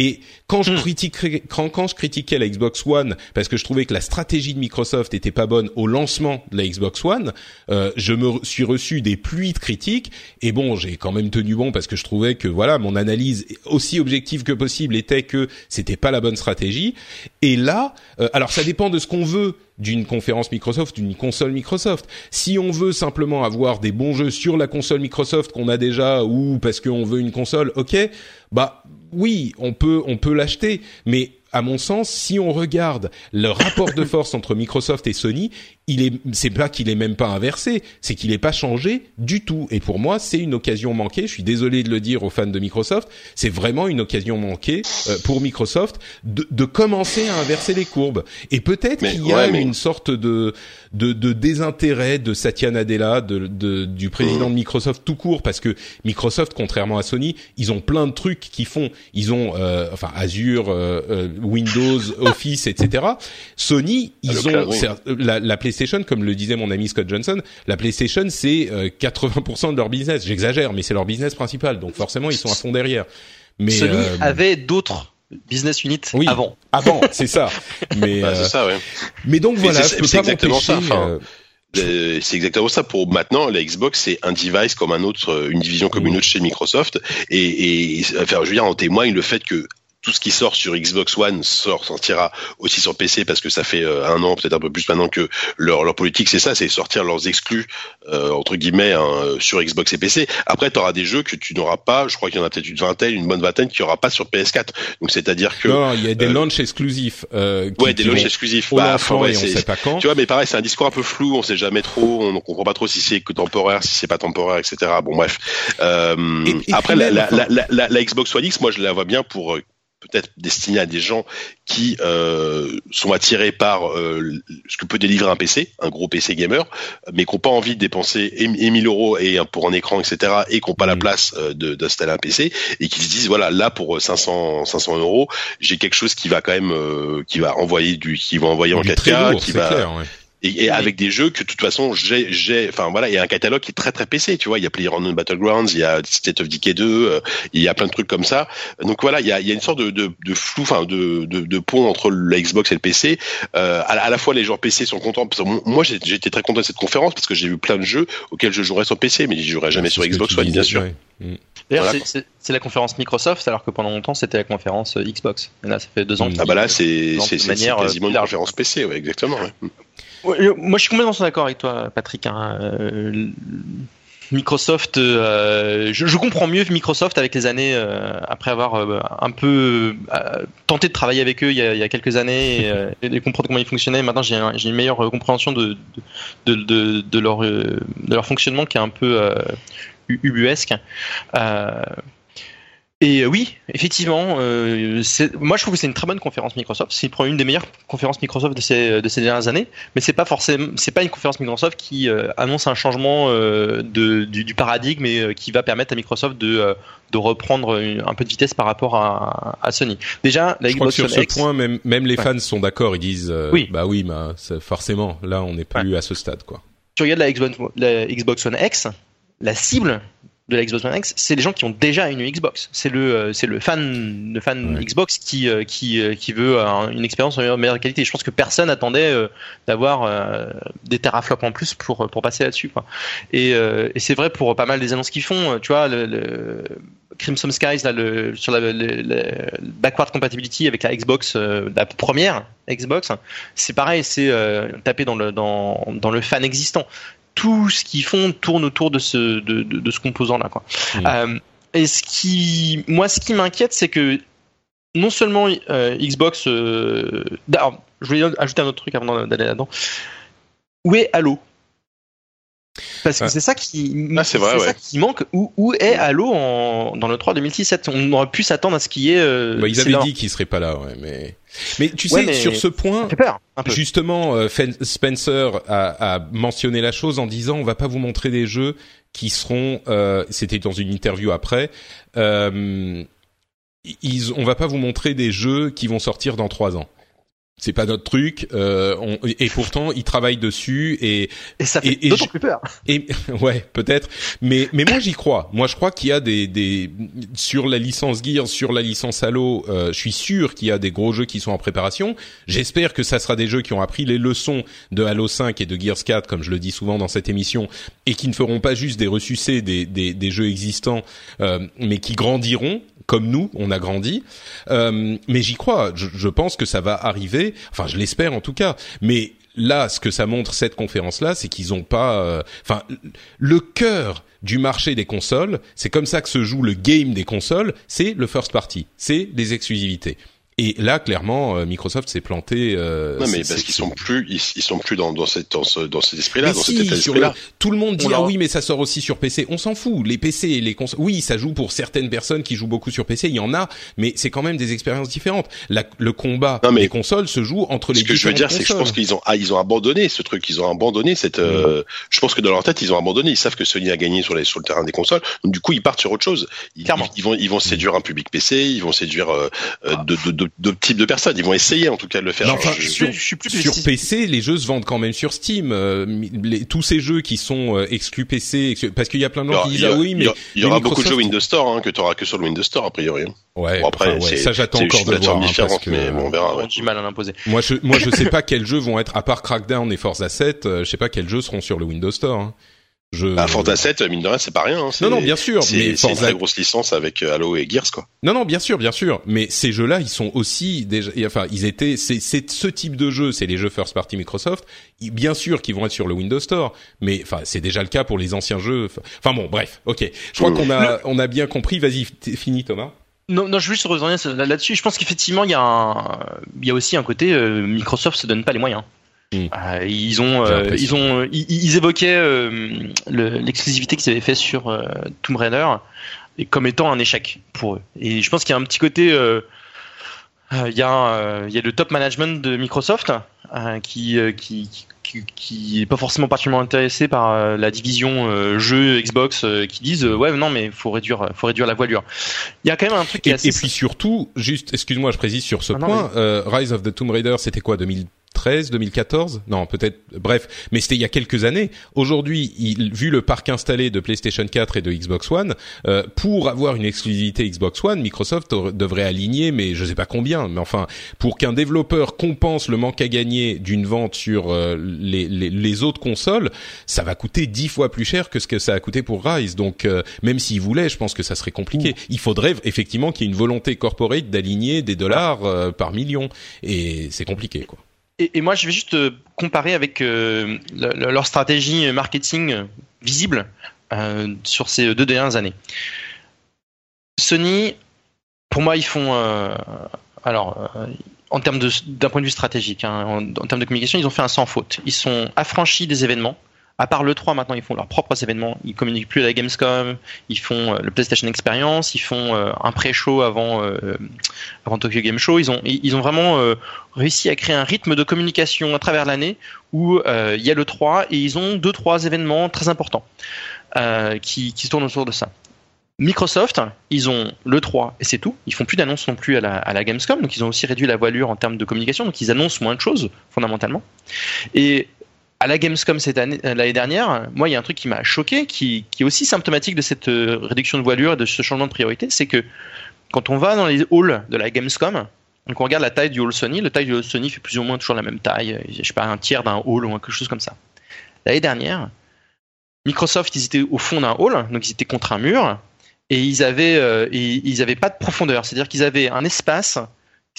Et quand je critiquais quand, quand je critiquais la Xbox One parce que je trouvais que la stratégie de Microsoft était pas bonne au lancement de la Xbox One, euh, je me suis reçu des pluies de critiques et bon, j'ai quand même tenu bon parce que je trouvais que voilà, mon analyse aussi objective que possible était que c'était pas la bonne stratégie. Et là, euh, alors ça dépend de ce qu'on veut d'une conférence Microsoft, d'une console Microsoft. Si on veut simplement avoir des bons jeux sur la console Microsoft qu'on a déjà ou parce qu'on veut une console, ok, bah oui, on peut on peut l'acheter, mais à mon sens, si on regarde le rapport de force entre Microsoft et Sony, il est, c'est pas qu'il est même pas inversé, c'est qu'il est pas changé du tout. Et pour moi, c'est une occasion manquée. Je suis désolé de le dire aux fans de Microsoft, c'est vraiment une occasion manquée euh, pour Microsoft de, de, commencer à inverser les courbes. Et peut-être qu'il y a ouais, mais... une sorte de, de, de désintérêt de Satya Nadella, de, de du président mmh. de Microsoft tout court, parce que Microsoft, contrairement à Sony, ils ont plein de trucs qu'ils font. Ils ont, euh, enfin, Azure, euh, Windows, Office, etc. Sony, ils le ont cloud, oui. la, la PlayStation, comme le disait mon ami Scott Johnson, la PlayStation c'est euh, 80% de leur business. J'exagère, mais c'est leur business principal, donc forcément ils sont à fond derrière. Mais Sony euh, avait d'autres business units oui, avant. Avant, c'est ça. Mais Bah, euh, c'est ça, ouais. mais donc Mais voilà, c'est- je peux c'est pas exactement ça, enfin, euh, Euh, C'est exactement ça. Pour maintenant, la Xbox c'est un device comme un autre, euh, une division comme une autre chez Microsoft. Et, et enfin, je veux dire, en témoigne le fait que tout ce qui sort sur Xbox One sort sortira aussi sur PC parce que ça fait euh, un an, peut-être un peu plus maintenant que leur leur politique c'est ça, c'est sortir leurs exclus euh, entre guillemets hein, sur Xbox et PC. Après, tu auras des jeux que tu n'auras pas. Je crois qu'il y en a peut-être une vingtaine, une bonne vingtaine qui aura pas sur PS4. Donc c'est-à-dire que non, il y a des euh, launch exclusifs. Euh, qui, ouais, des launchs exclusifs. Bah, enfin, ouais, on sait pas quand. tu vois, mais pareil, c'est un discours un peu flou, on sait jamais trop, on ne comprend pas trop si c'est que temporaire, si c'est pas temporaire, etc. Bon, bref. Euh, Et- et après, la, la, la, la Xbox One X, moi, je la vois bien pour euh, peut-être destinée à des gens qui euh, sont attirés par euh, ce que peut délivrer un PC, un gros PC gamer, mais qui n'ont pas envie de dépenser et, et 1000 euros et pour un écran, etc., et qui n'ont pas la Mhm. place euh, d'installer un PC, et qui se disent, voilà, là, pour 500, 500 euros, j'ai quelque chose qui va quand même, euh, qui va envoyer du, qui va envoyer en Du 4K, très lourd, qui va, clair. Ouais. Et, et avec des jeux que de toute façon j'ai j'ai enfin voilà il y a un catalogue qui est très très PC tu vois il y a PlayerUnknown's Battlegrounds il y a State of Decay 2 euh, il y a plein de trucs comme ça donc voilà il y a, il y a une sorte de, de, de flou enfin de, de, de pont entre la Xbox et le PC euh, à, la, à la fois les joueurs PC sont contents parce que moi j'ai j'ai été très content de cette conférence parce que j'ai vu plein de jeux auxquels je jouerais sur PC mais je jouerais jamais sur Xbox One bien sûr ouais. Mm. D'ailleurs, Voilà, c'est- c'est c'est la conférence Microsoft, alors que pendant longtemps c'était la conférence euh, Xbox. Et là, ça fait deux ans. Mm. ah bah là c'est de c'est c'est- c'est manière, euh, quasiment une conférence PC ouais exactement ouais. Je- moi, je suis complètement d'accord avec toi, Patrick. hein. Euh, Microsoft, euh, je, comprends mieux Microsoft avec les années euh, après avoir euh, un peu euh, tenté de travailler avec eux il y a, quelques années et, euh, et comprendre comment ils fonctionnaient. Maintenant, j'ai un- j'ai une meilleure euh, compréhension de, leur, euh, fonctionnement qui est un peu euh, ubuesque. Et euh, oui, effectivement, euh, moi je trouve que c'est une très bonne conférence Microsoft. C'est une des meilleures conférences Microsoft de ces, de ces dernières années, mais c'est pas forcément, c'est pas une conférence Microsoft qui euh, annonce un changement euh, de, du, du paradigme et qui va permettre à Microsoft de, de reprendre une- un peu de vitesse par rapport à, à Sony. Déjà, la Je crois que Xbox sur ce point, même, même les Ouais. fans sont d'accord. Ils disent, Oui. bah oui, bah, forcément, là, on n'est plus à ce stade, quoi. tu regardes la Xbox, la Xbox One X, la cible de la Xbox One X, c'est les gens qui ont déjà une Xbox. C'est le, euh, c'est le fan, le fan Ouais. Xbox qui, euh, qui, euh, qui veut une expérience en meilleure, qualité. Je pense que personne attendait d'avoir des teraflops en plus pour, pour passer là-dessus. Quoi. Et, et c'est vrai pour pas mal des annonces qu'ils font. Tu vois, le, le Crimson Skies là, le, sur la, le, le backward compatibility avec la Xbox, euh, la première Xbox, c'est pareil, c'est euh, taper dans le, dans, dans le fan existant tout ce qu'ils font tourne autour de ce, de, de, de ce composant-là. Quoi. Mm. Euh, et ce qui, moi, ce qui m'inquiète, c'est que non seulement euh, Xbox. Euh, alors, je voulais ajouter un autre truc avant d'aller là-dedans. Où est Halo? Parce que c'est ça qui, Ah, c'est vrai, ouais. ça qui manque. Où, où est Halo en, dans le 3 2017 On aurait pu s'attendre à ce qui est. Euh, Bah, ils avaient dit qu'ils seraient pas là, ouais, mais, mais tu Ouais, sais, mais sur ce point, peur. Justement, euh, Spencer a, a mentionné la chose en disant on va pas vous montrer des jeux qui seront. Euh, C'était dans une interview après. Euh, ils, on va pas vous montrer des jeux qui vont sortir dans trois ans. C'est pas notre truc. Euh, on- et pourtant, ils travaillent dessus et Et ça fait d'autant plus peur. et ouais, peut-être. Mais mais moi j'y crois. Moi je crois qu'il y a des des sur la licence Gears, sur la licence Halo, euh, je suis sûr qu'il y a des gros jeux qui sont en préparation. J'espère que ça sera des jeux qui ont appris les leçons de Halo 5 et de Gears 4 comme je le dis souvent dans cette émission et qui ne feront pas juste des ressucés des des, des jeux existants euh, mais qui grandiront comme nous, on a grandi. Euh, mais j'y crois. Je, je pense que ça va arriver. Enfin, je l'espère en tout cas. Mais là, ce que ça montre cette conférence-là, c'est qu'ils ont pas. euh, Enfin, le cœur du marché des consoles, c'est comme ça que se joue le game des consoles. C'est le first party, c'est les exclusivités. Et là, clairement, euh, Microsoft s'est planté. Euh, non, mais parce qu'ils sont plus, ils, ils sont plus dans, dans cette, dans, ce, dans cet esprit-là, dans si, cet état d'esprit-là. tout le monde dit ah oui mais ça sort aussi sur PC. On s'en fout. Les PC et les consoles, oui ça joue pour certaines personnes qui jouent beaucoup sur PC. Il y en a, mais c'est quand même des expériences différentes. La- le combat Non, mais- des consoles se joue entre les Ce que je veux dire, c'est que je pense qu'ils ont, ah, ils ont abandonné ce truc, ils ont abandonné cette. euh, je pense que dans leur tête, ils ont abandonné. Ils savent que Sony a gagné sur, les, sur le terrain des consoles, donc du coup, ils partent sur autre chose. Ils, Clairement. ils vont, ils vont séduire un public PC, ils vont séduire euh, euh, de, de, de, d'autres types de personnes. Ils vont essayer en tout cas de le faire. Enfin, Je- je- sur, je suis plus sur. PC, les jeux se vendent quand même sur Steam. Euh, les- tous ces jeux qui sont euh, exclus PC, exclus- parce qu'il y a plein de il y gens aura, qui disent ah oui, mais il y aura- il y aura mais beaucoup de jeux Windows Store hein, que tu auras que sur le Windows Store a priori. Ouais, Bon, après, enfin, ouais, ça j'attends encore de voir. hein, parce que, mais bon, on verra. ouais. Du mal à l'imposer. Moi, je, moi, je sais pas quels jeux vont être à part Crackdown et Forza 7. euh, je sais pas quels jeux seront sur le Windows Store. hein. Je... Bah, Forza 7, mine de rien, c'est pas rien. Hein, Non, non, bien sûr, C'est mais c'est une Forza très grosse licence avec euh, Halo et Gears, quoi. Non, non, bien sûr, bien sûr. Mais ces jeux-là, ils sont aussi déjà, enfin, ils étaient, c'est, c'est ce type de jeu, c'est les jeux first party Microsoft. Bien sûr qu'ils vont être sur le Windows Store, mais enfin, c'est déjà le cas pour les anciens jeux. Enfin bon, bref, ok. Je crois qu'on a, on a bien compris. Vas-y, fini, Thomas. Non, non, je veux juste revenir là- là-dessus. Je pense qu'effectivement, il y a un, il y a aussi un côté euh, Microsoft se donne pas les moyens. Mm. Euh, ils ont, euh, ils ont, ils, ils évoquaient euh, le- l'exclusivité qu'ils avaient fait sur euh, Tomb Raider et comme étant un échec pour eux. Et je pense qu'il y a un petit côté, euh, euh, il y a, euh, il y a le top management de Microsoft euh, qui, euh, qui, qui, qui est pas forcément particulièrement intéressé par euh, la division euh, jeux Xbox euh, qui disent euh, ouais non mais faut réduire, faut réduire la voilure. Il y a quand même un truc qui Et, est assez et puis surtout, juste, excuse-moi, je précise sur ce Ah non, point. euh, Rise of the Tomb Raider, c'était quoi, 2013, 2014 Non, peut-être. Bref, mais c'était il y a quelques années. Aujourd'hui, il- vu le parc installé de PlayStation 4 et de Xbox One, euh, pour avoir une exclusivité Xbox One, Microsoft devrait aligner, mais je sais pas combien. Mais enfin, pour qu'un développeur compense le manque à gagner d'une vente sur euh, les, les, les autres consoles, ça va coûter dix fois plus cher que ce que ça a coûté pour Rise. Donc, euh, même s'il voulait, je pense que ça serait compliqué. Il faudrait effectivement qu'il y ait une volonté corporate d'aligner des dollars euh, par million, et c'est compliqué, quoi. Et, moi, je vais juste euh, comparer avec euh, le- le- leur stratégie marketing visible euh, sur ces deux dernières années. Sony, pour moi, ils font. alors, en termes d'un point de vue stratégique, hein, en, en termes de communication, ils ont fait un sans faute. Ils sont affranchis des événements. À part le 3, maintenant, ils font leurs propres événements. Ils communiquent plus à la Gamescom. Ils font euh, le PlayStation Experience. Ils font euh, un pré-show avant, euh, avant Tokyo Game Show. Ils ont, ils ont vraiment euh, réussi à créer un rythme de communication à travers l'année où il y a le 3 et ils ont deux trois événements très importants qui, qui se tournent autour de ça. Microsoft, ils ont le 3 et c'est tout. Ils font plus d'annonces non plus à la, à la Gamescom, donc ils ont aussi réduit la voilure en termes de communication, donc ils annoncent moins de choses fondamentalement. Et à la Gamescom cette année, euh, l'année dernière, moi il y a un truc qui m'a choqué, qui, qui est aussi symptomatique de cette euh, réduction de voilure et de ce changement de priorité, c'est que quand on va dans les halls de la Gamescom, donc on regarde la taille du hall Sony, le taille du hall Sony fait plus ou moins toujours la même taille, euh, je sais pas, un tiers d'un hall ou quelque chose comme ça. L'année dernière, Microsoft, ils étaient au fond d'un hall, donc ils étaient contre un mur, et ils avaient, ils avaient pas de profondeur, c'est-à-dire qu'ils avaient un espace.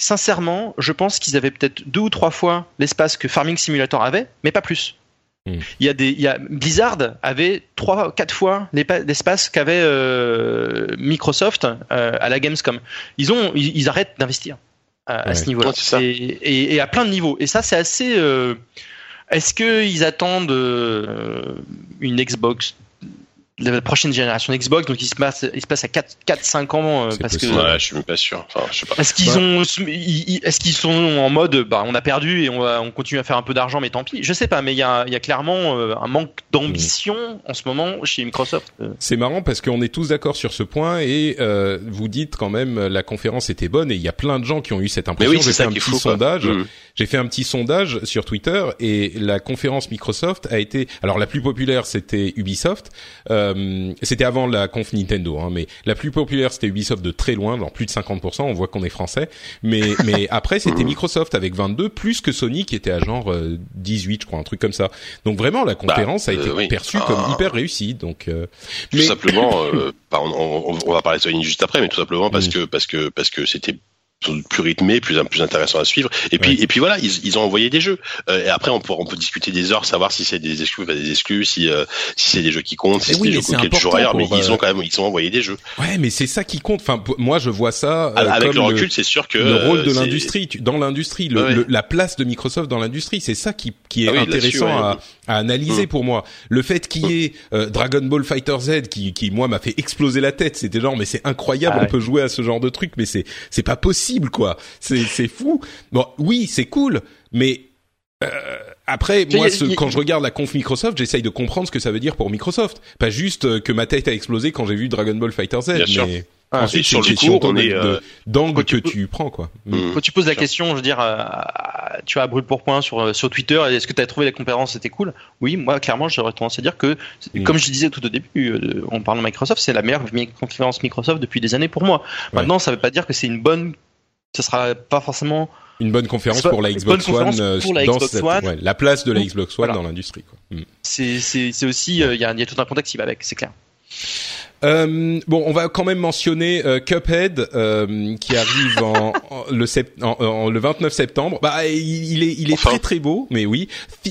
Sincèrement, je pense qu'ils avaient peut-être deux ou trois fois l'espace que Farming Simulator avait, mais pas plus. Mm. Il y a des, il y a Blizzard avait trois, quatre fois l'espace qu'avait euh, Microsoft euh, à la Gamescom. Ils ont, ils, ils arrêtent d'investir à Ouais. ce niveau-là. Et, et, et à plein de niveaux. Et ça, c'est assez. euh, Est-ce qu'ils attendent euh, une Xbox la prochaine génération Xbox, donc il se passe, il se passe à 4-5 ans euh, parce que. Ouais, je suis même pas sûr. Enfin, je sais pas. est-ce qu'ils Bah. ont, ils- ils- est-ce qu'ils sont en mode, bah, on a perdu et on, va, on continue à faire un peu d'argent, mais tant pis? Je sais pas, mais il y a, il y a clairement euh, un manque d'ambition en ce moment chez Microsoft. Euh, C'est marrant parce qu'on est tous d'accord sur ce point et euh, vous dites quand même euh, la conférence était bonne et il y a plein de gens qui ont eu cette Mais impression. oui, J'ai c'est fait ça un qui est petit fou. sondage. J'ai fait un petit sondage sur Twitter et la conférence Microsoft a été alors la plus populaire c'était Ubisoft. Euh, c'était avant la conf Nintendo, hein, mais la plus populaire c'était Ubisoft de très loin, genre plus de 50%. On voit qu'on est français. Mais mais après c'était Microsoft avec 22 plus que Sony qui était à genre euh, 18, je crois, un truc comme ça. Donc vraiment la conférence a euh, été oui. perçue Ah. comme hyper réussie. Donc euh, Tout mais simplement, euh, bah, on, on- on va parler de Sony juste après, mais tout simplement parce Mm. que parce que parce que c'était plus rythmé, plus plus intéressant à suivre. Et puis Ouais. et puis voilà, ils, ils ont envoyé des jeux. Euh, et après on peut on peut discuter des heures, savoir si c'est des exclus, pas des exclus, si euh, si c'est des jeux qui comptent, si c'est oui, des jeux qui toujours ailleurs. Mais ils euh, ont quand même ils ont envoyé des jeux. Ouais, mais c'est ça qui compte. Enfin, moi, je vois ça euh, Avec comme le recul, c'est sûr que le rôle euh, de c'est- l'industrie, dans l'industrie, le- Ouais. le- la place de Microsoft dans l'industrie, c'est ça qui, qui est Ah oui, intéressant ouais. à, à analyser Mm. pour moi. Le fait qu'il y ait euh, Dragon Ball Fighter Z qui, qui moi m'a fait exploser la tête, c'était genre mais c'est incroyable, Ah on ouais. peut jouer à ce genre de truc, mais c'est c'est pas possible quoi. C'est c'est fou. Bon, oui, c'est cool, mais euh, après, moi, ce- quand je regarde la conf Microsoft, j'essaye de comprendre ce que ça veut dire pour Microsoft. Pas juste euh, que ma tête a explosé quand j'ai vu Dragon Ball Fighter Z, Bien sûr. Ah, ensuite sur une le question coup, on est, euh, d'angle quand que tu prends quoi. Mm. Mm. Quand tu poses la question, je veux dire, euh, tu as brûle pour point sur, euh, sur Twitter, est-ce que tu as trouvé la conférence c'était cool? Oui, moi clairement j'aurais tendance à dire que, Mm. comme je disais tout au début, euh, en parlant de Microsoft, c'est la meilleure conférence Microsoft depuis des années pour moi. Maintenant, ça veut pas dire que c'est une bonne, ce sera pas forcément Une bonne conférence pour la Xbox One euh, pour la dans Xbox cette- One. ouais, la place de la Ou- Xbox One voilà. dans l'industrie quoi. Mm. c'est aussi il y, y a tout un contexte qui va avec, c'est clair. Euh, bon, on va quand même mentionner euh, Cuphead euh, qui arrive en, en- le, sept- en- en- le 29 septembre. Bah, il, il est, il est Enfin. très très beau, mais oui.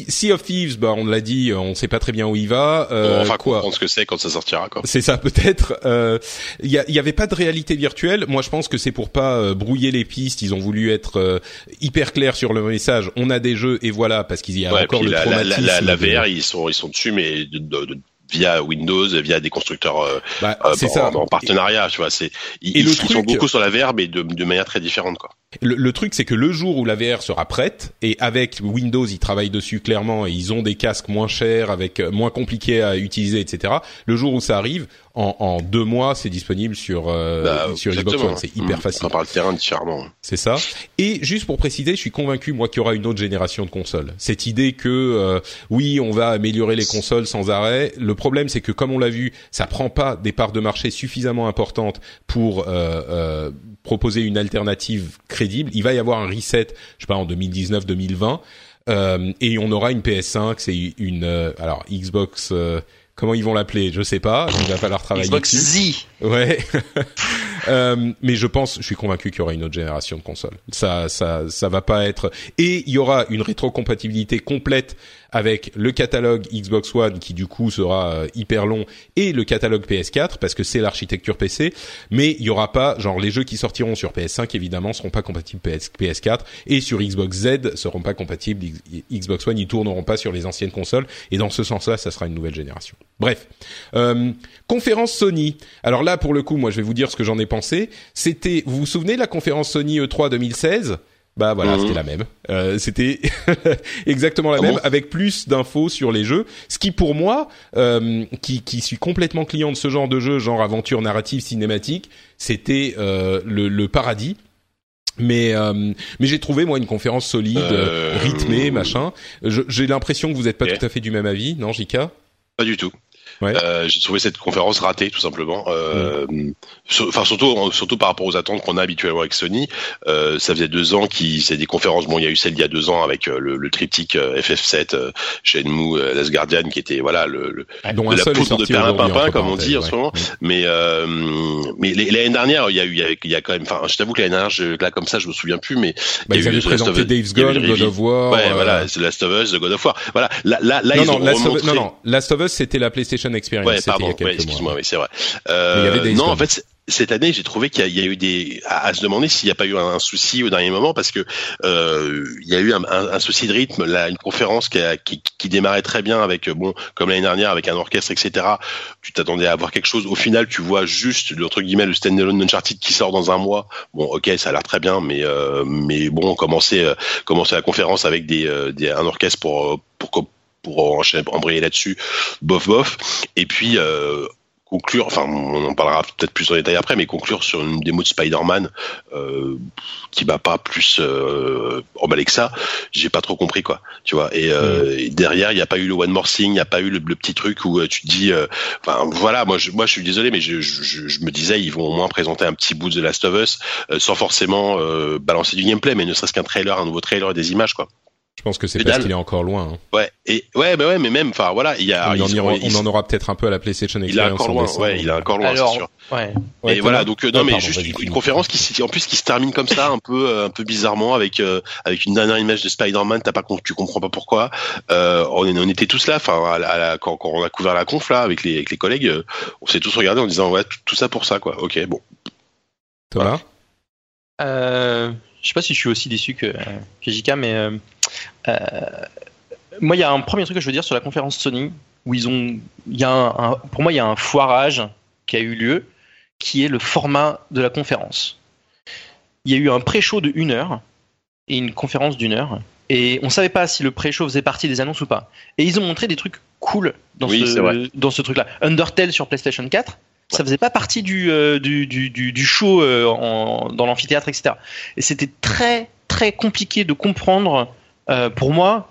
Sea of Thieves, bah, on l'a dit, on sait pas très bien où il va. On Euh, va enfin quoi comprendre ce que c'est quand ça sortira quoi. C'est ça peut-être. Euh, Il y, y avait pas de réalité virtuelle. Moi, je pense que c'est pour pas euh, brouiller les pistes. Ils ont voulu être euh, hyper clairs sur le message. On a des jeux et voilà parce qu'il y a Ouais, encore le la, la, la, traumatisme. la, la de- VR, ils sont ils sont dessus, mais de, de- de- via Windows, via des constructeurs euh, Bah, euh, en, partenariat, tu vois. C'est ils, Et le ils sont beaucoup sur la VR, mais de, de manière très différente quoi. Le, le truc, c'est que le jour où la VR sera prête, et avec Windows, ils travaillent dessus clairement, et ils ont des casques moins chers, avec euh, moins compliqués à utiliser, etc. Le jour où ça arrive, en, en deux mois, c'est disponible sur euh, Bah, sur Xbox. One. C'est hyper Mmh. facile. On parle le terrain différemment. C'est ça. Et juste pour préciser, je suis convaincu, moi, qu'il y aura une autre génération de consoles. Cette idée que, euh, oui, on va améliorer les consoles sans arrêt. Le problème, c'est que, comme on l'a vu, ça prend pas des parts de marché suffisamment importantes pour euh, euh, proposer une alternative crédible. Il va y avoir un reset, je sais pas, en 2019-2020. Euh, et on aura une PS5, c'est une... euh, alors, Xbox... euh, Comment ils vont l'appeler? Je sais pas. Il va falloir travailler Xbox dessus. Z. Ouais. Euh, mais je pense, je suis convaincu qu'il y aura une autre génération de consoles. Ça, ça, ça va pas être. Et il y aura une rétrocompatibilité complète avec le catalogue Xbox One qui du coup sera euh, hyper long et le catalogue PS4 parce que c'est l'architecture PC. Mais il y aura pas, genre les jeux qui sortiront sur PS5 évidemment seront pas compatibles PS, PS4 et sur Xbox Z seront pas compatibles Xbox One. Ils tourneront pas sur les anciennes consoles et dans ce sens-là, ça sera une nouvelle génération. Bref, euh, conférence Sony. Alors là, pour le coup, moi, je vais vous dire ce que j'en ai pensé. C'était, vous vous souvenez de la conférence Sony E E3 2016 Bah voilà, Mhm. c'était la même. Euh, c'était exactement la Ah même, bon? avec plus d'infos sur les jeux. Ce qui, pour moi, euh, qui, qui suis complètement client de ce genre de jeu, genre aventure narrative cinématique, c'était euh, le, le paradis. Mais mais j'ai trouvé moi une conférence solide, rythmée, machin. J'ai l'impression que vous n'êtes pas tout à fait du même avis, non, Jika Pas du tout. Ouais. Euh, j'ai trouvé cette conférence ratée tout simplement. Euh, Enfin surtout surtout par rapport aux attentes qu'on a habituellement avec Sony. Euh, ça faisait deux ans qui c'est des conférences. Bon, il y a eu celle d'il y a deux ans avec euh, le, le triptyque euh, FF7, euh, Shenmue, euh, Last Guardian qui était voilà le, le dont de la poudre de aujourd'hui, entre comme on dit en ce moment. ouais. Mais euh, mais les- l'année dernière, il y a eu il y a, il y a quand même. Enfin, je t'avoue que l'année dernière, je, là comme ça, je me souviens plus, mais Bah, il y ils a eu Last of présenté Dave's il eu Gone, God of War. Ouais, euh, voilà, The Last of Us, The God of War. Voilà, là, là, là non, ils non, ont Last of, remontré. non, non, Last of Us, c'était la PlayStation Experience. Ouais, y a pardon, ouais, excuse-moi, oui, c'est vrai. Mais il y avait Euh, non, en fait, cette année, j'ai trouvé qu'il y, a- il y a eu des à, à se demander s'il n'y a pas eu un, un souci au dernier moment parce que euh, il y a eu un, un- un souci de rythme. Là, une conférence qui, a- qui, qui démarrait très bien avec euh, bon, comme l'année dernière, avec un orchestre, etc. Tu t'attendais à voir quelque chose. Au final, tu vois juste le entre guillemets le standalone Uncharted qui sort dans un mois. Bon, ok, ça a l'air très bien, mais euh, mais bon, commencer euh, commencer la conférence avec des, euh, des un orchestre pour euh, pour pour, pour enchaîner, embrayer là-dessus, bof bof. Et puis euh, conclure, enfin on en parlera peut-être plus en détail après, mais conclure sur une démo de Spider-Man euh, qui m'a pas plus euh, emballé que ça, j'ai pas trop compris quoi, tu vois. Et, euh, et derrière, il n'y a pas eu le One More Thing, il n'y a pas eu le, le petit truc où euh, tu te dis, euh, enfin voilà, moi je, moi je suis désolé, mais je, je, je- je me disais ils vont au moins présenter un petit bout de The Last of Us euh, sans forcément euh, balancer du gameplay, mais ne serait-ce qu'un trailer, un nouveau trailer et des images quoi. Je pense que c'est Mais parce qu'il est encore loin. hein. Ouais, et ouais, bah ouais, mais même, enfin voilà, il y a, on, en ils- ira- ils- on en aura peut-être un peu à la PlayStation il est Experience. encore en loin, décembre. ouais, il est encore loin, c'est sûr. ouais. Ouais, et voilà, donc euh, Ah, non, mais pardon, juste une, conférence qui, en plus, qui se termine comme ça, un peu, euh, un peu bizarrement, avec euh, avec une dernière image de Spider-Man. T'as pas, tu comprends pas pourquoi. Euh, on, on était tous là, enfin, quand, quand on a couvert la conf là, avec les avec les collègues, on s'est tous regardés en disant ouais, tout, tout ça pour ça, quoi. Ok, bon. Thomas? Euh, je sais pas si je suis aussi déçu que, que JK, mais euh, euh, moi, il y a un premier truc que je veux dire sur la conférence Sony où ils ont, il y a un, un- pour moi, il y a un foirage qui a eu lieu, qui est le format de la conférence. Il y a eu un pré-show de une heure et une conférence d'une heure, et on savait pas si le pré-show faisait partie des annonces ou pas. Et ils ont montré des trucs cool dans Oui, c'est ce vrai. dans ce truc-là. Undertale sur PlayStation 4. Ça faisait pas partie du, euh, du, du, du, du show euh, en, dans l'amphithéâtre, etc. Et c'était très très compliqué de comprendre euh, pour moi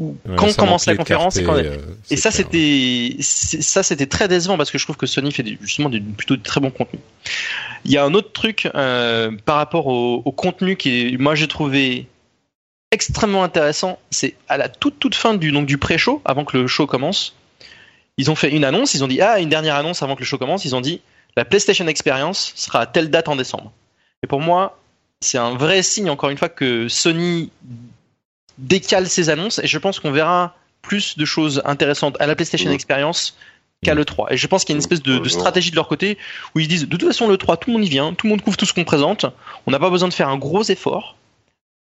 Ouais, quand commence la conférence et, quand- clarté, et ça c'était ça c'était très décevant parce que je trouve que Sony fait justement du, plutôt de très bons contenus. Il y a un autre truc par rapport au, au contenu qui moi j'ai trouvé extrêmement intéressant, c'est à la toute toute fin du donc du pré-show avant que le show commence. Ils ont fait une annonce, ils ont dit ah une dernière annonce avant que le show commence, ils ont dit la PlayStation Experience sera à telle date en décembre. Et pour moi, c'est un vrai signe encore une fois que Sony décale ses annonces et je pense qu'on verra plus de choses intéressantes à la PlayStation Mhm. Experience qu'à Mhm. l'E3. Et je pense qu'il y a une espèce de, de Mhm. stratégie de leur côté où ils disent de toute façon l'E3 tout le monde y vient, tout le monde couvre tout ce qu'on présente, on n'a pas besoin de faire un gros effort.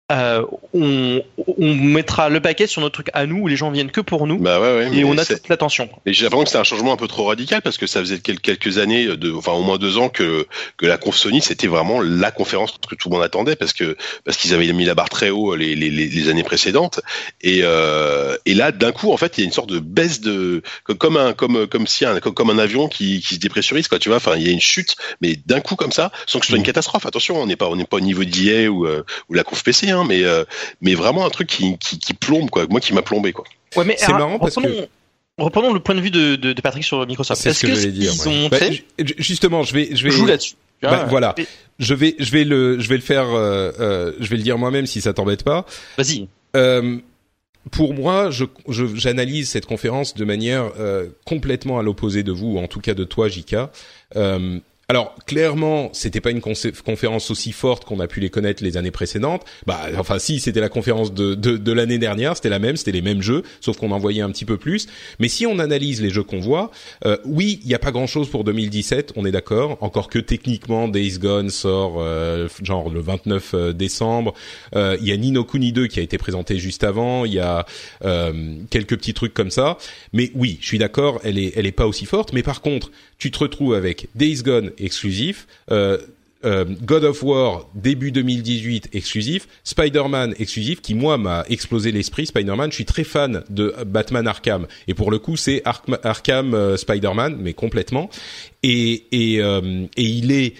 Euh, on, on mettra le paquet sur notre truc à nous où les gens viennent que pour nous Bah ouais, ouais. et on a c'est- toute l'attention. Et j'ai l'impression que c'était un changement un peu trop radical parce que ça faisait quel- quelques années, de, enfin au moins deux ans que que la conf Sony c'était vraiment la conférence que tout le monde attendait parce que parce qu'ils avaient mis la barre très haut les les, les, les années précédentes et euh, et là d'un coup en fait il y a une sorte de baisse de comme- un comme comme si un comme, comme un avion qui qui se dépressurise quoi tu vois enfin il y a une chute mais d'un coup comme ça sans que ce soit une catastrophe attention on n'est pas on n'est pas au niveau d'IA ou euh, ou la conf PC hein mais euh, mais vraiment un truc qui qui, qui plombe quoi moi qui m'a plombé quoi Ouais, mais C'est alors, marrant parce reprenons, reprenons le point de vue de, de, de Patrick sur Microsoft. C'est ce que, que, j'allais dire. ils ouais. ont Bah, ju- justement, je vais, je vais. joue là-dessus. Bah, Ah, voilà. et- Je vais, je vais le, je vais le faire. euh, euh, je vais le dire moi-même si ça t'embête pas. Vas-y. Euh, pour moi, je, je- j'analyse cette conférence de manière euh, complètement à l'opposé de vous, ou en tout cas de toi, Jika. Euh, alors clairement, c'était pas une conférence aussi forte qu'on a pu les connaître les années précédentes. Bah, enfin, si c'était la conférence de de, de l'année dernière, c'était la même, c'était les mêmes jeux, sauf qu'on en voyait un petit peu plus. Mais si on analyse les jeux qu'on voit, euh, oui, il y a pas grand-chose pour 2017, on est d'accord. Encore que techniquement, Days Gone sort euh, genre le 29 décembre. Euh, Il y a Nino Kuni 2 qui a été présenté juste avant. Il y a euh, quelques petits trucs comme ça. Mais oui, je suis d'accord, elle est, elle est pas aussi forte. Mais par contre, tu te retrouves avec Days Gone exclusif. Euh, euh, God of War début 2018 exclusif, Spider-Man exclusif qui moi m'a explosé l'esprit. Spider-Man, je suis très fan de Batman Arkham et pour le coup c'est Ark- Arkham euh, Spider-Man mais complètement et et, et il est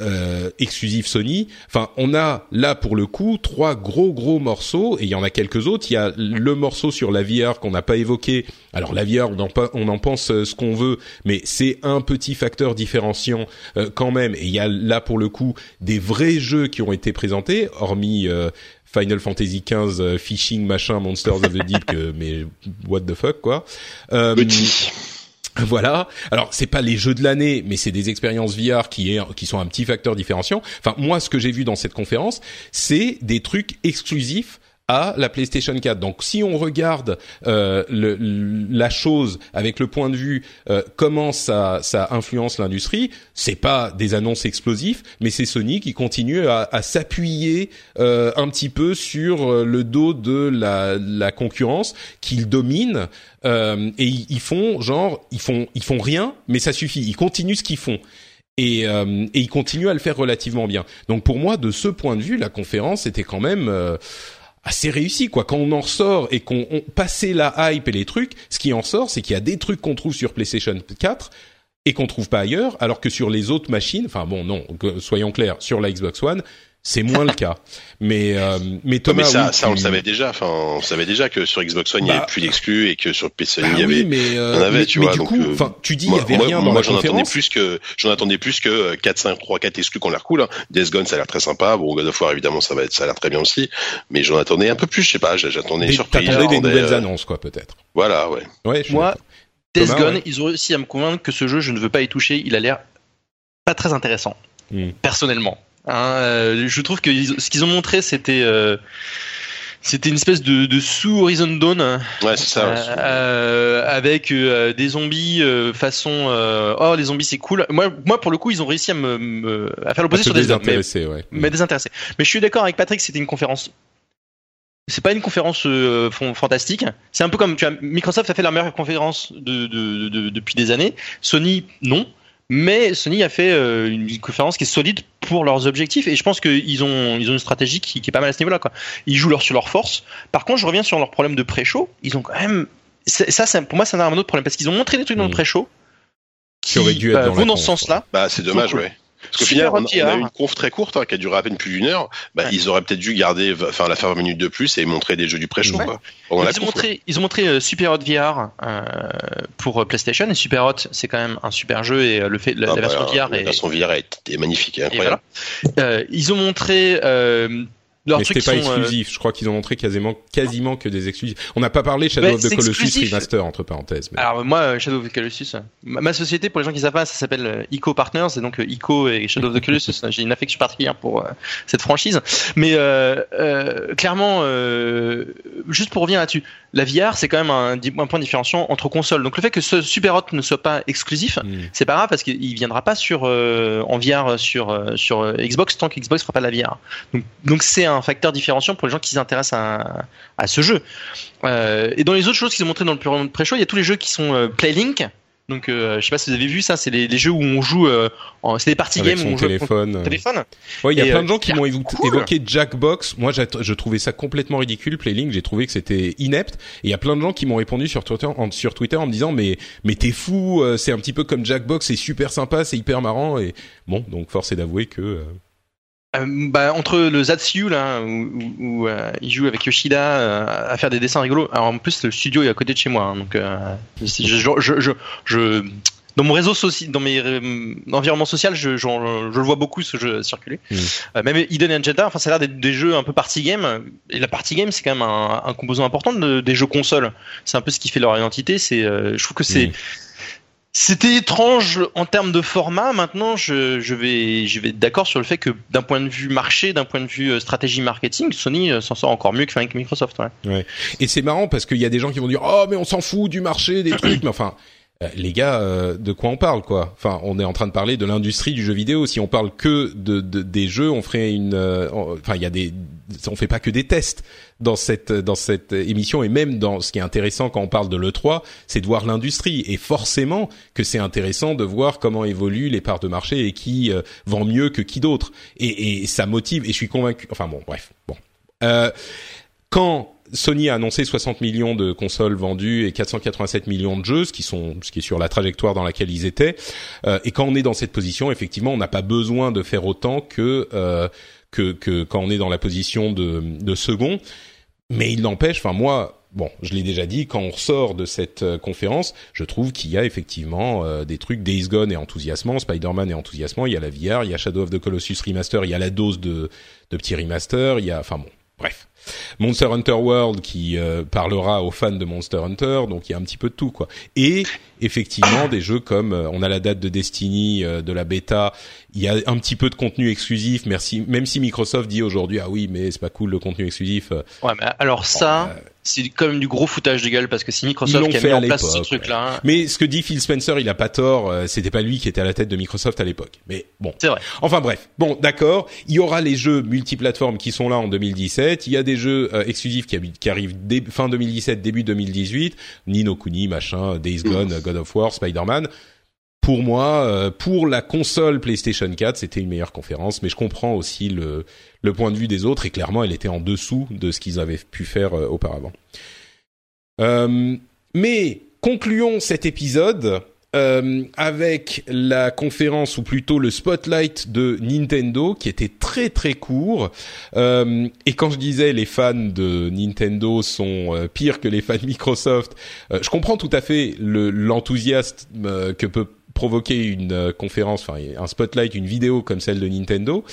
euh, exclusif Sony. Enfin, on a là pour le coup trois gros gros morceaux et il y en a quelques autres. Il y a le morceau sur la VR qu'on n'a pas évoqué. Alors la VR, on en, pa- on en pense euh, ce qu'on veut, mais c'est un petit facteur différenciant euh, quand même. Et il y a là pour le coup des vrais jeux qui ont été présentés, hormis euh, Final Fantasy XV, Fishing machin, Monsters of the Deep, que, mais what the fuck quoi. Petit voilà. Alors c'est pas les jeux de l'année, mais c'est des expériences VR qui qui sont un petit facteur différenciant. Enfin moi ce que j'ai vu dans cette conférence, c'est des trucs exclusifs à la PlayStation 4. Donc si on regarde euh, le, la chose avec le point de vue euh, comment ça, ça influence l'industrie, c'est pas des annonces explosifs, mais c'est Sony qui continue à, à s'appuyer euh, un petit peu sur euh, le dos de la, la concurrence qu'il domine euh, et ils, font genre ils font ils font rien, mais ça suffit. Ils continuent ce qu'ils font et, euh, et ils continuent à le faire relativement bien. Donc pour moi, de ce point de vue, la conférence était quand même euh, assez réussi quoi. Quand on en ressort et qu'on on, passé la hype et les trucs, ce qui en sort, c'est qu'il y a des trucs qu'on trouve sur PlayStation 4 et qu'on trouve pas ailleurs, alors que sur les autres machines, enfin bon non, soyons clairs, sur la Xbox One, c'est moins le cas. Mais euh, mais Non, Thomas, mais ça, oui, ça on le savait déjà. Enfin, on savait déjà que sur Xbox One il n'y Bah, avait plus d'exclus et que sur PC Bah il y oui, avait. mais, euh, en avait, mais, tu mais vois, du donc, coup, euh, enfin, tu dis il y avait moi, rien moi, dans la attendais plus que j'en attendais plus que 4 5 3 4 exclus qui ont l'air cool hein. Death Gone ça a l'air très sympa bon God of War évidemment ça va être ça a l'air très bien aussi mais j'en attendais un peu plus je sais pas j'attendais une Des- surprise T'attendais des nouvelles euh, annonces, quoi, peut-être. voilà ouais Ouais. je suis Moi, Thomas, Gone, ouais. ils ont réussi à me convaincre que ce jeu, je ne veux pas y toucher. Il a l'air pas très intéressant, Hmm. personnellement. Hein, euh, je trouve que ce qu'ils ont montré, c'était euh, c'était une espèce de, de sous Horizon Dawn ouais c'est ça euh, avec euh, des zombies euh, façon euh, oh les zombies c'est cool. Moi, moi pour le coup, ils ont réussi à me, me- à faire l'opposé sur Death Gone, mais, ouais. mais désintéressé. Mais je suis d'accord avec Patrick, c'était une conférence. C'est pas une conférence euh, fantastique. C'est un peu comme tu vois, Microsoft a fait la meilleure conférence de, de- de- depuis des années. Sony non, mais Sony a fait euh, une conférence qui est solide pour leurs objectifs et je pense qu'ils ont ils ont une stratégie qui, qui est pas mal à ce niveau-là quoi. Ils jouent leur sur leur force. Par contre, je reviens sur leur problème de pré-show. Ils ont quand même c'est- ça, c'est- pour moi, c'est un autre problème parce qu'ils ont montré des trucs dans le Mm. pré-show Qui aurait dû être euh, dans la vont dans ce sens-là. bah c'est dommage cool. ouais parce qu'au final, on, on a eu une conf très courte hein, qui a duré à peine plus d'une heure. Bah, Ouais. Ils auraient peut-être dû garder, enfin, la faire 20 minutes de plus et montrer des jeux du pré-show. Ouais. Ils ont, montré, ils ont montré euh, Super Hot VR euh, pour euh, PlayStation et Super Hot c'est quand même un super jeu et euh, le fait la, Ah, la version bah, VR la est, version VR est, est magnifique, est et incroyable. voilà. Euh, ils ont montré euh, leurs Mais trucs c'était pas sont, euh, exclusif. Je crois qu'ils ont montré quasiment, quasiment que des exclusifs. On n'a pas parlé Shadow Bah, of the c'est Colossus exclusif. Remaster entre parenthèses. Mais... alors moi euh, Shadow of the Colossus euh, ma, société pour les gens qui savent pas ça s'appelle euh, Ico Partners et donc Ico et Shadow of the Colossus j'ai une affection particulière pour euh, cette franchise mais euh, euh, clairement euh, juste pour revenir là-dessus la VR c'est quand même un, point différenciant entre consoles donc le fait que ce Super Hot ne soit pas exclusif Hmm. c'est pas grave parce qu'il viendra pas sur euh, en VR sur euh, sur euh, Xbox tant que Xbox fera pas de la VR. Donc donc c'est un facteur différenciant pour les gens qui s'intéressent à, à ce jeu. Euh, et dans les autres choses qu'ils ont montré dans le de pré-show, il y a tous les jeux qui sont euh, Playlink. Donc euh, je sais pas si vous avez vu ça, c'est les, les jeux où on joue euh, en c'est des parties Avec games où on joue téléphone. au téléphone. Ouais, il y a Et, plein euh, de gens qui m'ont cool. évoqué Jackbox. Moi, je trouvais ça complètement ridicule, Playlink. J'ai trouvé que c'était inepte. Et il y a plein de gens qui m'ont répondu sur Twitter, en, sur Twitter en me disant, mais, mais t'es fou, euh, c'est un petit peu comme Jackbox, c'est super sympa, c'est hyper marrant. Et bon, donc force est d'avouer que, euh, bah, entre le Zatsu là où, où- où, euh, il joue avec Yoshida euh, à faire des dessins rigolos. Alors en plus le studio est à côté de chez moi, hein, donc euh, je, je, je, je, dans mon réseau social, dans mes euh, environnements social, je, je, je le vois beaucoup ce jeu circuler. Mm. Euh, même Hidden Agenda, enfin ça a l'air d'être des jeux un peu party game. Et la party game c'est quand même un, un composant important de- des jeux consoles. C'est un peu ce qui fait leur identité. C'est, euh, je trouve que c'est Mm. C'était étrange en termes de format. Maintenant, je, je vais, je vais être d'accord sur le fait que d'un point de vue marché, d'un point de vue euh, stratégie marketing, Sony euh, s'en sort encore mieux que Microsoft. Ouais. Et c'est marrant parce qu'il y a des gens qui vont dire oh mais on s'en fout du marché des trucs mais enfin les gars euh, de quoi on parle quoi? Enfin on est en train de parler de l'industrie du jeu vidéo. Si on parle que de, de des jeux on ferait une euh, en- enfin il y a des on fait pas que des tests dans cette dans cette émission. Et même dans ce qui est intéressant quand on parle de l'E3 c'est de voir l'industrie. Et forcément que c'est intéressant de voir comment évoluent les parts de marché et qui euh, vend mieux que qui d'autre. Et, et ça motive. Et je suis convaincu enfin bon bref bon. Euh, quand Sony a annoncé 60 millions de consoles vendues et 487 millions de jeux, ce qui sont, ce qui est sur la trajectoire dans laquelle ils étaient, euh, et quand on est dans cette position, effectivement, on n'a pas besoin de faire autant que euh, que, que quand on est dans la position de, de second. Mais il n'empêche, enfin moi, bon, je l'ai déjà dit, quand on ressort de cette euh, conférence, je trouve qu'il y a effectivement euh, des trucs. Days Gone est enthousiasmant, Spider-Man est enthousiasmant, il y a la VR, il y a Shadow of the Colossus remaster, il y a la dose de de petits remasters, il y a, enfin bon, bref. Monster Hunter World qui euh, parlera aux fans de Monster Hunter, donc il y a un petit peu de tout quoi. Et effectivement des jeux comme euh, on a la date de Destiny euh, de la bêta, il y a un petit peu de contenu exclusif. Merci, même si Microsoft dit aujourd'hui ah oui mais c'est pas cool le contenu exclusif. euh, Ouais, mais alors ça, euh, c'est quand même du gros foutage de gueule parce que c'est Microsoft qui a fait mis en place ce truc-là. hein. Mais ce que dit Phil Spencer, il a pas tort. euh, C'était pas lui qui était à la tête de Microsoft à l'époque. Mais bon. C'est vrai. Enfin bref, bon d'accord, il y aura les jeux multiplateformes qui sont là en 2017, il y a des jeux euh, exclusifs qui, arrivent dé- fin 2017, début 2018, Nino Kuni, machin, Days Gone, God of War, Spider-Man. Pour moi, euh, pour la console PlayStation 4, c'était une meilleure conférence, mais je comprends aussi le, le point de vue des autres, et clairement, elle était en dessous de ce qu'ils avaient pu faire euh, auparavant. Euh, mais concluons cet épisode euh, avec la conférence ou plutôt le spotlight de Nintendo qui était très très court. Euh, et quand je disais les fans de Nintendo sont euh, pires que les fans Microsoft, je comprends tout à fait le- l'enthousiasme que peut provoquer une conférence, enfin un spotlight, une vidéo comme celle de Nintendo.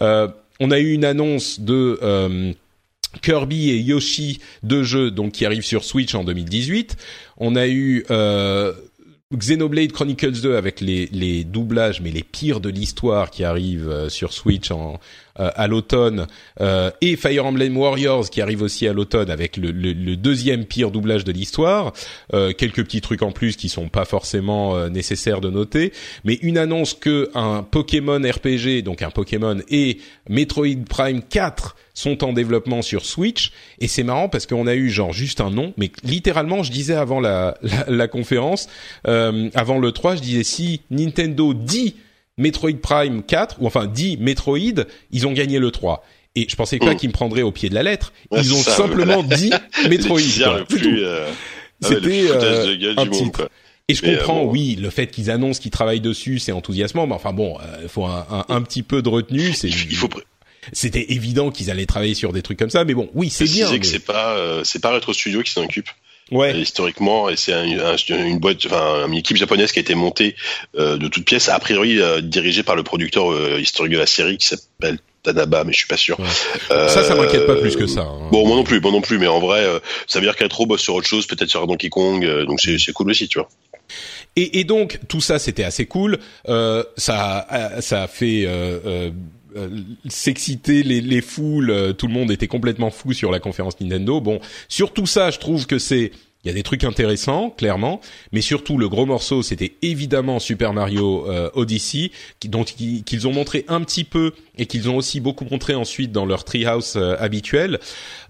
Euh, on a eu une annonce de euh, Kirby et Yoshi, deux jeux donc qui arrivent sur Switch en 2018. On a eu euh, Xenoblade Chronicles 2 avec les, les doublages, mais les pires de l'histoire qui arrivent euh, sur Switch euh, à l'automne, euh, et Fire Emblem Warriors qui arrive aussi à l'automne avec le, deuxième pire doublage de l'histoire. Quelques petits trucs en plus qui sont pas forcément nécessaires de noter, mais une annonce que un Pokémon RPG, donc un Pokémon et Metroid Prime 4 sont en développement sur Switch et c'est marrant parce qu'on a eu genre juste un nom mais littéralement je disais avant la, la, la conférence euh, avant le 3 je disais si Nintendo dit Metroid Prime 4 ou enfin dit Metroid ils ont gagné le 3 et je pensais pas Mm. qu'ils me prendraient au pied de la lettre Ouais, ils ont ça, simplement dit Metroid euh, ah ouais, C'était, euh, un monde, titre. quoi. Et je Mais, euh, comprends, bon. oui, le fait qu'ils annoncent qu'ils travaillent dessus, c'est enthousiasmant, mais enfin bon, il faut un, un, un petit peu de retenue. C'est, Il faut c'était évident qu'ils allaient travailler sur des trucs comme ça, mais bon, oui, c'est bien. que mais- c'est pas euh, c'est pas Retro Studio qui s'en occupe Ouais. euh, historiquement et c'est un- un- une boîte enfin une équipe japonaise qui a été montée euh, de toutes pièces a priori euh, dirigée par le producteur euh, historique de la série qui s'appelle Tanaba mais je suis pas sûr Ouais. Euh, Ça, ça m'inquiète pas plus que ça. hein. Bon, moi non plus, moi non plus, mais en vrai, euh, ça veut dire qu'Retro bosse sur autre chose, peut-être sur Donkey Kong, euh, donc c'est cool aussi, tu vois. Et, et donc tout ça, c'était assez cool. Euh, ça, ça a fait euh, euh, euh, s'exciter les, les foules. euh, Tout le monde était complètement fou sur la conférence Nintendo. Bon, sur tout ça, je trouve que c'est il y a des trucs intéressants, clairement, mais surtout le gros morceau, c'était évidemment Super Mario euh, Odyssey, dont ils- qu'ils ont montré un petit peu et qu'ils ont aussi beaucoup montré ensuite dans leur treehouse euh, habituel,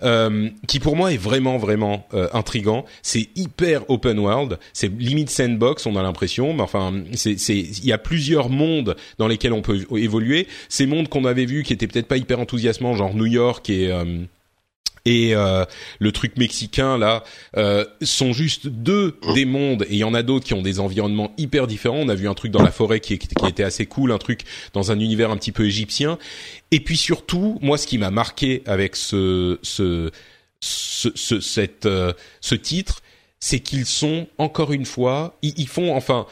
euh, qui pour moi est vraiment vraiment euh, intrigant. C'est hyper open world, c'est limite sandbox, on a l'impression, mais enfin, c'est il y a plusieurs mondes dans lesquels on peut évoluer. Ces mondes qu'on avait vus qui étaient peut-être pas hyper enthousiasmants, genre New York et et euh, le truc mexicain là euh, sont juste deux des mondes et il y en a d'autres qui ont des environnements hyper différents. On a vu un truc dans la forêt qui, qui était assez cool, un truc dans un univers un petit peu égyptien. Et puis surtout, moi, ce qui m'a marqué avec ce ce ce, ce cette euh, ce titre, c'est qu'ils sont encore une fois, ils, ils font enfin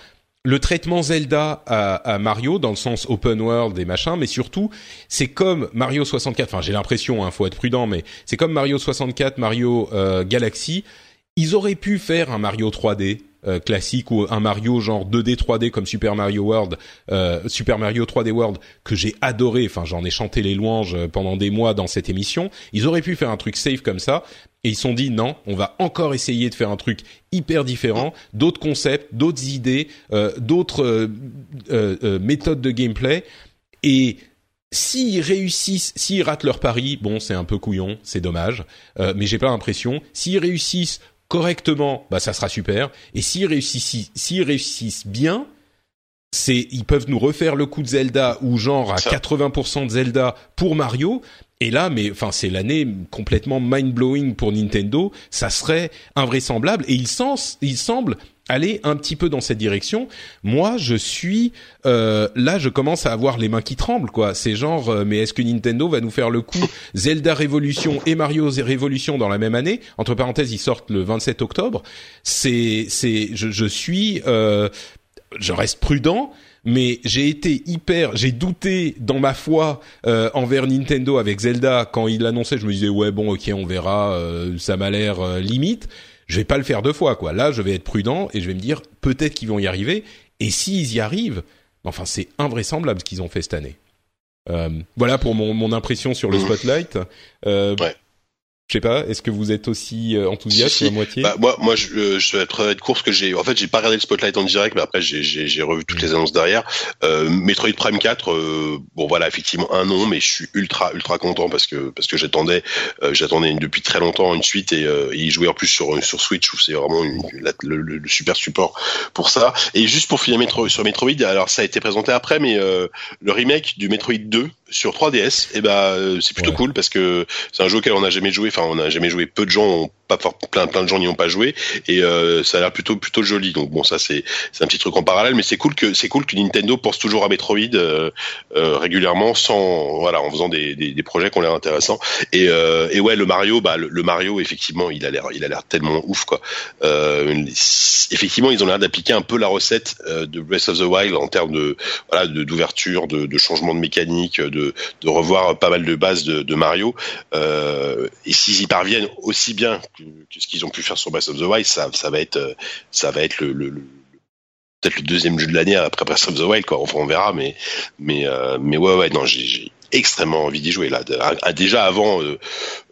le traitement Zelda à, à Mario dans le sens open world et machin, mais surtout c'est comme Mario 64. Enfin, j'ai l'impression, hein, faut être prudent, mais c'est comme Mario 64, Mario euh, Galaxy. Ils auraient pu faire un Mario 3D euh, classique ou un Mario genre 2D 3D comme Super Mario World, euh, Super Mario 3D World que j'ai adoré. Enfin, j'en ai chanté les louanges euh, pendant des mois dans cette émission. Ils auraient pu faire un truc safe comme ça. Et ils se sont dit non, on va encore essayer de faire un truc hyper différent, d'autres concepts, d'autres idées, euh, d'autres euh, euh, méthodes de gameplay. Et s'ils réussissent, s'ils ratent leur pari, bon, c'est un peu couillon, c'est dommage, mais j'ai pas l'impression. S'ils réussissent correctement, bah ça sera super. Et s'ils réussissent, s'ils réussissent bien, c'est ils peuvent nous refaire le coup de Zelda ou genre à Ça. 80% de Zelda pour Mario. Et là, mais enfin, c'est l'année complètement mind blowing pour Nintendo. Ça serait invraisemblable. Et il, sens, il semble aller un petit peu dans cette direction. Moi, je suis euh, là, je commence à avoir les mains qui tremblent, quoi. C'est genre, euh, mais est-ce que Nintendo va nous faire le coup Zelda Révolution et Mario Révolution dans la même année? Entre parenthèses, ils sortent le 27 octobre. C'est, c'est, je, je suis, euh, je reste prudent. Mais j'ai été hyper, j'ai douté dans ma foi euh, envers Nintendo avec Zelda quand il l'annonçait. Je me disais ouais bon ok on verra, euh, ça m'a l'air euh, limite. Je vais pas le faire deux fois quoi. Là je vais être prudent et je vais me dire peut-être qu'ils vont y arriver. Et s'ils y arrivent, enfin c'est invraisemblable ce qu'ils ont fait cette année. Euh, voilà pour mon, mon impression sur le spotlight. Euh, Ouais. Je sais pas, est-ce que vous êtes aussi euh, enthousiaste Si, si. à moitié? Bah, moi, moi, je, euh, je vais être de course que j'ai. En fait, j'ai pas regardé le spotlight en direct, mais après, j'ai, revu toutes les annonces derrière. Euh, Metroid Prime 4, euh, bon voilà, effectivement un nom, mais je suis ultra, ultra content parce que parce que j'attendais, euh, j'attendais depuis très longtemps une suite et, euh, et y jouer en plus sur sur Switch, où c'est vraiment une- la- le, le- super support pour ça. Et juste pour finir Metro, sur Metroid, alors ça a été présenté après, mais euh, le remake du Metroid 2 sur 3DS, et ben euh, c'est plutôt Ouais. cool parce que c'est un jeu auquel on n'a jamais joué. Enfin, on n'a jamais joué. Peu de gens ont pas fort, plein plein de gens n'y ont pas joué et euh, ça a l'air plutôt plutôt joli. Donc bon, ça c'est c'est un petit truc en parallèle, mais c'est cool que c'est cool que Nintendo pense toujours à Metroid euh, euh, régulièrement, sans voilà, en faisant des des, des projets qui ont l'air intéressants. Et euh, et ouais, le Mario, bah le, Mario effectivement, il a l'air il a l'air tellement ouf quoi. Euh, effectivement, ils ont l'air d'appliquer un peu la recette euh, de Breath of the Wild en termes de voilà d'ouverture, de, de changement de mécanique, de de revoir pas mal de bases de, de Mario. Et s'ils y parviennent aussi bien que, ce qu'ils ont pu faire sur Breath of the Wild, ça, ça va être, euh, ça va être le, le- le- peut-être le deuxième jeu de l'année après Breath of the Wild, quoi. Enfin, on verra, mais, mais, euh, mais ouais, ouais, non, j'ai, extrêmement envie d'y jouer là. De- ah, déjà avant, euh,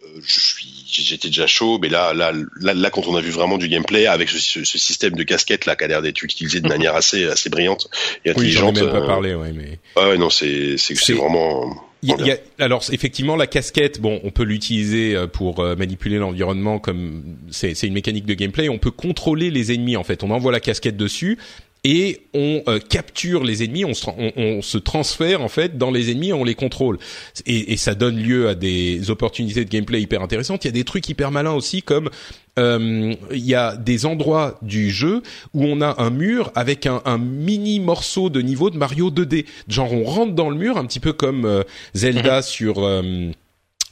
euh, je suis, j'étais déjà chaud, mais là, là, là, là, quand on a vu vraiment du gameplay avec ce, ce- ce système de casquette là qui a l'air d'être utilisé de manière assez, assez brillante et Oui, j'en ai intelligente. même pas euh, parlé, ouais, mais. ouais, non, c'est, C'est- c'est vraiment. Y a- il y a- alors effectivement la casquette, bon, on peut l'utiliser euh, pour euh, manipuler l'environnement comme c'est c'est une mécanique de gameplay. On peut contrôler les ennemis en fait. On envoie la casquette dessus et on euh, capture les ennemis. On se, on, on se transfère en fait dans les ennemis, on les contrôle et, et ça donne lieu à des opportunités de gameplay hyper intéressantes. Il y a des trucs hyper malins aussi comme euh, il y a des endroits du jeu où on a un mur avec un, un mini morceau de niveau de Mario 2D. Genre on rentre dans le mur un petit peu comme euh, Zelda sur euh,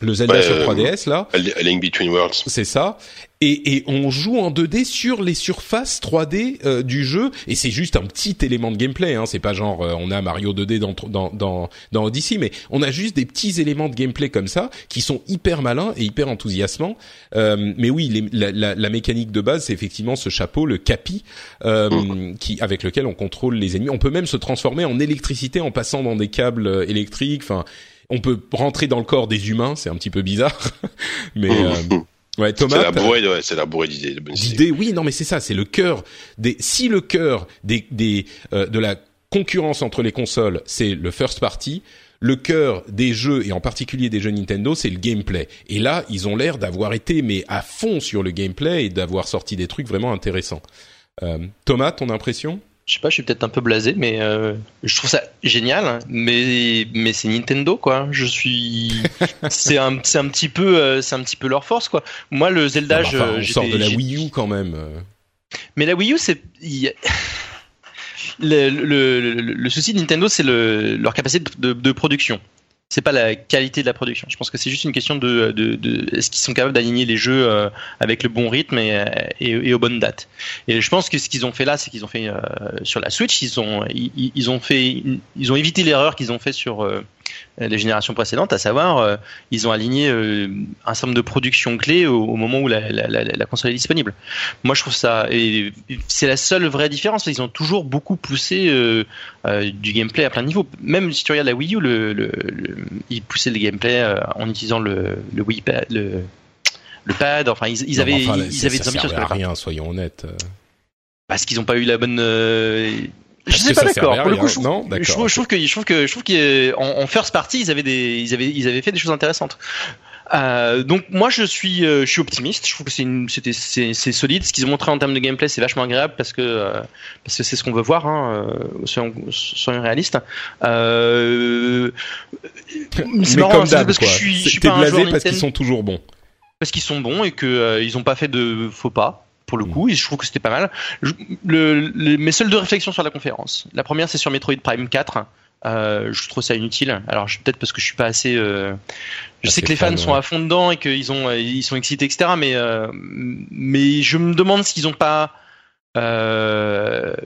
le Zelda Ouais, sur euh, 3DS là. A Link Between Worlds. C'est ça. Et, et on joue en 2D sur les surfaces 3D euh, du jeu. Et c'est juste un petit élément de gameplay. Hein. C'est pas genre euh, on a Mario 2D dans, dans, dans, dans Odyssey, mais on a juste des petits éléments de gameplay comme ça qui sont hyper malins et hyper enthousiasmants. Euh, mais oui, les- la, la, la mécanique de base, c'est effectivement ce chapeau, le capi, euh, qui avec lequel on contrôle les ennemis. On peut même se transformer en électricité en passant dans des câbles euh, électriques. Enfin, on peut rentrer dans le corps des humains. C'est un petit peu bizarre, mais euh, ouais, C'est Thomas. la t'as- bourrée, ouais, c'est la bourrée d'idées, d'idées. Oui, non, mais c'est ça, c'est le cœur des. Si le cœur des des euh, de la concurrence entre les consoles, c'est le first party. Le cœur des jeux et en particulier des jeux Nintendo, c'est le gameplay. Et là, ils ont l'air d'avoir été mais à fond sur le gameplay et d'avoir sorti des trucs vraiment intéressants. Euh, Thomas, ton impression? Je sais pas, je suis peut-être un peu blasé, mais euh, je trouve ça génial. Mais mais c'est Nintendo quoi. Je suis, c'est un c'est un petit peu euh, c'est un petit peu leur force quoi. Moi le Zelda, Non, mais enfin, je- on sort de la Wii U quand même. Mais la Wii U, c'est. Le, le, le, le souci de Nintendo, c'est le, leur capacité de, de, de production. C'est pas la qualité de la production. Je pense que c'est juste une question de, est-ce qu'ils sont capables d'aligner les jeux euh, avec le bon rythme et, et, et aux bonnes dates. Et je pense que ce qu'ils ont fait là, c'est qu'ils ont fait euh, sur la Switch, ils ont ils, ont fait ils ont évité l'erreur qu'ils ont fait sur euh, les générations précédentes, à savoir euh, ils ont aligné euh, un certain nombre de productions clés au, au moment où la, la, la, la console est disponible. Moi, je trouve ça et c'est la seule vraie différence. Ils ont toujours beaucoup poussé euh, euh, du gameplay à plein de niveaux. Même si tu regardes la Wii U, le, le, le- ils poussaient le gameplay euh, en utilisant le, le Wii Pad, le, le pad. Enfin, ils, ils Non, avaient enfin, ils ça- avaient ça des ambitions la rien, soyons honnêtes. euh. parce qu'ils n'ont pas eu la bonne. Je sais que pas d'accord. Pour le coup, je trouve, Non, je d'accord, trouve, je trouve que je trouve que je trouve qu'en en first party, ils avaient des, ils avaient, ils avaient fait des choses intéressantes. Euh, donc moi je suis, euh, je suis optimiste. Je trouve que c'est, c'était, c'est, c'est solide. Ce qu'ils ont montré en termes de gameplay, c'est vachement agréable parce que euh, parce que c'est ce qu'on veut voir. Hein, euh, soyons, soyons réalistes. Euh, c'est Mais marrant, comme d'hab, parce que quoi. je suis, je suis pas un joueur blasé parce qu'ils sont toujours bons. parce qu'ils sont bons et que euh, ils ont pas fait de faux pas pour le Mm. coup et je trouve que c'était pas mal. Je- le, le- mes seules deux réflexions sur la conférence. La première c'est sur Metroid Prime 4. Euh, je trouve ça inutile. Alors peut-être parce que je suis pas assez. euh, je Assez sais que les fans fan, sont ouais. à fond dedans et qu'ils ont euh, ils sont excités etc. Mais euh, mais je me demande s'ils ont pas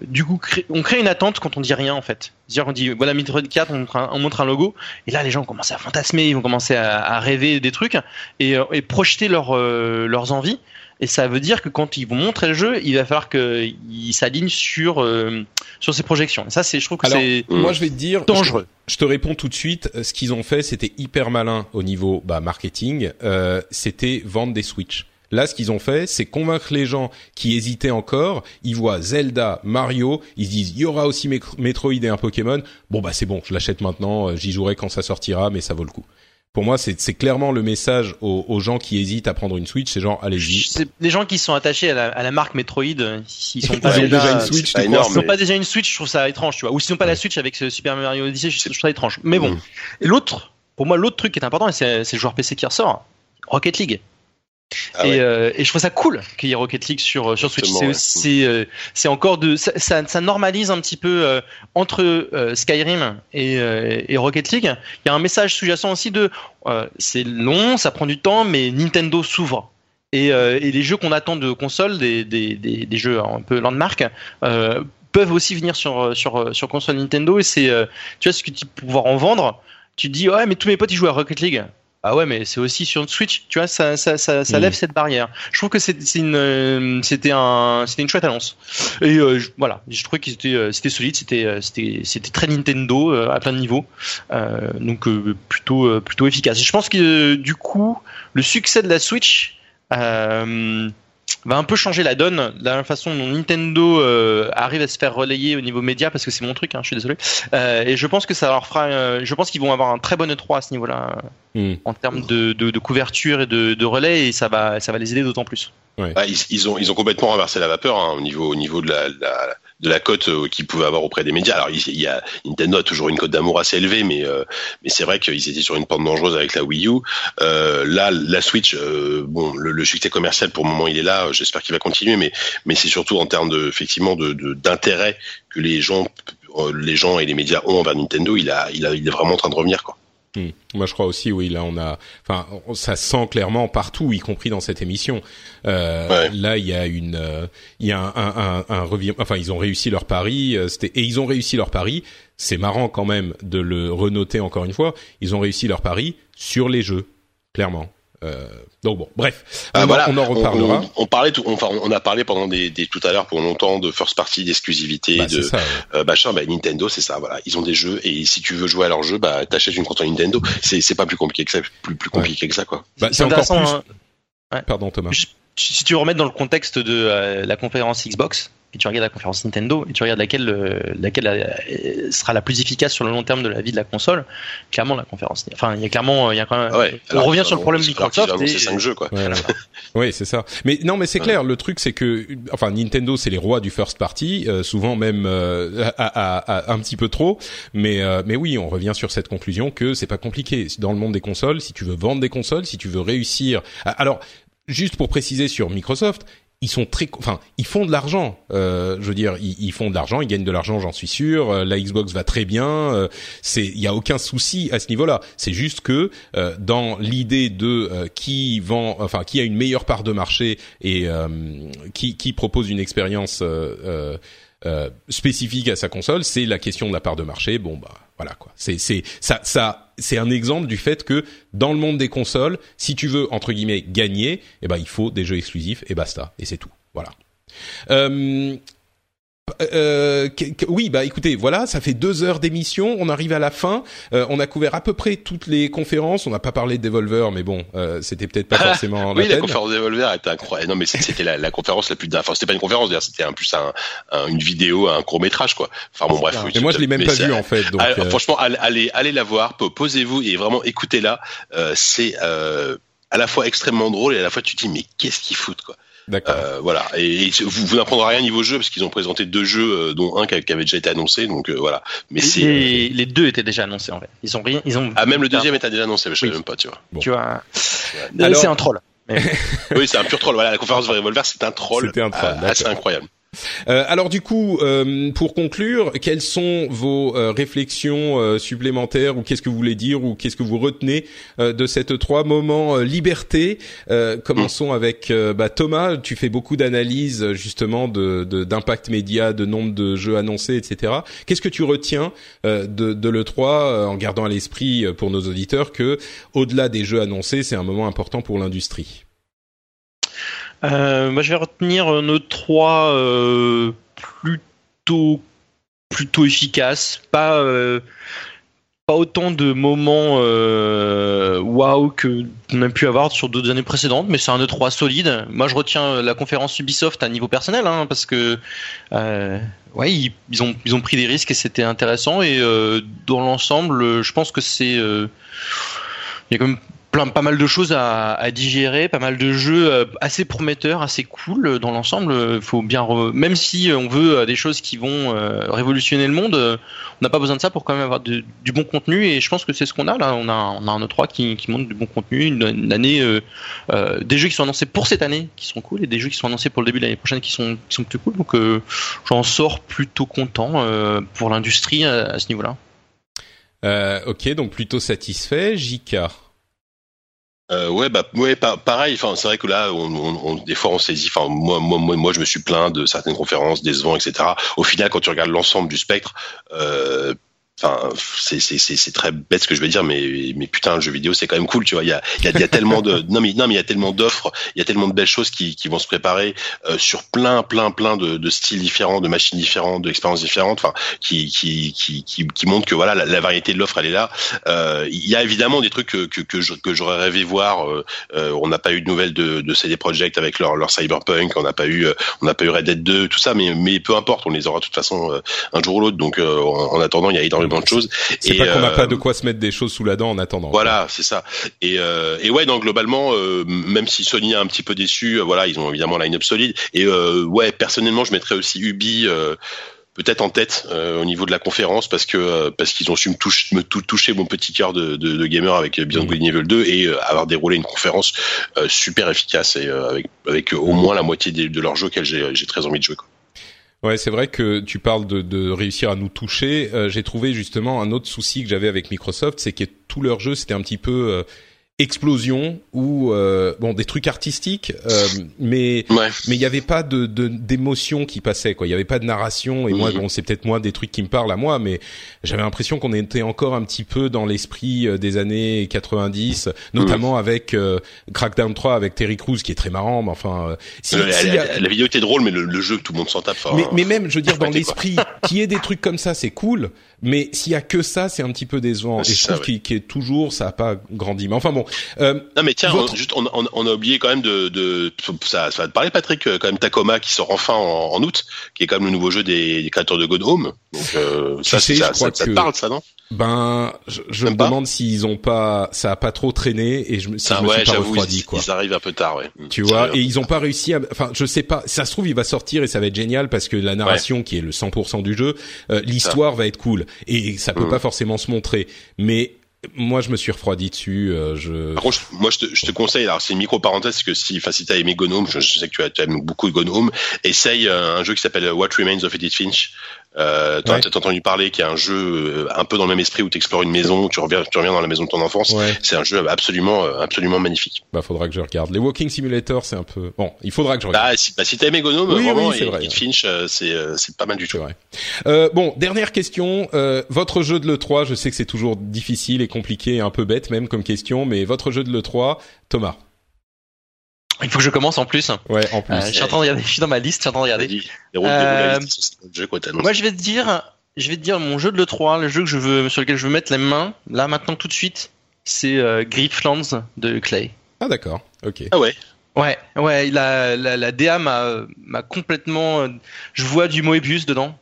du coup, cré- on crée une attente quand on dit rien en fait. C'est-à-dire on dit voilà Metroid 4, on montre, un, on montre un logo et là les gens vont commencer à fantasmer, ils vont commencer à, à rêver des trucs et, et projeter leur, leurs envies. Et ça veut dire que quand ils vont montrer le jeu, il va falloir qu'ils s'alignent sur euh, sur ces projections. Et ça, c'est je trouve que Alors, c'est moi, je vais te dire, dangereux. Je, je te réponds tout de suite. euh, Ce qu'ils ont fait, c'était hyper malin au niveau bah, marketing. Euh, c'était vendre des Switch. Là, ce qu'ils ont fait, c'est convaincre les gens qui hésitaient encore. Ils voient Zelda, Mario, ils se disent il y aura aussi Metroid et un Pokémon. Bon bah c'est bon, je l'achète maintenant. euh, J'y jouerai quand ça sortira, mais ça vaut le coup. Pour moi, c'est clairement le message aux, aux gens qui hésitent à prendre une Switch. C'est genre allez-y. Les gens qui sont attachés à la, à la marque Metroid, euh, s'ils sont pas Ils ont déjà, déjà une Switch. pas énorme, crois S'ils n'ont mais- pas déjà une Switch, je trouve ça étrange, tu vois. Ou s'ils n'ont pas la Switch avec ce Super Mario Odyssey, je, trouve ça étrange. Mais bon. Mm. Et l'autre, pour moi, l'autre truc qui est important, et c'est le joueur PC qui ressort, Rocket League. Ah et, ouais. euh, et je trouve ça cool qu'il y ait Rocket League sur sur Switch. C'est ouais. euh, c'est encore de ça, ça, ça normalise un petit peu euh, entre Skyrim et, et Rocket League. Il y a un message sous-jacent aussi de c'est long, ça prend du temps, mais Nintendo s'ouvre. Et, et les jeux qu'on attend de console, des, des, des, des jeux un peu landmark, peuvent aussi venir sur sur sur console Nintendo. Et c'est tu vois ce que tu pouvoir en vendre. Tu te dis ouais mais tous mes potes ils jouent à Rocket League. Ah ouais, mais c'est aussi sur Switch, tu vois, ça, ça, ça, ça lève cette barrière. Je trouve que c'est une, euh, c'était un, c'était une chouette annonce. Et euh, je- voilà, je trouvais que c'était, euh, c'était solide, c'était, c'était, c'était très Nintendo euh, à plein de niveaux, euh, donc plutôt, plutôt efficace. Et je pense que du coup, le succès de la Switch euh, va un peu changer la donne, la façon dont Nintendo euh, arrive à se faire relayer au niveau média, parce que c'est mon truc, hein, je suis désolé. Euh, et je pense que ça leur fera, euh, je pense qu'ils vont avoir un très bon E3 à ce niveau-là En termes de, de, de couverture et de, de relais et ça va ça va les aider d'autant plus. Bah, ils, ils ont ils ont complètement renversé la vapeur hein, au niveau au niveau de la, la de la cote euh, qu'ils pouvaient avoir auprès des médias. Alors il, il y a Nintendo a toujours une cote d'amour assez élevée, mais euh, mais c'est vrai qu'ils étaient sur une pente dangereuse avec la Wii U. Euh, là, la Switch, euh, bon, le, le succès commercial pour le moment il est là. J'espère qu'il va continuer, mais mais c'est surtout en termes de effectivement de de- d'intérêt que les gens euh, les gens et les médias ont envers Nintendo. Il a il a il est vraiment en train de revenir quoi. Hmm. Moi, je crois aussi, oui. Là, on a, enfin, ça se sent clairement partout, y compris dans cette émission. Euh, Ouais. Là, il y a une, euh, il y a un, un, un, Enfin, ils ont réussi leur pari. euh, C'était et ils ont réussi leur pari. C'est marrant quand même de le renoter encore une fois. Ils ont réussi leur pari sur les jeux, clairement. Euh, donc bon, bref, on, Ah, en- voilà. on en reparlera. On, on parlait, tout, enfin, on a parlé pendant des, des tout à l'heure pour longtemps de first party, d'exclusivité, Bah, de ça. ouais. euh, machin. Bah, Nintendo, c'est ça. Voilà, ils ont des jeux et si tu veux jouer à leurs jeux, bah, t'achètes une console Nintendo. C'est c'est pas plus compliqué que ça, plus plus compliqué que ça, quoi. Bah, C'est encore plus. hein. Pardon, Thomas. Je- Si tu remets dans le contexte de euh, la conférence Xbox et tu regardes la conférence Nintendo et tu regardes laquelle euh, laquelle euh, sera la plus efficace sur le long terme de la vie de la console, clairement la conférence. Enfin, il y a clairement, il y a quand même. Ouais. Euh, on Alors, revient sur le problème Microsoft. et- cinq jeux, quoi. Ouais, oui, c'est ça. Mais non, mais c'est clair. Le truc, c'est que, enfin, Nintendo, c'est les rois du first party, euh, souvent même euh, à, à- à- un petit peu trop. Mais, euh, mais oui, on revient sur cette conclusion que c'est pas compliqué dans le monde des consoles. Si tu veux vendre des consoles, si tu veux réussir. Alors, juste pour préciser sur Microsoft. Ils sont très, enfin, ils font de l'argent. Euh, je veux dire, ils, ils font de l'argent, ils gagnent de l'argent, j'en suis sûr. Euh, la Xbox va très bien. Euh, c'est, il y a aucun souci à ce niveau-là. C'est juste que euh, dans l'idée de euh, qui vend, enfin, qui a une meilleure part de marché et euh, qui, qui propose une expérience spécifique à sa console, c'est la question de la part de marché. Bon, bah voilà quoi. C'est, c'est ça, ça, c'est un exemple du fait que dans le monde des consoles, si tu veux entre guillemets gagner, eh ben il faut des jeux exclusifs et basta. Et c'est tout. Voilà. Euh, euh, oui, bah écoutez, voilà, ça fait deux heures d'émission, on arrive à la fin, Euh, on a couvert à peu près toutes les conférences, on n'a pas parlé de Devolver, mais bon, euh, c'était peut-être pas forcément Oui, la conférence d'Evolver était incroyable. Non, mais c'était la, la conférence la plus. Enfin, c'était pas une conférence, d'ailleurs, c'était un plus un, un- une vidéo, un court métrage, quoi. Enfin bon, bref. oui, Et moi, je l'ai même mais pas vu en fait, donc Ah, euh, Franchement, allez, allez, la voir, po- posez-vous et vraiment écoutez-la. Euh, c'est euh, à la fois extrêmement drôle et à la fois tu te dis mais qu'est-ce qu'ils foutent quoi. D'accord. Euh, voilà. Et, et vous, vous n'apprendrez rien niveau jeu parce qu'ils ont présenté deux jeux, euh, dont un qui, avait déjà été annoncé. Donc euh, voilà. Mais c'est les, les deux étaient déjà annoncés en fait. Ils ont rien, ils ont. ah même le deuxième était déjà annoncé, mais je savais Oui. même pas, tu vois. Tu vois. Alors- C'est un troll. oui, c'est un pur troll. Voilà, la conférence de Revolver, c'est un troll, C'était un troll, euh, assez incroyable. Euh, alors du coup, euh, pour conclure, quelles sont vos euh, réflexions supplémentaires ou qu'est-ce que vous voulez dire ou qu'est-ce que vous retenez de cette trois moments liberté? Commençons avec bah, Thomas. Tu fais beaucoup d'analyses justement d'impact média, de nombre de jeux annoncés, etc. Qu'est-ce que tu retiens de, de le 3 euh, en gardant à l'esprit pour nos auditeurs que au-delà des jeux annoncés, c'est un moment important pour l'industrie? Euh, moi, je vais retenir euh, nos trois euh, plutôt plutôt efficaces. Pas pas autant de moments waouh que qu'on a pu avoir sur d'autres années précédentes, mais c'est un E3 solide. Moi, je retiens la conférence Ubisoft à niveau personnel, hein, parce que ouais, ils, ont ils ont pris des risques et c'était intéressant. Et dans l'ensemble, je pense que c'est pas mal de choses à, digérer, pas mal de jeux euh, assez prometteurs, assez cool euh, dans l'ensemble. Euh, Faut bien, même si on veut des choses qui vont révolutionner le monde, on n'a pas besoin de ça pour quand même avoir du bon contenu. Et je pense que c'est ce qu'on a là. On a, un E3 qui, qui montre du bon contenu, une, année, des jeux qui sont annoncés pour cette année qui sont cool et des jeux qui sont annoncés pour le début de l'année prochaine qui sont, plus cool. Donc j'en sors plutôt content pour l'industrie à, à ce niveau-là. Ok, donc plutôt satisfait. JK. Euh, ouais, bah, ouais, pa- pareil. Enfin, c'est vrai que là, on, on, on- des fois, on saisit. Enfin, moi, moi, moi, moi, je me suis plaint de certaines conférences décevantes, etc. Au final, quand tu regardes l'ensemble du spectre, euh, Enfin, c'est très bête ce que je vais dire, mais mais putain, le jeu vidéo c'est quand même cool, tu vois. Il y a y a, y a tellement de non mais non mais il y a tellement d'offres, il y a tellement de belles choses qui qui vont se préparer euh, sur plein plein plein de, de styles différents, de machines différentes, d'expériences différentes, enfin qui qui qui qui montrent que voilà la, la variété de l'offre elle est là. Euh, il y a évidemment des trucs que que que j'aurais rêvé voir. Euh, euh, on n'a pas eu de nouvelles de de CD Projekt avec leur leur Cyberpunk, on n'a pas eu euh, on n'a pas eu Red Dead 2, tout ça, mais mais peu importe, on les aura de toute façon un jour ou l'autre. Donc en, en attendant, il y a énormément de choses. C'est Et, pas qu'on n'a euh, pas de quoi se mettre des choses sous la dent en attendant. voilà, c'est ça. Et, euh, et ouais, donc globalement, euh, même si Sony est un petit peu déçu, euh, voilà, ils ont évidemment line-up solide. Et euh, ouais, personnellement, je mettrais aussi Ubi euh, peut-être en tête euh, au niveau de la conférence parce que euh, parce qu'ils ont su me, touche, me tou- toucher mon petit cœur de, de, de gamer avec Beyond Mhm. Good and Evil 2 et euh, avoir déroulé une conférence euh, super efficace et euh, avec avec au moins la moitié des- de leurs jeux auxquels j'ai j'ai très envie de jouer. Quoi. Ouais, c'est vrai que tu parles de, de réussir à nous toucher. Euh, J'ai trouvé justement un autre souci que j'avais avec Microsoft, c'est que tous leurs jeux c'était un petit peu euh, explosion ou euh, bon des trucs artistiques, euh, mais Ouais. mais il y avait pas de d'émotion qui passait quoi. Il y avait pas de narration et moi Mhm. bon c'est peut-être moi des trucs qui me parlent à moi, mais j'avais l'impression qu'on était encore un petit peu dans l'esprit euh, des années 90, notamment avec euh, Crackdown 3 avec Terry Crews qui est très marrant, mais enfin euh, si, Euh, la, y la- a- la vidéo était drôle, mais le, le jeu tout le monde s'en tape. enfin, mais, mais même, je veux dire, dans l'esprit, qu'il y ait des trucs comme ça, c'est cool. Mais s'il y a que ça, c'est un petit peu décevant. C'est Et je ça, trouve qu'il est toujours, ça a pas grandi. Mais enfin bon, euh, Non mais tiens, Votre- on, juste on, on, on a oublié quand même de, de ça, ça va te parler Patrick, euh, quand même Tacoma qui sort enfin en, en août, qui est quand même le nouveau jeu des, des créateurs de God Home. Donc euh, ça, sais, ça, te parle ça non? Ben, je, je me pas demande s'ils ont pas, ça a pas trop traîné et je, si Ça, je me ouais, suis pas refroidi ils, quoi. ils arrivent un peu tard, ouais. Tu vois, et ils ont pas réussi à, enfin, je sais pas, ça se trouve, il va sortir et ça va être génial parce que la narration qui est le 100% du jeu, euh, l'histoire va être cool et ça peut Mhm. pas forcément se montrer. Mais moi, je me suis refroidi dessus, euh, je, Par contre, moi, je te, je te conseille, alors c'est une micro-parenthèse, que si, enfin, si t'as aimé Gone Home, je, je sais que tu, as, tu aimes beaucoup Gone Home, essaye euh, un jeu qui s'appelle What Remains of Edith Finch. Euh, t'as Ouais. entendu parler, qui est un jeu euh, un peu dans le même esprit où tu explores une maison, tu reviens, tu reviens dans la maison de ton enfance. ouais. C'est un jeu absolument, euh, absolument magnifique. Bah, faudra que je regarde. Les Walking Simulator, c'est un peu, bon, il faudra que je regarde. Bah, si, bah, si t'as aimé Gone Home, Oui, vraiment, oui, et vrai. Finch, euh, c'est, c'est pas mal du tout. vrai. Euh, bon, dernière question. Euh, votre jeu de l'E3, je sais que c'est toujours difficile et compliqué et un peu bête même comme question, mais votre jeu de l'E3, Thomas. Il faut que je commence en plus. Ouais, en plus. Euh, je suis en train de regarder, je suis dans ma liste, je suis en train de regarder. Euh. Moi, je vais te dire, je vais te dire mon jeu de l'E3, le jeu que je veux, sur lequel je veux mettre les mains, là, maintenant, tout de suite, c'est euh, Grifflands de Clay. Ah d'accord. Ok. Ah ouais. Ouais, ouais, la, la, la DA m'a, m'a complètement, euh, je vois du Moebius dedans.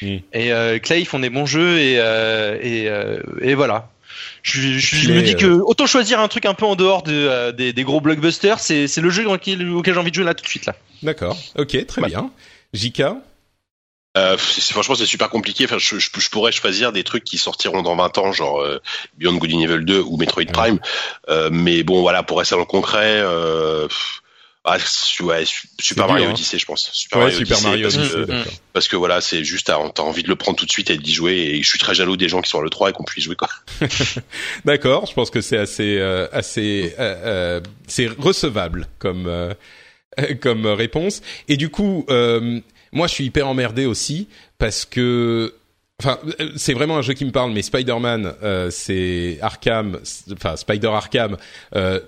Mm. Et euh, Clay, ils font des bons jeux et, euh, et, euh, et voilà. Je, je, je Mais, me dis euh, que autant choisir un truc un peu en dehors de, euh, des, des gros blockbusters, c'est, c'est le jeu dans lequel- auquel j'ai envie de jouer là tout de suite là. D'accord. Ok, très Ouais. bien. JK. Euh, c'est- franchement, c'est super compliqué. Enfin, je, je, je pourrais choisir des trucs qui sortiront dans 20 ans, genre euh, Beyond Good and Evil 2 ou Metroid Prime. Euh, mais bon, voilà, pour rester dans le concret, euh, pff, ah, ouais, Super dur, Mario hein. Odyssey, je pense. Super Ouais, Mario Super Odyssey, Mario parce, Odyssey, que, parce que voilà, c'est juste, t'as envie de le prendre tout de suite et d'y jouer. Et je suis très jaloux des gens qui sont à le 3 et qu'on puisse jouer quoi. D'accord. Je pense que c'est assez, euh, assez, euh, euh, c'est recevable comme, comme réponse. Et du coup, moi, je suis hyper emmerdé aussi parce que. Enfin, c'est vraiment un jeu qui me parle, mais Spider-Man, euh, c'est Arkham, enfin Spider Arkham. Euh,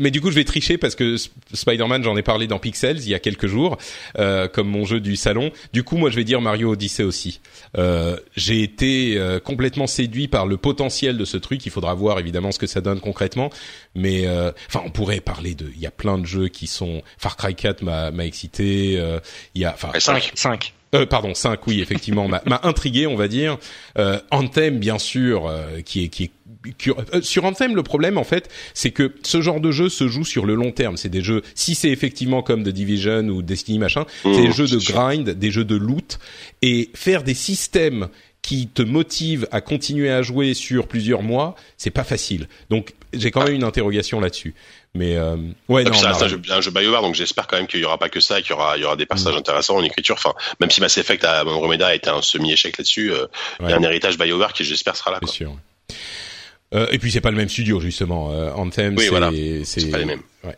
mais du coup, je vais tricher parce que Sp- Spider-Man, j'en ai parlé dans Pixels il y a quelques jours, euh, comme mon jeu du salon. Du coup, moi, je vais dire Mario Odyssey aussi. Euh, j'ai été euh, complètement séduit par le potentiel de ce truc. Il faudra voir évidemment ce que ça donne concrètement. Mais euh, enfin, on pourrait parler de. Il y a plein de jeux qui sont. Far Cry 4 m'a excité. euh, Il y a. Enfin, Ouais, 5. 5. Euh, pardon, 5, oui, effectivement, m'a intrigué, on va dire. Euh, Anthem, bien sûr, euh, qui est qui est qui- euh, sur Anthem, le problème en fait, c'est que ce genre de jeu se joue sur le long terme. C'est des jeux, si c'est effectivement comme The Division ou Destiny machin, c'est Mmh, des jeux de sûr. grind, des jeux de loot, et faire des systèmes qui te motivent à continuer à jouer sur plusieurs mois, c'est pas facile. Donc j'ai quand même une interrogation là-dessus. Mais euh, ouais, non, puis ça reste un jeu, un jeu BioWare, donc j'espère quand même qu'il y aura pas que ça, qu'il y aura, il y aura des passages intéressants en écriture. Enfin, même si Mass Effect à Andromeda a été un semi-échec là-dessus, euh, il y a un héritage BioWare qui j'espère sera là. Quoi. sûr. Euh, et puis c'est pas le même studio justement. Euh, Anthem, Oui, c'est voilà. c'est C'est pas les mêmes. Ouais.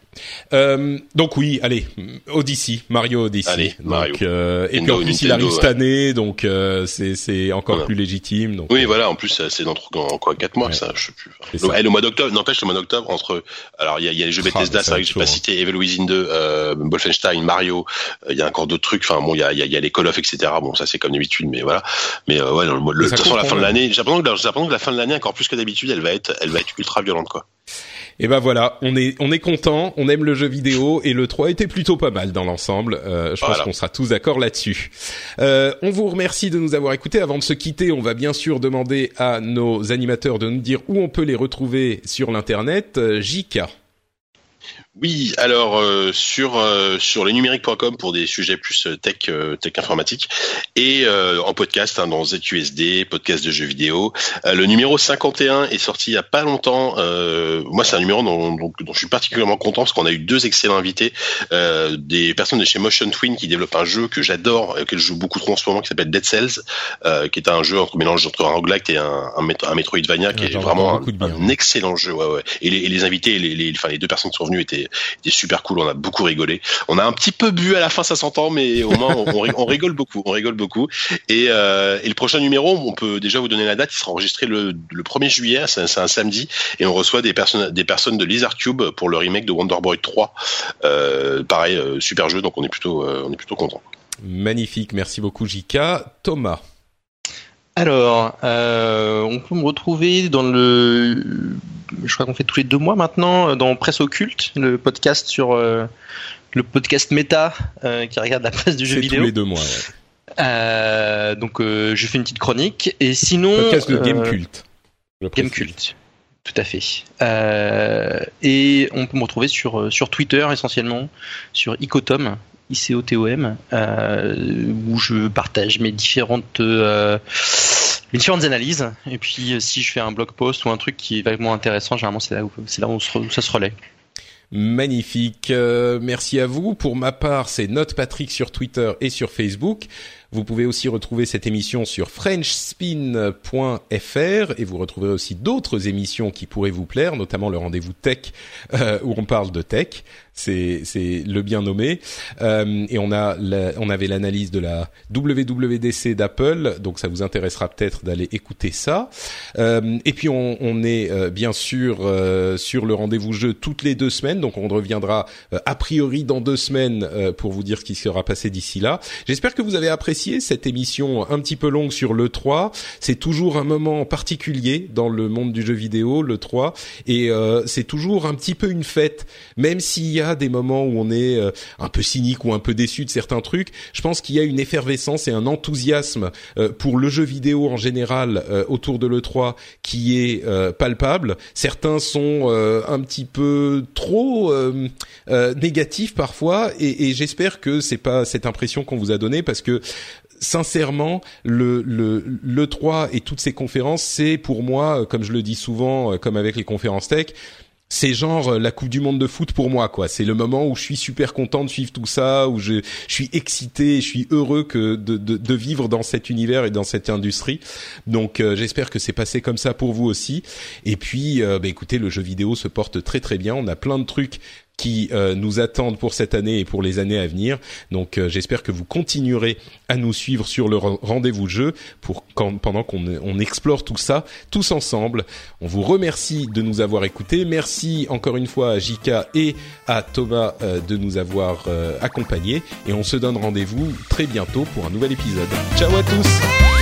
Euh, donc oui, allez, Odyssey, Mario Odyssey. Allez, donc, Mario. euh, et puis en plus il Nintendo, arrive cette ouais. année, donc euh, c'est encore Voilà. plus légitime. Donc, Oui, euh, voilà. En plus, ça, c'est dans, dans quoi quatre mois, Ouais. ça. Je sais plus. Le, ça. eh, le mois d'octobre. N'empêche le mois d'octobre entre. Alors il y a, il y a les jeux Ah, Bethesda, c'est vrai que j'ai pas cité Evil Within 2, euh, Wolfenstein, Mario. euh, Il y a encore d'autres trucs. Enfin bon, il y a, il y a, il y a les Call of, etc. Bon, ça c'est comme d'habitude, mais voilà. Mais euh, ouais, non, le, de toute façon, la fin de l'année, que, l'impression que la fin de l'année, encore plus que d'habitude, elle va être, elle va être ultra violente, quoi. Et ben voilà, on est on est content, on aime le jeu vidéo et le 3 était plutôt pas mal dans l'ensemble. Euh, je pense qu'on sera tous d'accord là-dessus. Euh, on vous remercie de nous avoir écoutés. Avant de se quitter, on va bien sûr demander à nos animateurs de nous dire où on peut les retrouver sur l'internet. Euh, JK. Oui, alors euh, sur euh, sur lesnumériques.com pour des sujets plus euh, tech euh, tech informatique et euh, en podcast hein, dans ZQSD, podcast de jeux vidéo. Euh, le numéro 51 est sorti il y a pas longtemps. Euh, moi, c'est un numéro dont, dont, dont je suis particulièrement content parce qu'on a eu deux excellents invités, euh, des personnes de chez Motion Twin qui développent un jeu que j'adore, et auquel je joue beaucoup trop en ce moment, qui s'appelle Dead Cells, euh, qui est un jeu entre mélange entre un roguelike et un, un, Met- un Metroidvania, qui est vraiment un, bien. excellent jeu. Ouais, ouais. Et les, et les invités, les, les, enfin les deux personnes qui sont venues étaient était super cool. On a beaucoup rigolé. On a un petit peu bu à la fin, ça s'entend, mais au moins on, on ri- on rigole beaucoup. On rigole beaucoup. Et, euh, et le prochain numéro, on peut déjà vous donner la date. Il sera enregistré le, le 1er juillet. C'est un, samedi, et on reçoit des personnes, des personnes de Lizard Cube pour le remake de Wonder Boy 3. Euh, pareil, euh, super jeu. Donc on est plutôt, on est plutôt content. Magnifique, merci beaucoup JK. Thomas. Alors, euh, on peut me retrouver dans le. Je crois qu'on fait tous les deux mois maintenant dans Presse Occulte, le podcast sur euh, le podcast méta euh, qui regarde la presse du jeu vidéo. tous les deux mois. Ouais. Euh, donc, je fais une petite chronique et sinon. Podcast de Game Cult. Game. Cult. Tout à fait. Euh, et on peut me retrouver sur, sur Twitter essentiellement, sur Icotom, I-C-O-T-O-M, euh, où je partage mes différentes, euh, différentes analyses. Et puis euh, si je fais un blog post ou un truc qui est vaguement intéressant, généralement c'est là où ça se relaie. Magnifique. Euh, merci à vous. Pour ma part, c'est Note Patrick sur Twitter et sur Facebook. Vous pouvez aussi retrouver cette émission sur frenchspin.fr et vous retrouverez aussi d'autres émissions qui pourraient vous plaire, notamment le rendez-vous tech euh, où on parle de tech. C'est le bien nommé. Euh, et on a on avait l'analyse de la WWDC d'Apple, donc ça vous intéressera peut-être d'aller écouter ça. Euh, et puis on, est bien sûr sur le rendez-vous jeu toutes les deux semaines, donc on reviendra a priori dans deux semaines pour vous dire ce qui sera passé d'ici là. J'espère que vous avez apprécié cette émission un petit peu longue sur le 3. C'est toujours un moment particulier dans le monde du jeu vidéo, le 3, et euh, c'est toujours un petit peu une fête, même s'il y a des moments où on est euh, un peu cynique ou un peu déçu de certains trucs. Je pense qu'il y a une effervescence et un enthousiasme euh, pour le jeu vidéo en général euh, autour de l'E3 qui est euh, palpable. Certains sont euh, un petit peu trop négatifs parfois et, et j'espère que c'est pas cette impression qu'on vous a donnée parce que sincèrement, le, le, le 3 et toutes ces conférences, c'est pour moi, euh, comme je le dis souvent, euh, comme avec les conférences tech, c'est genre euh, la Coupe du Monde de foot pour moi, quoi. C'est le moment où je suis super content de suivre tout ça, où je, suis excité, je suis heureux que de, de, de vivre dans cet univers et dans cette industrie. Donc, j'espère que c'est passé comme ça pour vous aussi. Et puis, bah, écoutez, le jeu vidéo se porte très très bien. On a plein de trucs qui euh, nous attendent pour cette année et pour les années à venir. Donc euh, j'espère que vous continuerez à nous suivre sur le ren- rendez-vous jeu pour quand, pendant qu'on on explore tout ça tous ensemble. On vous remercie de nous avoir écoutés. Merci encore une fois à Jika et à Thomas euh, de nous avoir euh, accompagnés et on se donne rendez-vous très bientôt pour un nouvel épisode. Ciao à tous.